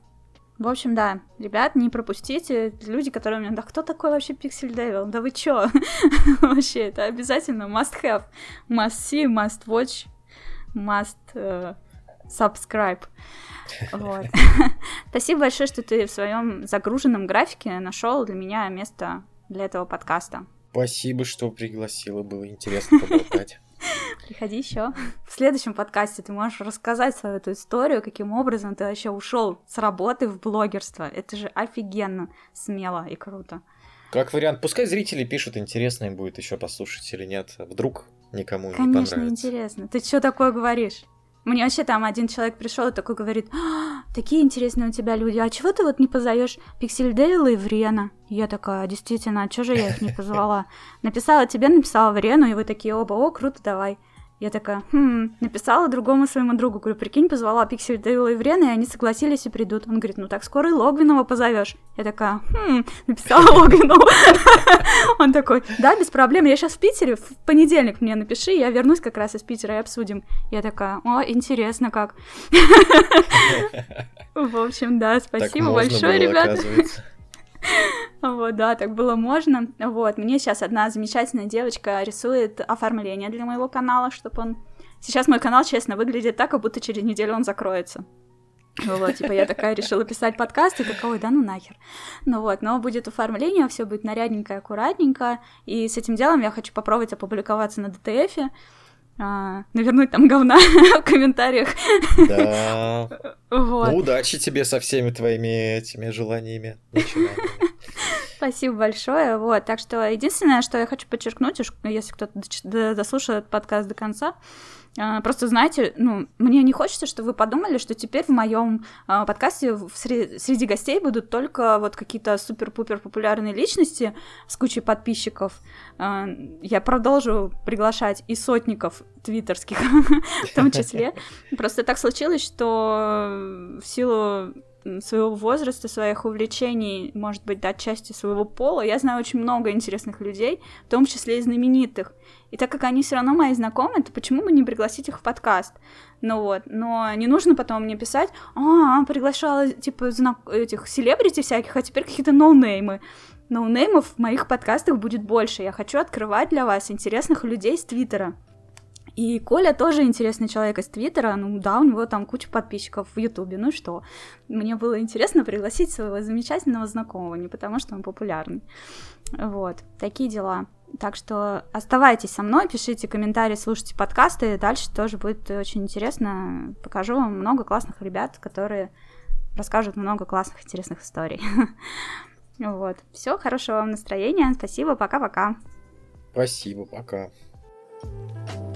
В общем, да, ребят, не пропустите. Люди, которые мне, да кто такой вообще Pixel Devil? Да вы чё? вообще, это обязательно must have, must see, must watch, must uh, subscribe. Вот. Спасибо большое, что ты в своем загруженном графике нашел для меня место для этого подкаста. Спасибо, что пригласила, было интересно поболтать. Приходи еще. В следующем подкасте ты можешь рассказать свою эту историю, каким образом ты вообще ушел с работы в блогерство. Это же офигенно, смело и круто. Как вариант, пускай зрители пишут, интересно им будет еще послушать или нет. Вдруг никому Конечно, не понравится. Конечно, интересно. Ты что такое говоришь? Мне вообще там один человек пришел и такой говорит, а, такие интересные у тебя люди, а чего ты вот не позовешь Пиксель Девила и Врена? Я такая, действительно, а чего же я их не позвала? Написала тебе, написала Врену, и вы такие оба, о, круто, давай. Я такая, хм, написала другому своему другу, говорю, прикинь, позвала Пиксель Дэвила и Врена, и они согласились и придут. Он говорит, ну так скоро и Логвинова позовешь. Я такая, хм, написала Логвинову. Он такой, да, без проблем, я сейчас в Питере, в понедельник мне напиши, я вернусь как раз из Питера и обсудим. Я такая, о, интересно как. В общем, да, спасибо большое, ребята. Вот, да, так было можно. Вот, мне сейчас одна замечательная девочка рисует оформление для моего канала, чтобы он... Сейчас мой канал, честно, выглядит так, как будто через неделю он закроется. Вот, типа я такая решила писать подкаст, и такая, ой, да ну нахер. Ну вот, но будет оформление, все будет нарядненько, аккуратненько, и с этим делом я хочу попробовать опубликоваться на ДТФе, а, навернуть там говна в комментариях. Да. Вот. Ну, удачи тебе со всеми твоими этими желаниями. Спасибо большое. Вот, так что единственное, что я хочу подчеркнуть, если кто-то дослушал этот подкаст до конца, просто знаете, ну, мне не хочется, чтобы вы подумали, что теперь в моем а, подкасте среди гостей будут только вот какие-то супер-пупер популярные личности с кучей подписчиков. А, я продолжу приглашать и сотников твиттерских в том числе. Просто так случилось, что в силу своего возраста, своих увлечений, может быть, отчасти своего пола. Я знаю очень много интересных людей, в том числе и знаменитых. И так как они все равно мои знакомые, то почему бы не пригласить их в подкаст? Ну вот, но не нужно потом мне писать, а, приглашала, типа, знак... этих селебрити всяких, а теперь какие-то ноунеймы. Ноунеймов в моих подкастах будет больше. Я хочу открывать для вас интересных людей с Твиттера. И Коля тоже интересный человек из Твиттера, ну да, у него там куча подписчиков в Ютубе, ну что. Мне было интересно пригласить своего замечательного знакомого, не потому что он популярный. Вот, такие дела. Так что оставайтесь со мной, пишите комментарии, слушайте подкасты, дальше тоже будет очень интересно. Покажу вам много классных ребят, которые расскажут много классных, интересных историй. Вот. Все, хорошего вам настроения. Спасибо, пока-пока. Спасибо, пока. Mm-hmm.